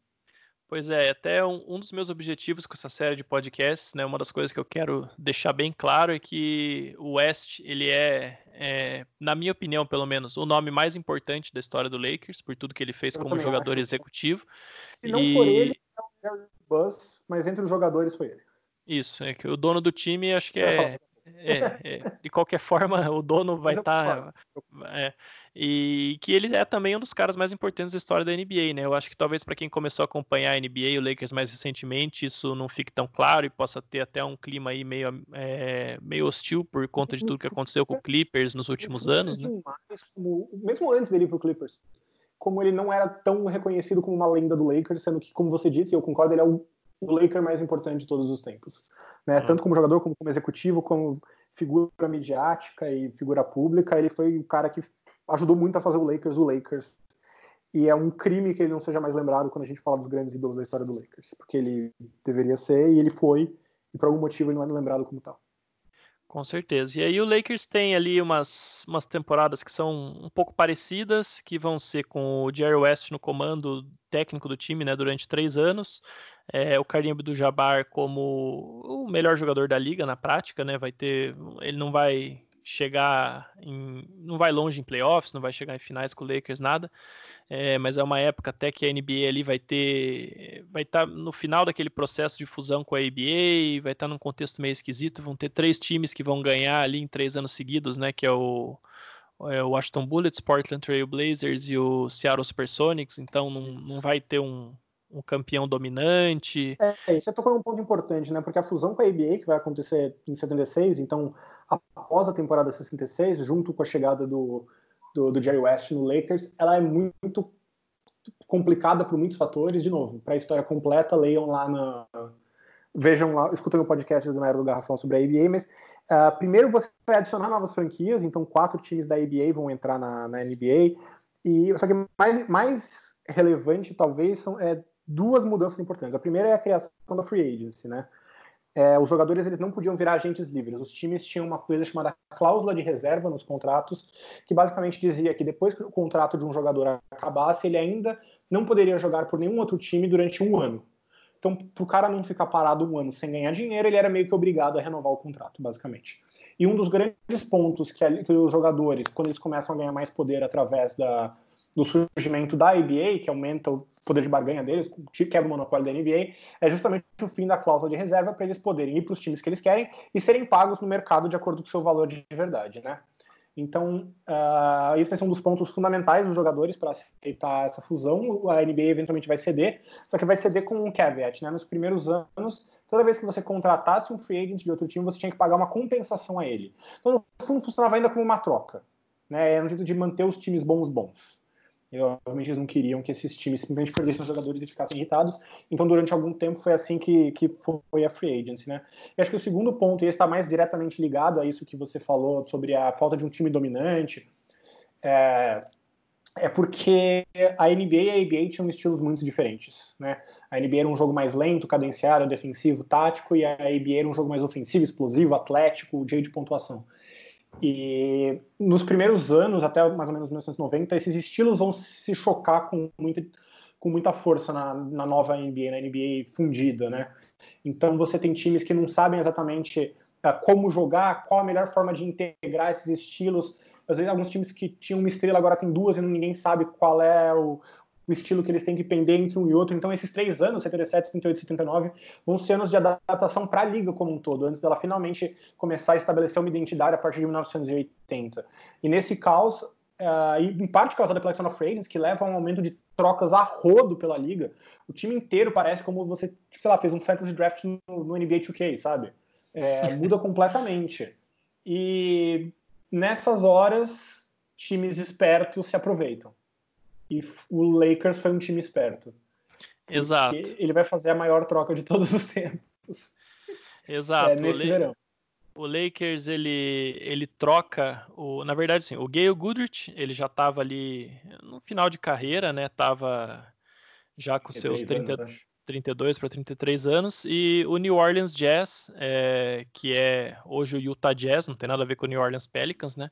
Pois é, até um, um, dos meus objetivos com essa série de podcasts, né, uma das coisas que eu quero deixar bem claro é que o West, ele é, é, na minha opinião, pelo menos, o nome mais importante da história do Lakers, por tudo que ele fez eu como jogador acho. executivo. Se não e... for ele, é o Buzz, mas entre os jogadores foi ele. Isso, é que o dono do time acho que é, É, é, de qualquer forma, [laughs] o dono vai estar. Tá, é, e que ele é também um dos caras mais importantes da história da NBA, né? Eu acho que talvez para quem começou a acompanhar a NBA e o Lakers mais recentemente, isso não fique tão claro e possa ter até um clima aí meio, é, meio hostil por conta de tudo que aconteceu com o Clippers nos últimos anos, né? Como, mesmo antes dele ir pro Clippers, como ele não era tão reconhecido como uma lenda do Lakers, sendo que, como você disse, eu concordo, ele é o o Laker mais importante de todos os tempos. Né? Uhum. Tanto como jogador, como como executivo, como figura midiática e figura pública, ele foi o cara que ajudou muito a fazer o Lakers o Lakers. E é um crime que ele não seja mais lembrado quando a gente fala dos grandes ídolos da história do Lakers, porque ele deveria ser e ele foi, e por algum motivo ele não é lembrado como tal. Com certeza. E aí o Lakers tem ali umas, umas temporadas que são um pouco parecidas, que vão ser com o Jerry West no comando técnico do time, né, durante três anos. É, o Karim Abdul-Jabbar como o melhor jogador da liga na prática, né, vai ter, ele não vai chegar em, não vai longe em playoffs, não vai chegar em finais com o Lakers, nada é, mas é uma época até que a NBA ali vai ter, vai estar tá no final daquele processo de fusão com a ABA, vai estar tá num contexto meio esquisito, vão ter três times que vão ganhar ali em três anos seguidos, né, que é o, é o Washington Bullets, Portland Trail Blazers e o Seattle Supersonics, então não, não vai ter um, um campeão dominante. É, você tocou num ponto importante, né? Porque a fusão com a ABA, que vai acontecer em 76, então após a temporada 66, junto com a chegada do, do, do Jerry West no Lakers, ela é muito complicada por muitos fatores. De novo, para a história completa, leiam lá na. Vejam lá, escutem o podcast do Nairo do Garrafão sobre a ABA, mas uh, primeiro você vai adicionar novas franquias, então quatro times da ABA vão entrar na, na NBA. E só que mais, mais relevante, talvez, são é, duas mudanças importantes. A primeira é a criação da free agency, né? é, os jogadores eles não podiam virar agentes livres. Os times tinham uma coisa chamada cláusula de reserva nos contratos, que basicamente dizia que depois que o contrato de um jogador acabasse, ele ainda não poderia jogar por nenhum outro time durante um ano. Então, para o cara não ficar parado um ano sem ganhar dinheiro, ele era meio que obrigado a renovar o contrato, basicamente. E um dos grandes pontos que, que os jogadores, quando eles começam a ganhar mais poder através da, do surgimento da NBA, que aumenta o poder de barganha deles, quebra o monopólio da NBA, é justamente o fim da cláusula de reserva para eles poderem ir para os times que eles querem e serem pagos no mercado de acordo com o seu valor de verdade, né? Então, uh, esse vai ser um dos pontos fundamentais dos jogadores para aceitar essa fusão. A NBA eventualmente vai ceder, só que vai ceder com um caveat, né? Nos primeiros anos, toda vez que você contratasse um free agent de outro time, você tinha que pagar uma compensação a ele. Então, no fundo, funcionava ainda como uma troca, né? Era um de manter os times bons bons. E, obviamente eles não queriam que esses times simplesmente perdessem os jogadores e ficassem irritados. Então, durante algum tempo, foi assim que, que foi a free agency, né? E acho que o segundo ponto, e está mais diretamente ligado a isso que você falou sobre a falta de um time dominante, é, é porque a NBA e a ABA tinham estilos muito diferentes, né? A NBA era um jogo mais lento, cadenciado, defensivo, tático, e a ABA era um jogo mais ofensivo, explosivo, atlético, cheio de pontuação. E nos primeiros anos, até mais ou menos 1990, esses estilos vão se chocar com muita, com muita força na, na nova NBA, na NBA fundida, né? Então você tem times que não sabem exatamente uh, como jogar, qual a melhor forma de integrar esses estilos. Às vezes alguns times que tinham uma estrela agora tem duas e ninguém sabe qual é o, o estilo que eles têm que pender entre um e outro. Então, esses três anos, 77, 78 79, vão ser anos de adaptação para a liga como um todo, antes dela finalmente começar a estabelecer uma identidade a partir de 1980. E nesse caos, uh, em parte causada pela Action of Ratings, que leva a um aumento de trocas a rodo pela liga, o time inteiro parece como você, tipo, sei lá, fez um fantasy draft no, no NBA 2K, sabe? É, [laughs] muda completamente. E nessas horas, times espertos se aproveitam. E o Lakers foi um time esperto. Exato. Ele vai fazer a maior troca de todos os [laughs] tempos. Exato. É, nesse o verão. O Lakers ele, ele troca o, na verdade sim, o Gale Goodrich, ele já estava ali no final de carreira, né? Tava já com seus 30, anos, 32 para 33 anos e o New Orleans Jazz, é, que é hoje o Utah Jazz, não tem nada a ver com o New Orleans Pelicans, né?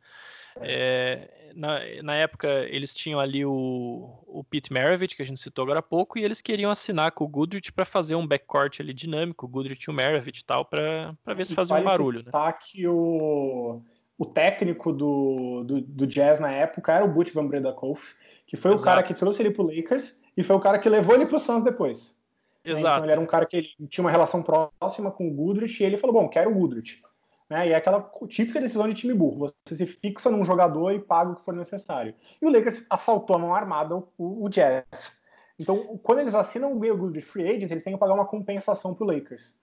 É, na, na época, eles tinham ali o, o Pete Maravich, que a gente citou agora há pouco, e eles queriam assinar com o Goodrich para fazer um backcourt ali dinâmico, o Goodrich e o Maravich e tal, para ver se fazia um barulho. Né? que o, o técnico do, do, do, Jazz na época era o Butch Van Bredakolf, que foi Exato. o cara que trouxe ele pro Lakers e foi o cara que levou ele pro Suns depois. Exato. Então ele era um cara que tinha uma relação próxima com o Goodrich e ele falou, bom, quero o Goodrich. Né? E é aquela típica decisão de time burro. Você se fixa num jogador e paga o que for necessário. E o Lakers assaltou a mão armada o, o Jazz. Então, quando eles assinam o Bill de free agent, eles têm que pagar uma compensação pro Lakers.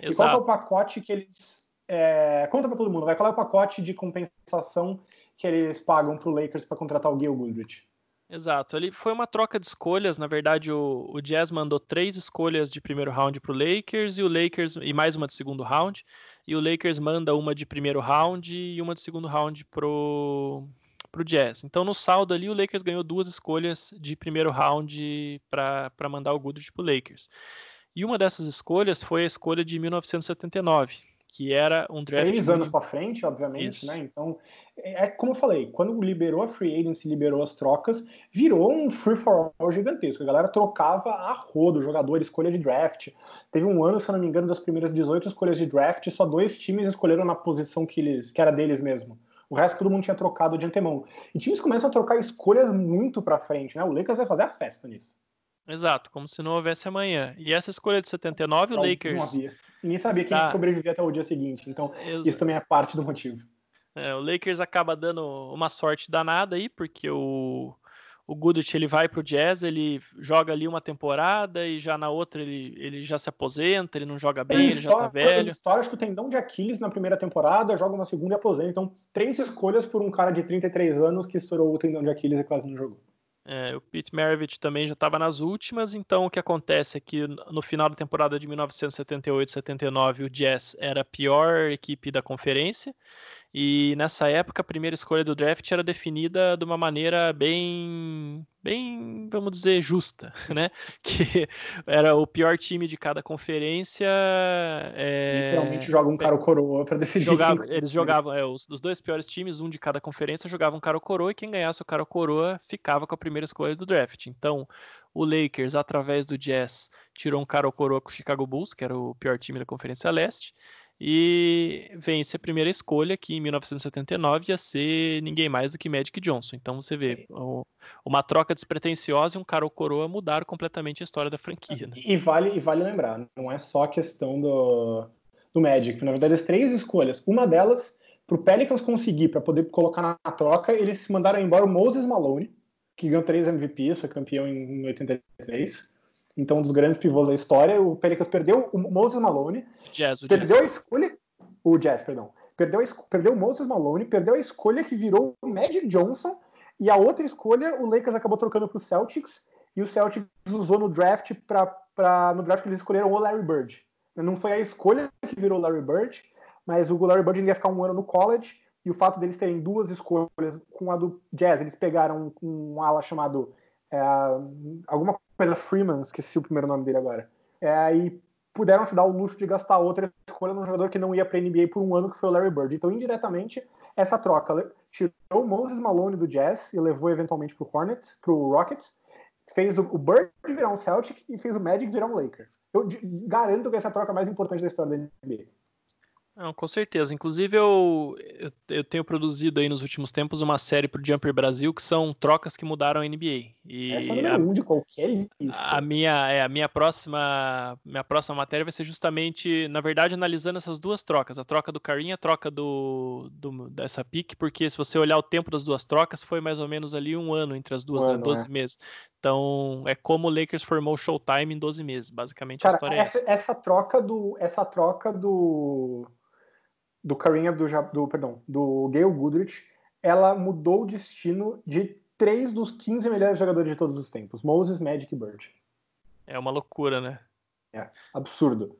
Exato. E qual é o pacote que eles... É... Conta para todo mundo, vai. Qual é o pacote de compensação que eles pagam pro Lakers para contratar o Gil Goodrich? Exato. Ele foi uma troca de escolhas. Na verdade, o, o Jazz mandou três escolhas de primeiro round para o Lakers e o Lakers e mais uma de segundo round. E o Lakers manda uma de primeiro round e uma de segundo round pro pro Jazz. Então, no saldo ali, o Lakers ganhou duas escolhas de primeiro round para mandar o Goodrich pro Lakers. E uma dessas escolhas foi a escolha de 1979, que era um draft. Três anos para frente, obviamente, Isso. né? Então, é, é como eu falei, quando liberou a free agency, liberou as trocas, virou um free for all gigantesco. A galera trocava a rodo, jogador, escolha de draft. Teve um ano, se eu não me engano, das primeiras 18 escolhas de draft, só dois times escolheram na posição que, eles, que era deles mesmo. O resto todo mundo tinha trocado de antemão. E times começam a trocar escolhas muito para frente, né? O Lakers vai fazer a festa nisso. Exato, como se não houvesse amanhã. E essa escolha de 79, não, o Lakers. Ninguém sabia quem tá. sobreviver até o dia seguinte. Então, Exato. isso também é parte do motivo. É, o Lakers acaba dando uma sorte danada aí, porque o, o Goodrich ele vai pro Jazz, ele joga ali uma temporada e já na outra ele, ele já se aposenta, ele não joga bem, ele, ele já tá velho. Ele estoura acho que o tendão de Aquiles na primeira temporada, joga uma segunda e aposenta. Então, três escolhas por um cara de 33 anos que estourou o tendão de Aquiles e quase não jogou. É, o Pete Maravich também já estava nas últimas, então o que acontece é que no final da temporada de 1978-79 o Jazz era a pior equipe da conferência e nessa época, a primeira escolha do draft era definida de uma maneira bem, bem, vamos dizer, justa, [laughs] né? Que era o pior time de cada conferência. É... Literalmente joga um cara ou coroa para decidir. Jogava, eles jogavam, é, os, os, dois piores times, um de cada conferência, jogavam um cara ou coroa e quem ganhasse o cara ou coroa ficava com a primeira escolha do draft. Então, o Lakers, através do Jazz, tirou um cara ou coroa com o Chicago Bulls, que era o pior time da Conferência Leste e vence a primeira escolha, que em 1979 ia ser ninguém mais do que Magic Johnson. Então você vê, uma troca despretensiosa e um cara ou coroa mudaram completamente a história da franquia. Né? E, vale, e vale lembrar, não é só a questão do, do Magic. Na verdade, as três escolhas, uma delas, para o Pelicans conseguir, para poder colocar na troca, eles mandaram embora o Moses Malone, que ganhou três MVPs, foi campeão em 83 então um dos grandes pivôs da história. O Pelicans perdeu o Moses Malone, Jazz, perdeu Jazz. a escolha, o Jazz, perdão, perdeu, a, perdeu o Moses Malone, perdeu a escolha que virou o Magic Johnson e a outra escolha o Lakers acabou trocando para o Celtics e o Celtics usou no draft para no draft que eles escolheram o Larry Bird. Não foi a escolha que virou o Larry Bird, mas o Larry Bird ia ficar um ano no college e o fato deles terem duas escolhas com a do Jazz, eles pegaram um, um ala chamado é, alguma coisa Freeman, esqueci o primeiro nome dele agora. É, e puderam se dar o luxo de gastar outra escolha num jogador que não ia para NBA por um ano, que foi o Larry Bird. Então, indiretamente, essa troca tirou Moses Malone do Jazz e levou eventualmente para Hornets, para o Rockets, fez o Bird virar um Celtic e fez o Magic virar um Laker. Eu garanto que essa é a troca mais importante da história da NBA. Não, com certeza. Inclusive, eu, eu, eu, tenho produzido aí nos últimos tempos uma série para o Jumper Brasil que são trocas que mudaram a NBA. E Essa é a, um de qualquer lista. A minha, é, a minha próxima minha próxima matéria vai ser justamente, na verdade, analisando essas duas trocas. A troca do Carinha, a troca do, do, dessa pique, porque se você olhar o tempo das duas trocas, foi mais ou menos ali um ano entre as duas, um ano, 12 é. meses. Então, é como o Lakers formou o Showtime em 12 meses. Basicamente, Cara, a história essa, é essa. Essa troca do... Essa troca do do Kareem Abdul, do, perdão, do Gail Goodrich, ela mudou o destino de três dos 15 melhores jogadores de todos os tempos, Moses, Magic e Bird. É uma loucura, né? É, absurdo.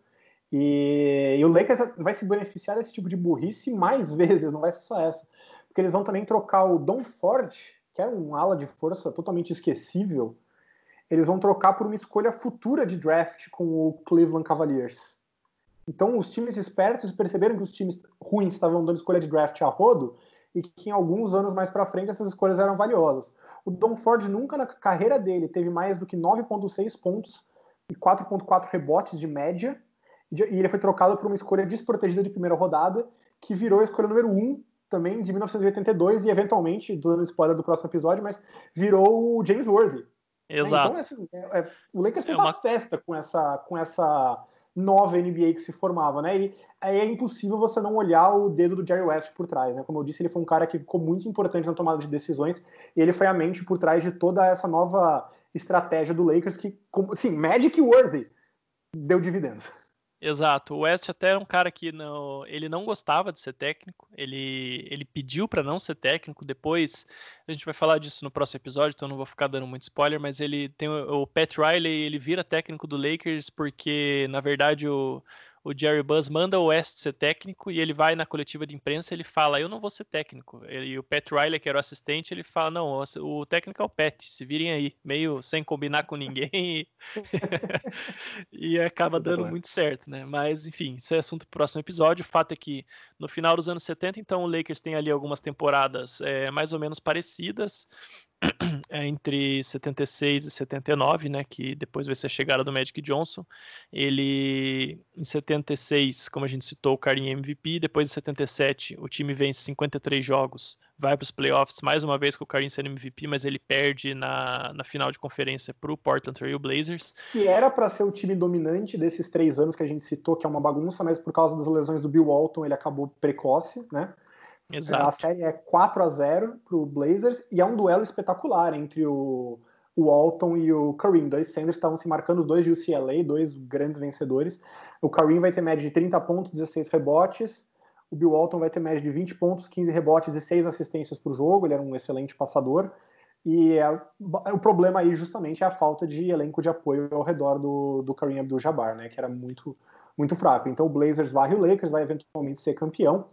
E, e, o Lakers vai se beneficiar desse tipo de burrice mais [laughs] vezes, não vai ser só essa. Porque eles vão também trocar o Don Ford, que é um ala de força totalmente esquecível, eles vão trocar por uma escolha futura de draft com o Cleveland Cavaliers. Então, os times espertos perceberam que os times ruins estavam dando escolha de draft a rodo e que em alguns anos mais para frente essas escolhas eram valiosas. O Don Ford nunca na carreira dele teve mais do que 9,6 pontos e 4,4 rebotes de média, e ele foi trocado por uma escolha desprotegida de primeira rodada, que virou a escolha número 1 também de 1982 e eventualmente, dando spoiler do próximo episódio, mas virou o James Worthy. Exato. Então, assim, é, é, o Lakers fez é uma... uma festa com essa, com essa nova NBA que se formava, né? E aí é impossível você não olhar o dedo do Jerry West por trás, né? Como eu disse, ele foi um cara que ficou muito importante na tomada de decisões e ele foi a mente por trás de toda essa nova estratégia do Lakers que, assim, Magic Worthy deu dividendos. Exato. O West até é um cara que não, ele não gostava de ser técnico. Ele, ele pediu para não ser técnico. Depois a gente vai falar disso no próximo episódio, então não vou ficar dando muito spoiler. Mas ele tem o, o Pat Riley, ele vira técnico do Lakers porque na verdade o o Jerry Buzz manda o West ser técnico e ele vai na coletiva de imprensa ele fala, eu não vou ser técnico. E o Pat Riley, que era o assistente, ele fala, não, o técnico é o Pat, se virem aí, meio sem combinar com ninguém [laughs] e, acaba dando muito certo, né? Mas, enfim, isso é assunto do próximo episódio. O fato é que no final dos anos 70, então, o Lakers tem ali algumas temporadas é, mais ou menos parecidas, entre 76 e 79, né, que depois vai ser a chegada do Magic Johnson. Ele, em 76, como a gente citou, o Karim MVP, depois em 77 o time vence 53 jogos, vai para os playoffs mais uma vez com o Karim sendo MVP, mas ele perde na, na final de conferência para o Portland Trail Blazers. Que era para ser o time dominante desses três anos que a gente citou, que é uma bagunça, mas por causa das lesões do Bill Walton ele acabou precoce, né? Exato. A série é 4 a 0 para o Blazers e é um duelo espetacular entre o, o Walton e o Kareem. Dois Sanders estavam se marcando, os dois de UCLA, dois grandes vencedores. O Kareem vai ter média de 30 pontos, 16 rebotes. O Bill Walton vai ter média de 20 pontos, 15 rebotes e 6 assistências por jogo. Ele era um excelente passador. E é, o problema aí justamente é a falta de elenco de apoio ao redor do, do Kareem Abdul-Jabbar, né, que era muito, muito fraco. Então o Blazers varre o Lakers, vai eventualmente ser campeão.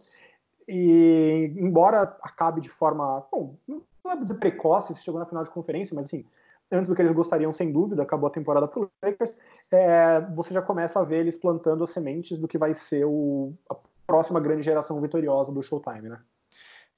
E embora acabe de forma, bom, não é dizer precoce, se chegou na final de conferência, mas assim, antes do que eles gostariam, sem dúvida, acabou a temporada para Lakers, é, você já começa a ver eles plantando as sementes do que vai ser o, a próxima grande geração vitoriosa do Showtime, né?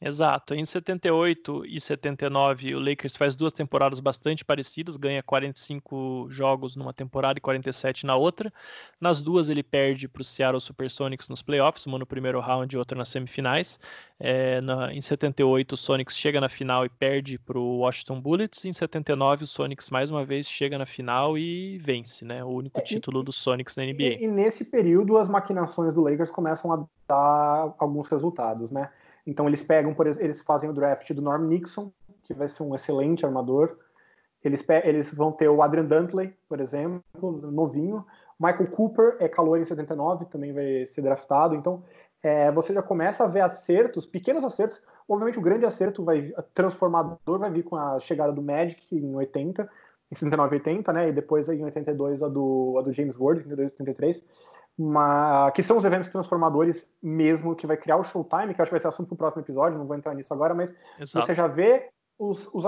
Exato. Em 78 e 79, o Lakers faz duas temporadas bastante parecidas, ganha 45 jogos numa temporada e 47 na outra. Nas duas, ele perde para o Seattle Supersonics nos playoffs, uma no primeiro round e outra nas semifinais. É, na, em 78, o Sonics chega na final e perde para o Washington Bullets. Em 79, o Sonics mais uma vez chega na final e vence, né? O único é, título do Sonics na NBA. E, e nesse período, as maquinações do Lakers começam a dar alguns resultados, né? Então eles pegam, por eles fazem o draft do Norm Nixon, que vai ser um excelente armador. Eles, eles vão ter o Adrian Dantley, por exemplo, novinho. Michael Cooper é calor em 79, também vai ser draftado. Então é, você já começa a ver acertos, pequenos acertos. Obviamente o grande acerto vai transformador vai vir com a chegada do Magic em 80, em 79 80, né? E depois em 82 a do, a do James Ward, em 82 83 uma, que são os eventos transformadores mesmo, que vai criar o Showtime, que acho que vai ser assunto para o próximo episódio, não vou entrar nisso agora, mas Exato. você já vê os, os,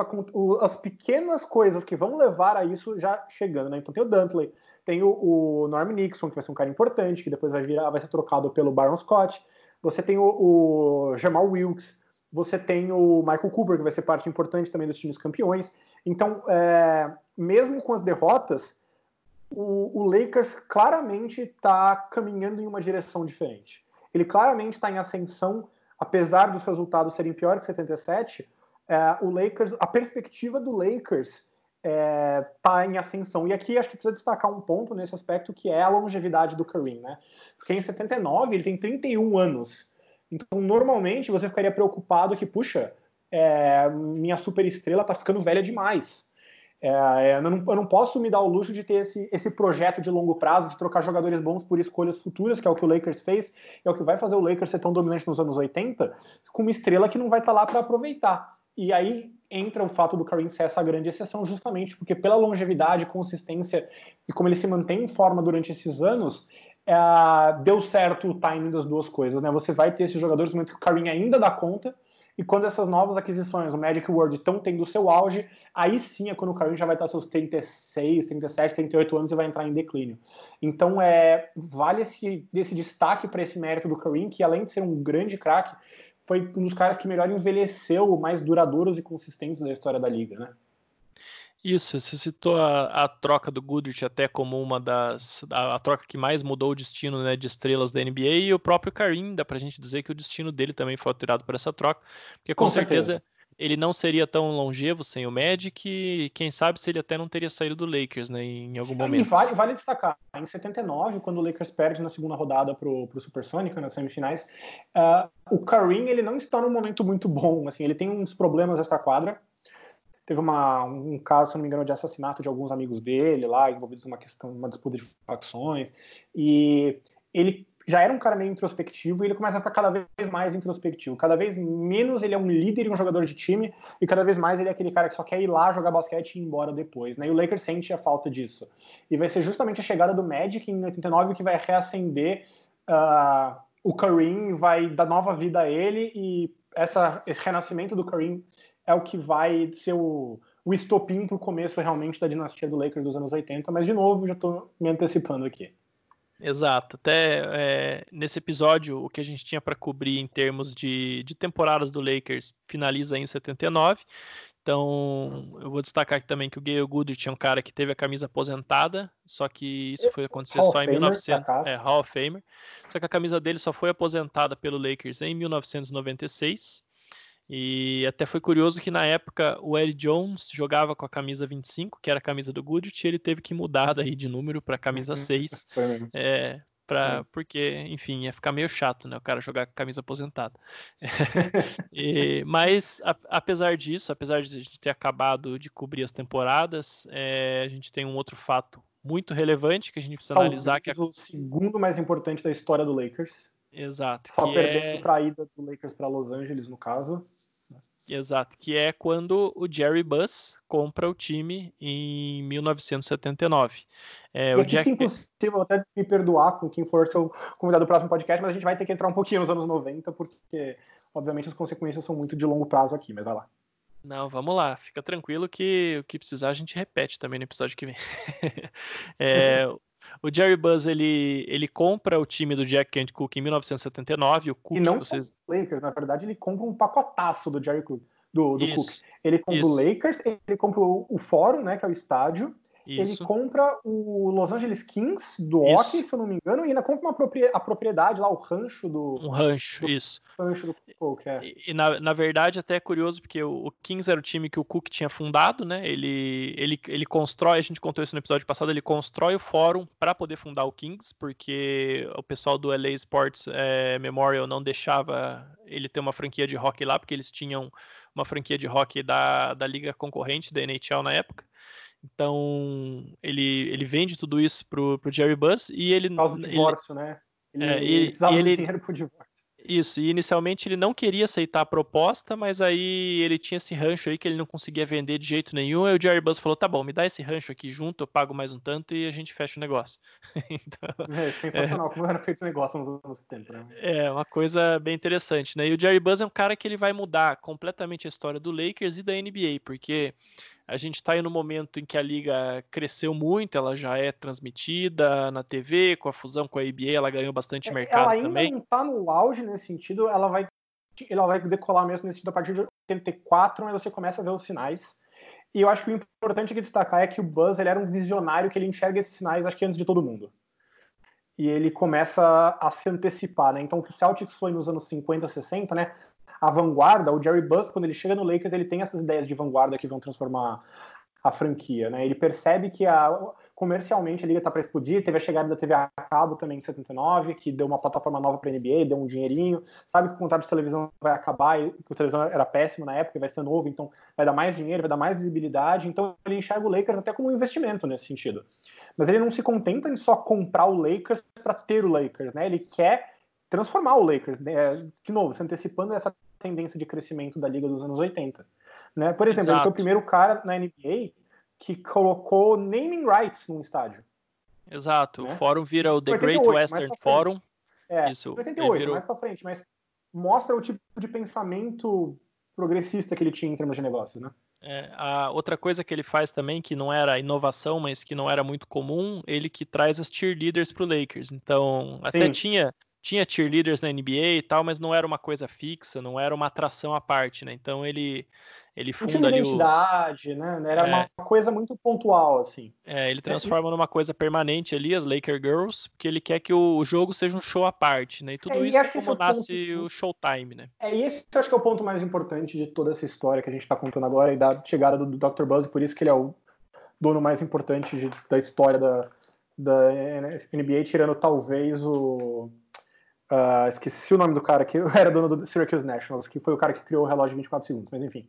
as pequenas coisas que vão levar a isso já chegando, né? Então tem o Dantley, tem o, o Norm Nixon, que vai ser um cara importante, que depois vai virar, vai ser trocado pelo Baron Scott, você tem o, o Jamal Wilkes, você tem o Michael Cooper, que vai ser parte importante também dos times campeões. Então, é, mesmo com as derrotas, o, o Lakers claramente está caminhando em uma direção diferente. Ele claramente está em ascensão, apesar dos resultados serem piores que 77. É, o Lakers, a perspectiva do Lakers está é, em ascensão. E aqui acho que precisa destacar um ponto nesse aspecto que é a longevidade do Kareem, né? Porque em 79 ele tem 31 anos. Então, normalmente você ficaria preocupado que, puxa, é, minha super estrela está ficando velha demais. É, é, eu, não, eu, não, posso me dar o luxo de ter esse, esse projeto de longo prazo, de trocar jogadores bons por escolhas futuras, que é o que o Lakers fez, é o que vai fazer o Lakers ser tão dominante nos anos 80, com uma estrela que não vai estar tá lá para aproveitar. E aí entra o fato do Kareem ser essa grande exceção, justamente porque pela longevidade, consistência e como ele se mantém em forma durante esses anos, é, deu certo o timing das duas coisas. Né? Você vai ter esses jogadores no momento que o Kareem ainda dá conta, e quando essas novas aquisições, o Magic World, estão tendo seu auge, aí sim é quando o Kareem já vai estar seus 36, 37, 38 anos e vai entrar em declínio. Então, é, vale esse, esse destaque para esse mérito do Kareem, que além de ser um grande craque, foi um dos caras que melhor envelheceu, mais duradouros e consistentes da história da liga, né? Isso, você citou a, a, troca do Goodrich até como uma das. A, a, troca que mais mudou o destino né, de estrelas da NBA e o próprio Karim, dá pra gente dizer que o destino dele também foi alterado por essa troca, porque com, com certeza. certeza ele não seria tão longevo sem o Magic e quem sabe se ele até não teria saído do Lakers, né, em algum momento. E vale, vale destacar, em 79, quando o Lakers perde na segunda rodada pro, pro Supersonics, nas semifinais, uh, o Kareem, ele não está num momento muito bom, assim, ele tem uns problemas extra-quadra, teve uma, um caso, se não me engano, de assassinato de alguns amigos dele lá, envolvidos numa questão, uma disputa de facções, e ele já era um cara meio introspectivo e ele começa a ficar cada vez mais introspectivo. Cada vez menos ele é um líder e um jogador de time e cada vez mais ele é aquele cara que só quer ir lá jogar basquete e ir embora depois. Né? E o Lakers sente a falta disso. E vai ser justamente a chegada do Magic em 89 que vai reacender uh, o Kareem, vai dar nova vida a ele e essa, esse renascimento do Kareem é o que vai ser o, o estopim para o começo realmente da dinastia do Lakers dos anos 80. Mas, de novo, já estou me antecipando aqui. Exato. Até é, nesse episódio, o que a gente tinha para cobrir em termos de, de temporadas do Lakers finaliza em 79. Então, eu vou destacar aqui também que o Gayle Goodrich é um cara que teve a camisa aposentada, só que isso foi acontecer Hall só em 1900, é, Hall of Famer. Só que a camisa dele só foi aposentada pelo Lakers em 1996. E até foi curioso que na época o Eddie Jones jogava com a camisa 25, que era a camisa do Goodrich, e ele teve que mudar daí de número para a camisa 6. [laughs] é, pra, é. Porque, enfim, ia ficar meio chato, né? O cara jogar com a camisa aposentada. [laughs] e, mas, a, apesar disso, apesar de a gente ter acabado de cobrir as temporadas, é, a gente tem um outro fato muito relevante que a gente precisa Talvez analisar. Que é o segundo mais importante da história do Lakers. Exato. Só perdendo é... para a ida do Lakers para Los Angeles, no caso. Exato, que é quando o Jerry Buss compra o time em 1979. É, e o Jack... impossível até me perdoar com quem for seu convidado do próximo podcast, mas a gente vai ter que entrar um pouquinho nos anos 90, porque, obviamente, as consequências são muito de longo prazo aqui, mas vai lá. Não, vamos lá, fica tranquilo que o que precisar a gente repete também no episódio que vem. [laughs] é, o Jerry Buzz ele, ele compra o time do Jack Kent Cook em 1979. O Cook, e não vocês... Lakers, na verdade, ele compra um pacotaço do Jerry Cook, do, do Cook. Ele compra isso. o Lakers, ele compra o, o Fórum, né, que é o estádio, isso. Ele compra o Los Angeles Kings do hockey, se eu não me engano, e ainda compra uma propriedade, a propriedade lá, o rancho do. Um rancho, do, isso. Rancho do Cook, é. E, e, na, na verdade, até é curioso, porque o, o, Kings era o time que o Cook tinha fundado, né? Ele, ele, ele constrói, a gente contou isso no episódio passado, ele constrói o fórum para poder fundar o Kings, porque o pessoal do LA Sports é, Memorial não deixava ele ter uma franquia de hockey lá, porque eles tinham uma franquia de hockey da, da liga concorrente da NHL na época. Então, ele, ele vende tudo isso pro, pro Jerry Buss e ele. Por causa do divórcio, ele, né? Ele, é, ele, precisava ele, dinheiro pro divórcio. Isso, e inicialmente ele não queria aceitar a proposta, mas aí ele tinha esse rancho aí que ele não conseguia vender de jeito nenhum. E o Jerry Buss falou: tá bom, me dá esse rancho aqui junto, eu pago mais um tanto e a gente fecha o negócio. [laughs] então, é sensacional, é, como era feito o negócio nos anos 70, né? É, uma coisa bem interessante, né? E o Jerry Buss é um cara que ele vai mudar completamente a história do Lakers e da NBA, porque a gente está aí no momento em que a liga cresceu muito, ela já é transmitida na TV, com a fusão com a NBA, ela ganhou bastante é, mercado ela ainda também. não está no auge nesse sentido, ela vai, ela vai decolar mesmo nesse sentido a partir de 84, mas você começa a ver os sinais. E eu acho que o importante aqui destacar é que o Buzz ele era um visionário que ele enxerga esses sinais, acho que antes de todo mundo. E ele começa a se antecipar, né? Então, o que o Celtics foi nos anos 50, 60, né? A vanguarda, o Jerry Buss, quando ele chega no Lakers, ele tem essas ideias de vanguarda que vão transformar a franquia, né? Ele percebe que a, comercialmente a liga está para explodir, teve a chegada da TV a cabo também em 79, que deu uma plataforma nova para a NBA, deu um dinheirinho, sabe que o contrato de televisão vai acabar, e que a televisão era péssimo na época, vai ser novo, então vai dar mais dinheiro, vai dar mais visibilidade, então ele enxerga o Lakers até como um investimento nesse sentido. Mas ele não se contenta em só comprar o Lakers para ter o Lakers, né? Ele quer transformar o Lakers, né? de novo, se antecipando essa tendência de crescimento da liga dos anos 80. Né? Por exemplo, Exato. ele foi o primeiro cara na NBA que colocou naming rights num estádio. Exato, né? o fórum vira o The 88, Great Western Forum. É, Isso, 88, virou... mais pra frente, mas mostra o tipo de pensamento progressista que ele tinha em termos de negócios, né? É, a outra coisa que ele faz também, que não era inovação, mas que não era muito comum, ele que traz as cheerleaders pro Lakers. Então, até Sim. tinha tinha cheerleaders na NBA e tal, mas não era uma coisa fixa, não era uma atração à parte, né? Então ele ele funda tinha ali identidade, o... né? Era é. uma coisa muito pontual, assim. É, ele transforma é, numa coisa permanente ali, as Laker Girls, porque ele quer que o jogo seja um show à parte, né? E tudo é, isso e como é nasce ponto... o Showtime, né? É, e esse eu acho que é o ponto mais importante de toda essa história que a gente está contando agora e da chegada do, do Dr. Buzz, por isso que ele é o dono mais importante de, da história da, da NBA, tirando talvez o Uh, esqueci o nome do cara que [laughs] era dono do Syracuse Nationals, que foi o cara que criou o relógio de 24 segundos, mas enfim.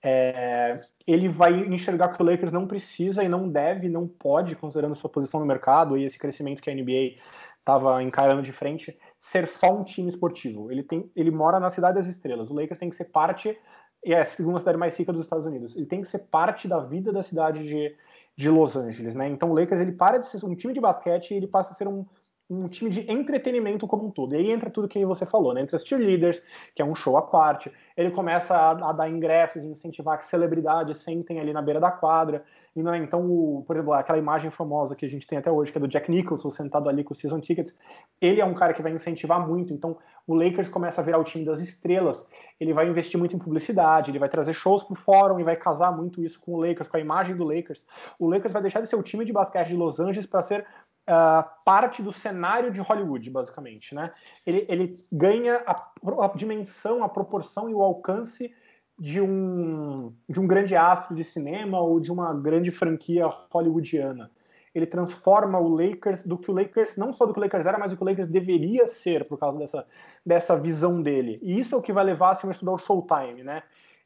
É, ele vai enxergar que o Lakers não precisa e não deve, não pode, considerando sua posição no mercado e esse crescimento que a NBA estava encarando de frente, ser só um time esportivo. Ele, tem, ele mora na Cidade das Estrelas. O Lakers tem que ser parte, e é a segunda cidade mais rica dos Estados Unidos. Ele tem que ser parte da vida da cidade de, de Los Angeles, né? Então o Lakers ele para de ser um time de basquete e ele passa a ser um, um time de entretenimento como um todo. E aí entra tudo que você falou, né? Entre as cheerleaders, que é um show à parte. Ele começa a, a dar ingressos, incentivar que celebridades sentem ali na beira da quadra. E não é, então, o, por exemplo, aquela imagem famosa que a gente tem até hoje, que é do Jack Nicholson sentado ali com os season tickets, ele é um cara que vai incentivar muito. Então, o Lakers começa a virar o time das estrelas. Ele vai investir muito em publicidade, ele vai trazer shows pro fórum e vai casar muito isso com o Lakers, com a imagem do Lakers. O Lakers vai deixar de ser o time de basquete de Los Angeles para ser uh, parte do cenário de Hollywood, basicamente. Né? Ele, ele ganha a, a, dimensão, a proporção e o alcance de um, de um grande astro de cinema ou de uma grande franquia hollywoodiana. Ele transforma o Lakers do que o Lakers, não só do que o Lakers era, mas do que o Lakers deveria ser por causa dessa, dessa visão dele. E isso é o que vai levar assim, a estudar o Showtime, né?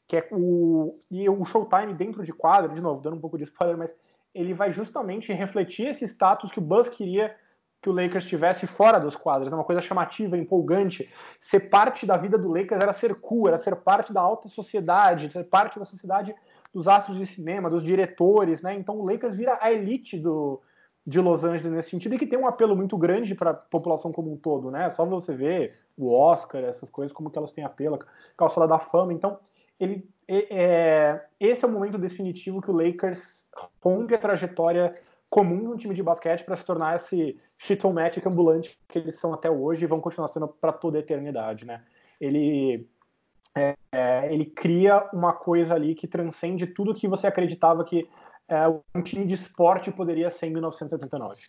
Que é o, e o Showtime dentro de quadro, de novo, dando um pouco de spoiler, mas ele vai justamente refletir esse status que o Buzz queria que o Lakers tivesse fora dos quadros, é uma coisa chamativa, empolgante. Ser parte da vida do Lakers era ser cool, era ser parte da alta sociedade, ser parte da sociedade dos astros de cinema, dos diretores, né? Então o Lakers vira a elite do, de Los Angeles nesse sentido e que tem um apelo muito grande para a população como um todo, né? Só você ver o Oscar, essas coisas, como que elas têm apelo, calçada da fama. Então ele é, esse é o momento definitivo que o Lakers rompe a trajetória comum de um time de basquete para se tornar esse shittle magic ambulante que eles são até hoje e vão continuar sendo para toda a eternidade, né? Ele é, é, ele cria uma coisa ali que transcende tudo que você acreditava que é, um time de esporte poderia ser em 1979.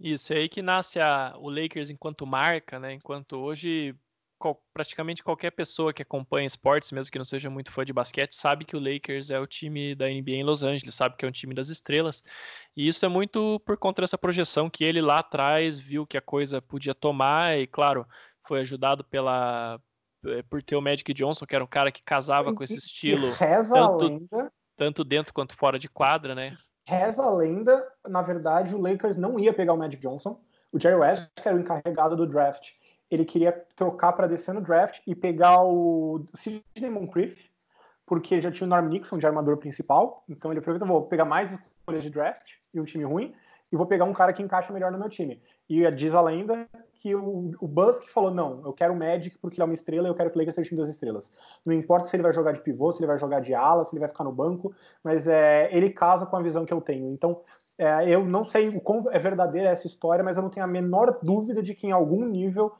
Isso, é aí que nasce a, o Lakers enquanto marca, né? Enquanto hoje praticamente qualquer pessoa que acompanha esportes, mesmo que não seja muito fã de basquete, sabe que o Lakers é o time da NBA em Los Angeles, sabe que é um time das estrelas. E isso é muito por conta dessa projeção que ele lá atrás viu que a coisa podia tomar e, claro, foi ajudado pela eh, por ter o Magic Johnson, que era um cara que casava com esse estilo, tanto, tanto dentro quanto fora de quadra, né? Reza a lenda, na verdade, o Lakers não ia pegar o Magic Johnson. O Jerry West, que era o encarregado do draft, ele queria trocar para descer no draft e pegar o Sidney Moncrief, porque já tinha o Norm Nixon de armador principal. Então ele aproveitou, vou pegar mais escolhas de draft e um time ruim, e vou pegar um cara que encaixa melhor no meu time. E diz a lenda que o, o que falou, não, eu quero o Magic porque ele é uma estrela e eu quero que o Lakers seja o time das estrelas. Não importa se ele vai jogar de pivô, se ele vai jogar de ala, se ele vai ficar no banco, mas é, ele casa com a visão que eu tenho. Então, é, eu não sei o quão é verdadeira essa história, mas eu não tenho a menor dúvida de que em algum nível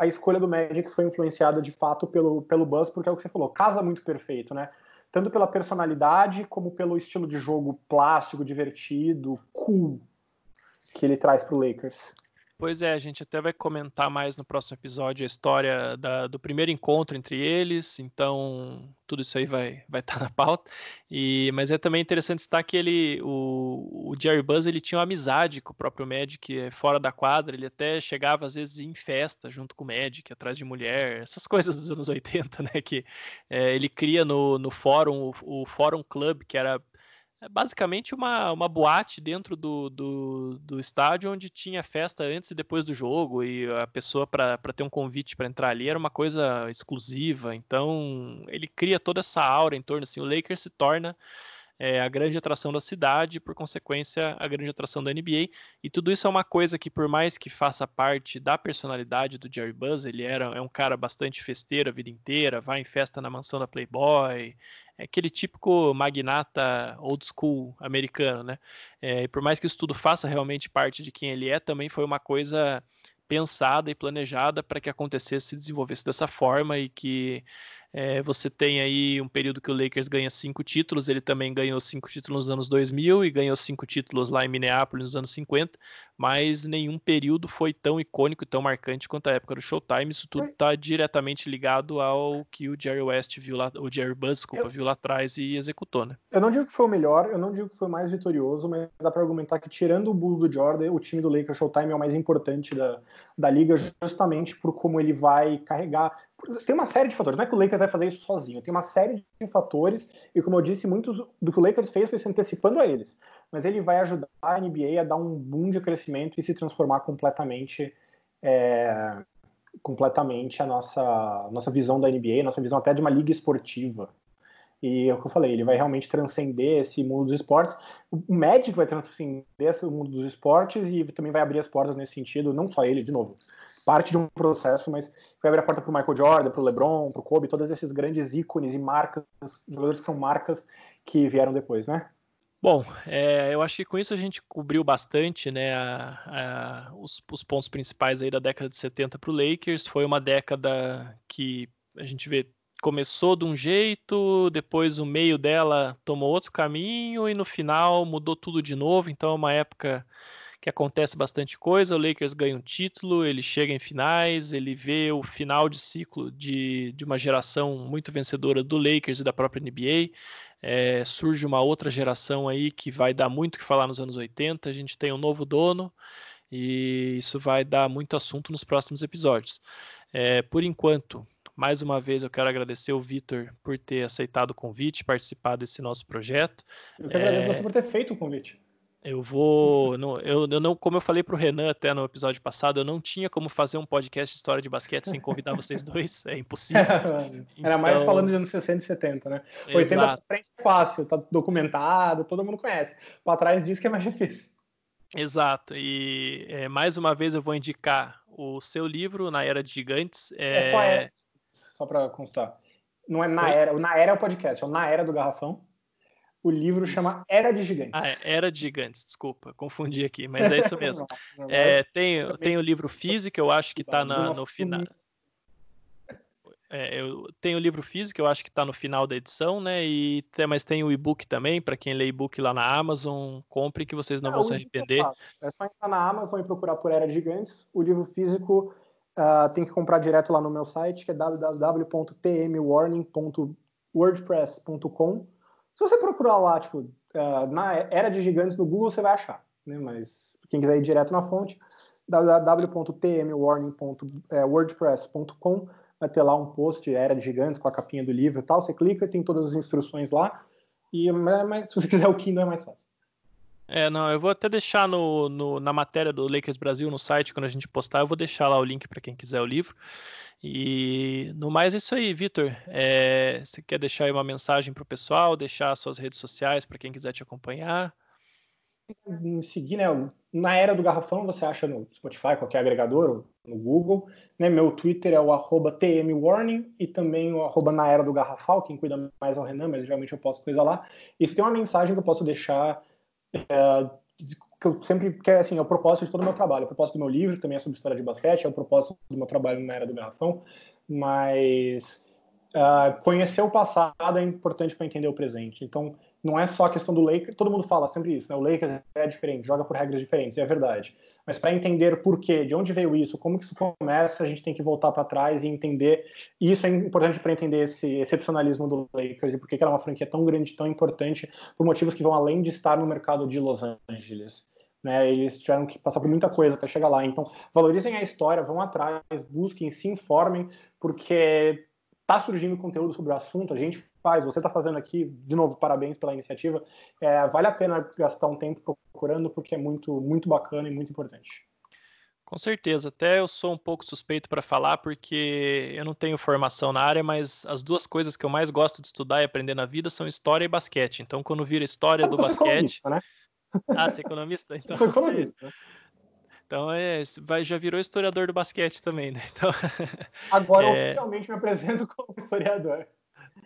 a escolha do Magic foi influenciada de fato pelo, pelo Buzz, porque é o que você falou, casa muito perfeito, né? Tanto pela personalidade como pelo estilo de jogo plástico, divertido, cool que ele traz para o Lakers. Pois é, a gente até vai comentar mais no próximo episódio a história da, do primeiro encontro entre eles, então tudo isso aí vai vai estar [laughs] tá na pauta. E mas é também interessante estar que ele o, o Jerry Buzz ele tinha uma amizade com o próprio Magic é, fora da quadra, ele até chegava às vezes em festa junto com o Magic, atrás de mulher, essas [laughs] coisas dos anos 80, né, que é, ele cria no, no fórum o, o Fórum Club, que era é basicamente uma, uma boate dentro do, do, do, estádio onde tinha festa antes e depois do jogo e a pessoa para ter um convite para entrar ali era uma coisa exclusiva. Então ele cria toda essa aura em torno assim, o Lakers se torna é, a grande atração da cidade, por consequência, a grande atração da NBA. E tudo isso é uma coisa que, por mais que faça parte da personalidade do Jerry Buzz, ele era, é um cara bastante festeiro a vida inteira, vai em festa na mansão da Playboy, é aquele típico magnata old school americano, né? É, e por mais que isso tudo faça realmente parte de quem ele é, também foi uma coisa pensada e planejada para que acontecesse e se desenvolvesse dessa forma e que é, você tem aí um período que o Lakers ganha cinco títulos, ele também ganhou cinco títulos nos anos 2000 e ganhou cinco títulos lá em Minneapolis nos anos 50, mas nenhum período foi tão icônico e tão marcante quanto a época do Showtime. Isso tudo está diretamente ligado ao que o Jerry West viu lá, o Jerry Buzz, desculpa, eu, viu lá atrás e executou, né? Eu não digo que foi o melhor, eu não digo que foi o mais vitorioso, mas dá para argumentar que tirando o Bulls do Jordan, o time do Lakers Showtime é o mais importante da, da liga, justamente por como ele vai carregar tem uma série de fatores. Não é que o Lakers vai fazer isso sozinho. Tem uma série de fatores e, como eu disse, muito do que o Lakers fez foi se antecipando a eles. Mas ele vai ajudar a NBA a dar um boom de crescimento e se transformar completamente, é, completamente a nossa, nossa visão da NBA, nossa visão até de uma liga esportiva. E é o que eu falei, ele vai realmente transcender esse mundo dos esportes. O Magic vai transcender esse mundo dos esportes e também vai abrir as portas nesse sentido, não só ele, de novo parte de um processo, mas foi abrir a porta para o Michael Jordan, para o LeBron, para o Kobe, todos esses grandes ícones e marcas, jogadores que são marcas que vieram depois, né? Bom, é, eu acho que com isso a gente cobriu bastante né, a, a, os, os, pontos principais aí da década de 70 para o Lakers. Foi uma década que a gente vê começou de um jeito, depois o meio dela tomou outro caminho e no final mudou tudo de novo. Então é uma época que acontece bastante coisa. O Lakers ganha um título, ele chega em finais, ele vê o final de ciclo de, de uma geração muito vencedora do Lakers e da própria NBA. É, surge uma outra geração aí que vai dar muito o que falar nos anos 80. A gente tem um novo dono e isso vai dar muito assunto nos próximos episódios. É, por enquanto, mais uma vez eu quero agradecer o Vitor por ter aceitado o convite, participar desse nosso projeto. Eu que agradeço é... você por ter feito o convite. Eu vou. Não, eu, eu, não, como eu falei para o Renan até no episódio passado, eu não tinha como fazer um podcast de história de basquete sem convidar vocês dois. É impossível. [laughs] Era mais então falando de anos 60 e 70, né? 80 pra frente é fácil, tá documentado, todo mundo conhece. Para trás diz que é mais difícil. Exato. E é, mais uma vez eu vou indicar o seu livro, Na Era de Gigantes. É... É, qual é? Só para constar. Não é na Oi? era. O na era é o podcast, é o Na Era do Garrafão. O livro isso. chama Era de Gigantes. Ah, é, Era de Gigantes, desculpa, confundi aqui, mas é isso mesmo. [laughs] é, tem, tem o livro físico, eu acho que está no final. É, eu tenho o livro físico, eu acho que está no final da edição, né? E tem, mas tem o e-book também, para quem lê e-book lá na Amazon, compre que vocês não é, vão se arrepender. É só entrar na Amazon e procurar por Era de Gigantes. O livro físico uh, tem que comprar direto lá no meu site, que é www.tmwarning.wordpress.com se você procurar lá, tipo, uh, na era de gigantes no Google, você vai achar, né? Mas quem quiser ir direto na fonte, www.tmwarning.wordpress.com vai ter lá um post Era de Gigantes com a capinha do livro e tal. Você clica, tem todas as instruções lá. E mas, se você quiser o Kindle é mais fácil. É, não, eu vou até deixar no, no, na matéria do Lakers Brasil no site, quando a gente postar, eu vou deixar lá o link para quem quiser o livro. E no mais é isso aí, Vitor. É, você quer deixar aí uma mensagem para o pessoal, deixar suas redes sociais para quem quiser te acompanhar? Me seguir, né? Na era do garrafão, você acha no Spotify, qualquer agregador, no Google. Né? Meu Twitter é o arroba TMWarning e também o arroba na era do garrafal, quem cuida mais é o Renan, mas geralmente eu posto coisa lá. E se tem uma mensagem que eu posso deixar que eu sempre quero, assim, é o propósito de todo o meu trabalho. O propósito do meu livro também é sobre história de basquete, é o propósito do meu trabalho na era do garrafão, mas uh, conhecer o passado é importante para entender o presente. Então, não é só a questão do Lakers, todo mundo fala sempre isso, né? O Lakers é diferente, joga por regras diferentes, e é verdade. Mas para entender por quê, de onde veio isso, como que isso começa, a gente tem que voltar para trás e entender. E isso é importante para entender esse excepcionalismo do Lakers e por que ela é uma franquia tão grande, tão importante, por motivos que vão além de estar no mercado de Los Angeles. Né, eles tiveram que passar por muita coisa para chegar lá. Então, valorizem a história, vão atrás, busquem, se informem, porque está surgindo conteúdo sobre o assunto, a gente faz, você está fazendo aqui, de novo, parabéns pela iniciativa. É, vale a pena gastar um tempo procurando, porque é muito, muito bacana e muito importante. Com certeza, até eu sou um pouco suspeito para falar, porque eu não tenho formação na área, mas as duas coisas que eu mais gosto de estudar e aprender na vida são história e basquete. Então, quando vira história do basquete. Né? Ah, você é economista? Então, sou economista. Você... Então é, vai, já virou historiador do basquete também, né? [laughs] Então, Agora é... oficialmente me apresento [laughs] como historiador.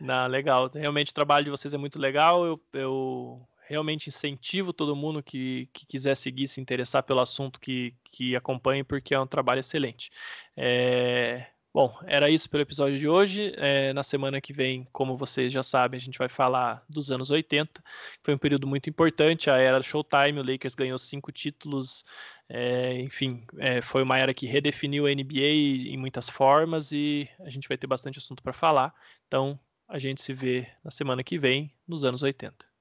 Não, legal. Realmente o trabalho de vocês é muito legal. Eu, eu realmente incentivo todo mundo que, que quiser seguir, se interessar pelo assunto que, que acompanhe, porque é um trabalho excelente. É, Bom, era isso pelo episódio de hoje. É, na semana que vem, como vocês já sabem, a gente vai falar dos anos 80. Foi um período muito importante, a era Showtime. O Lakers ganhou cinco títulos. É, enfim, é, foi uma era que redefiniu a NBA em muitas formas e a gente vai ter bastante assunto para falar. Então, a gente se vê na semana que vem, nos anos 80.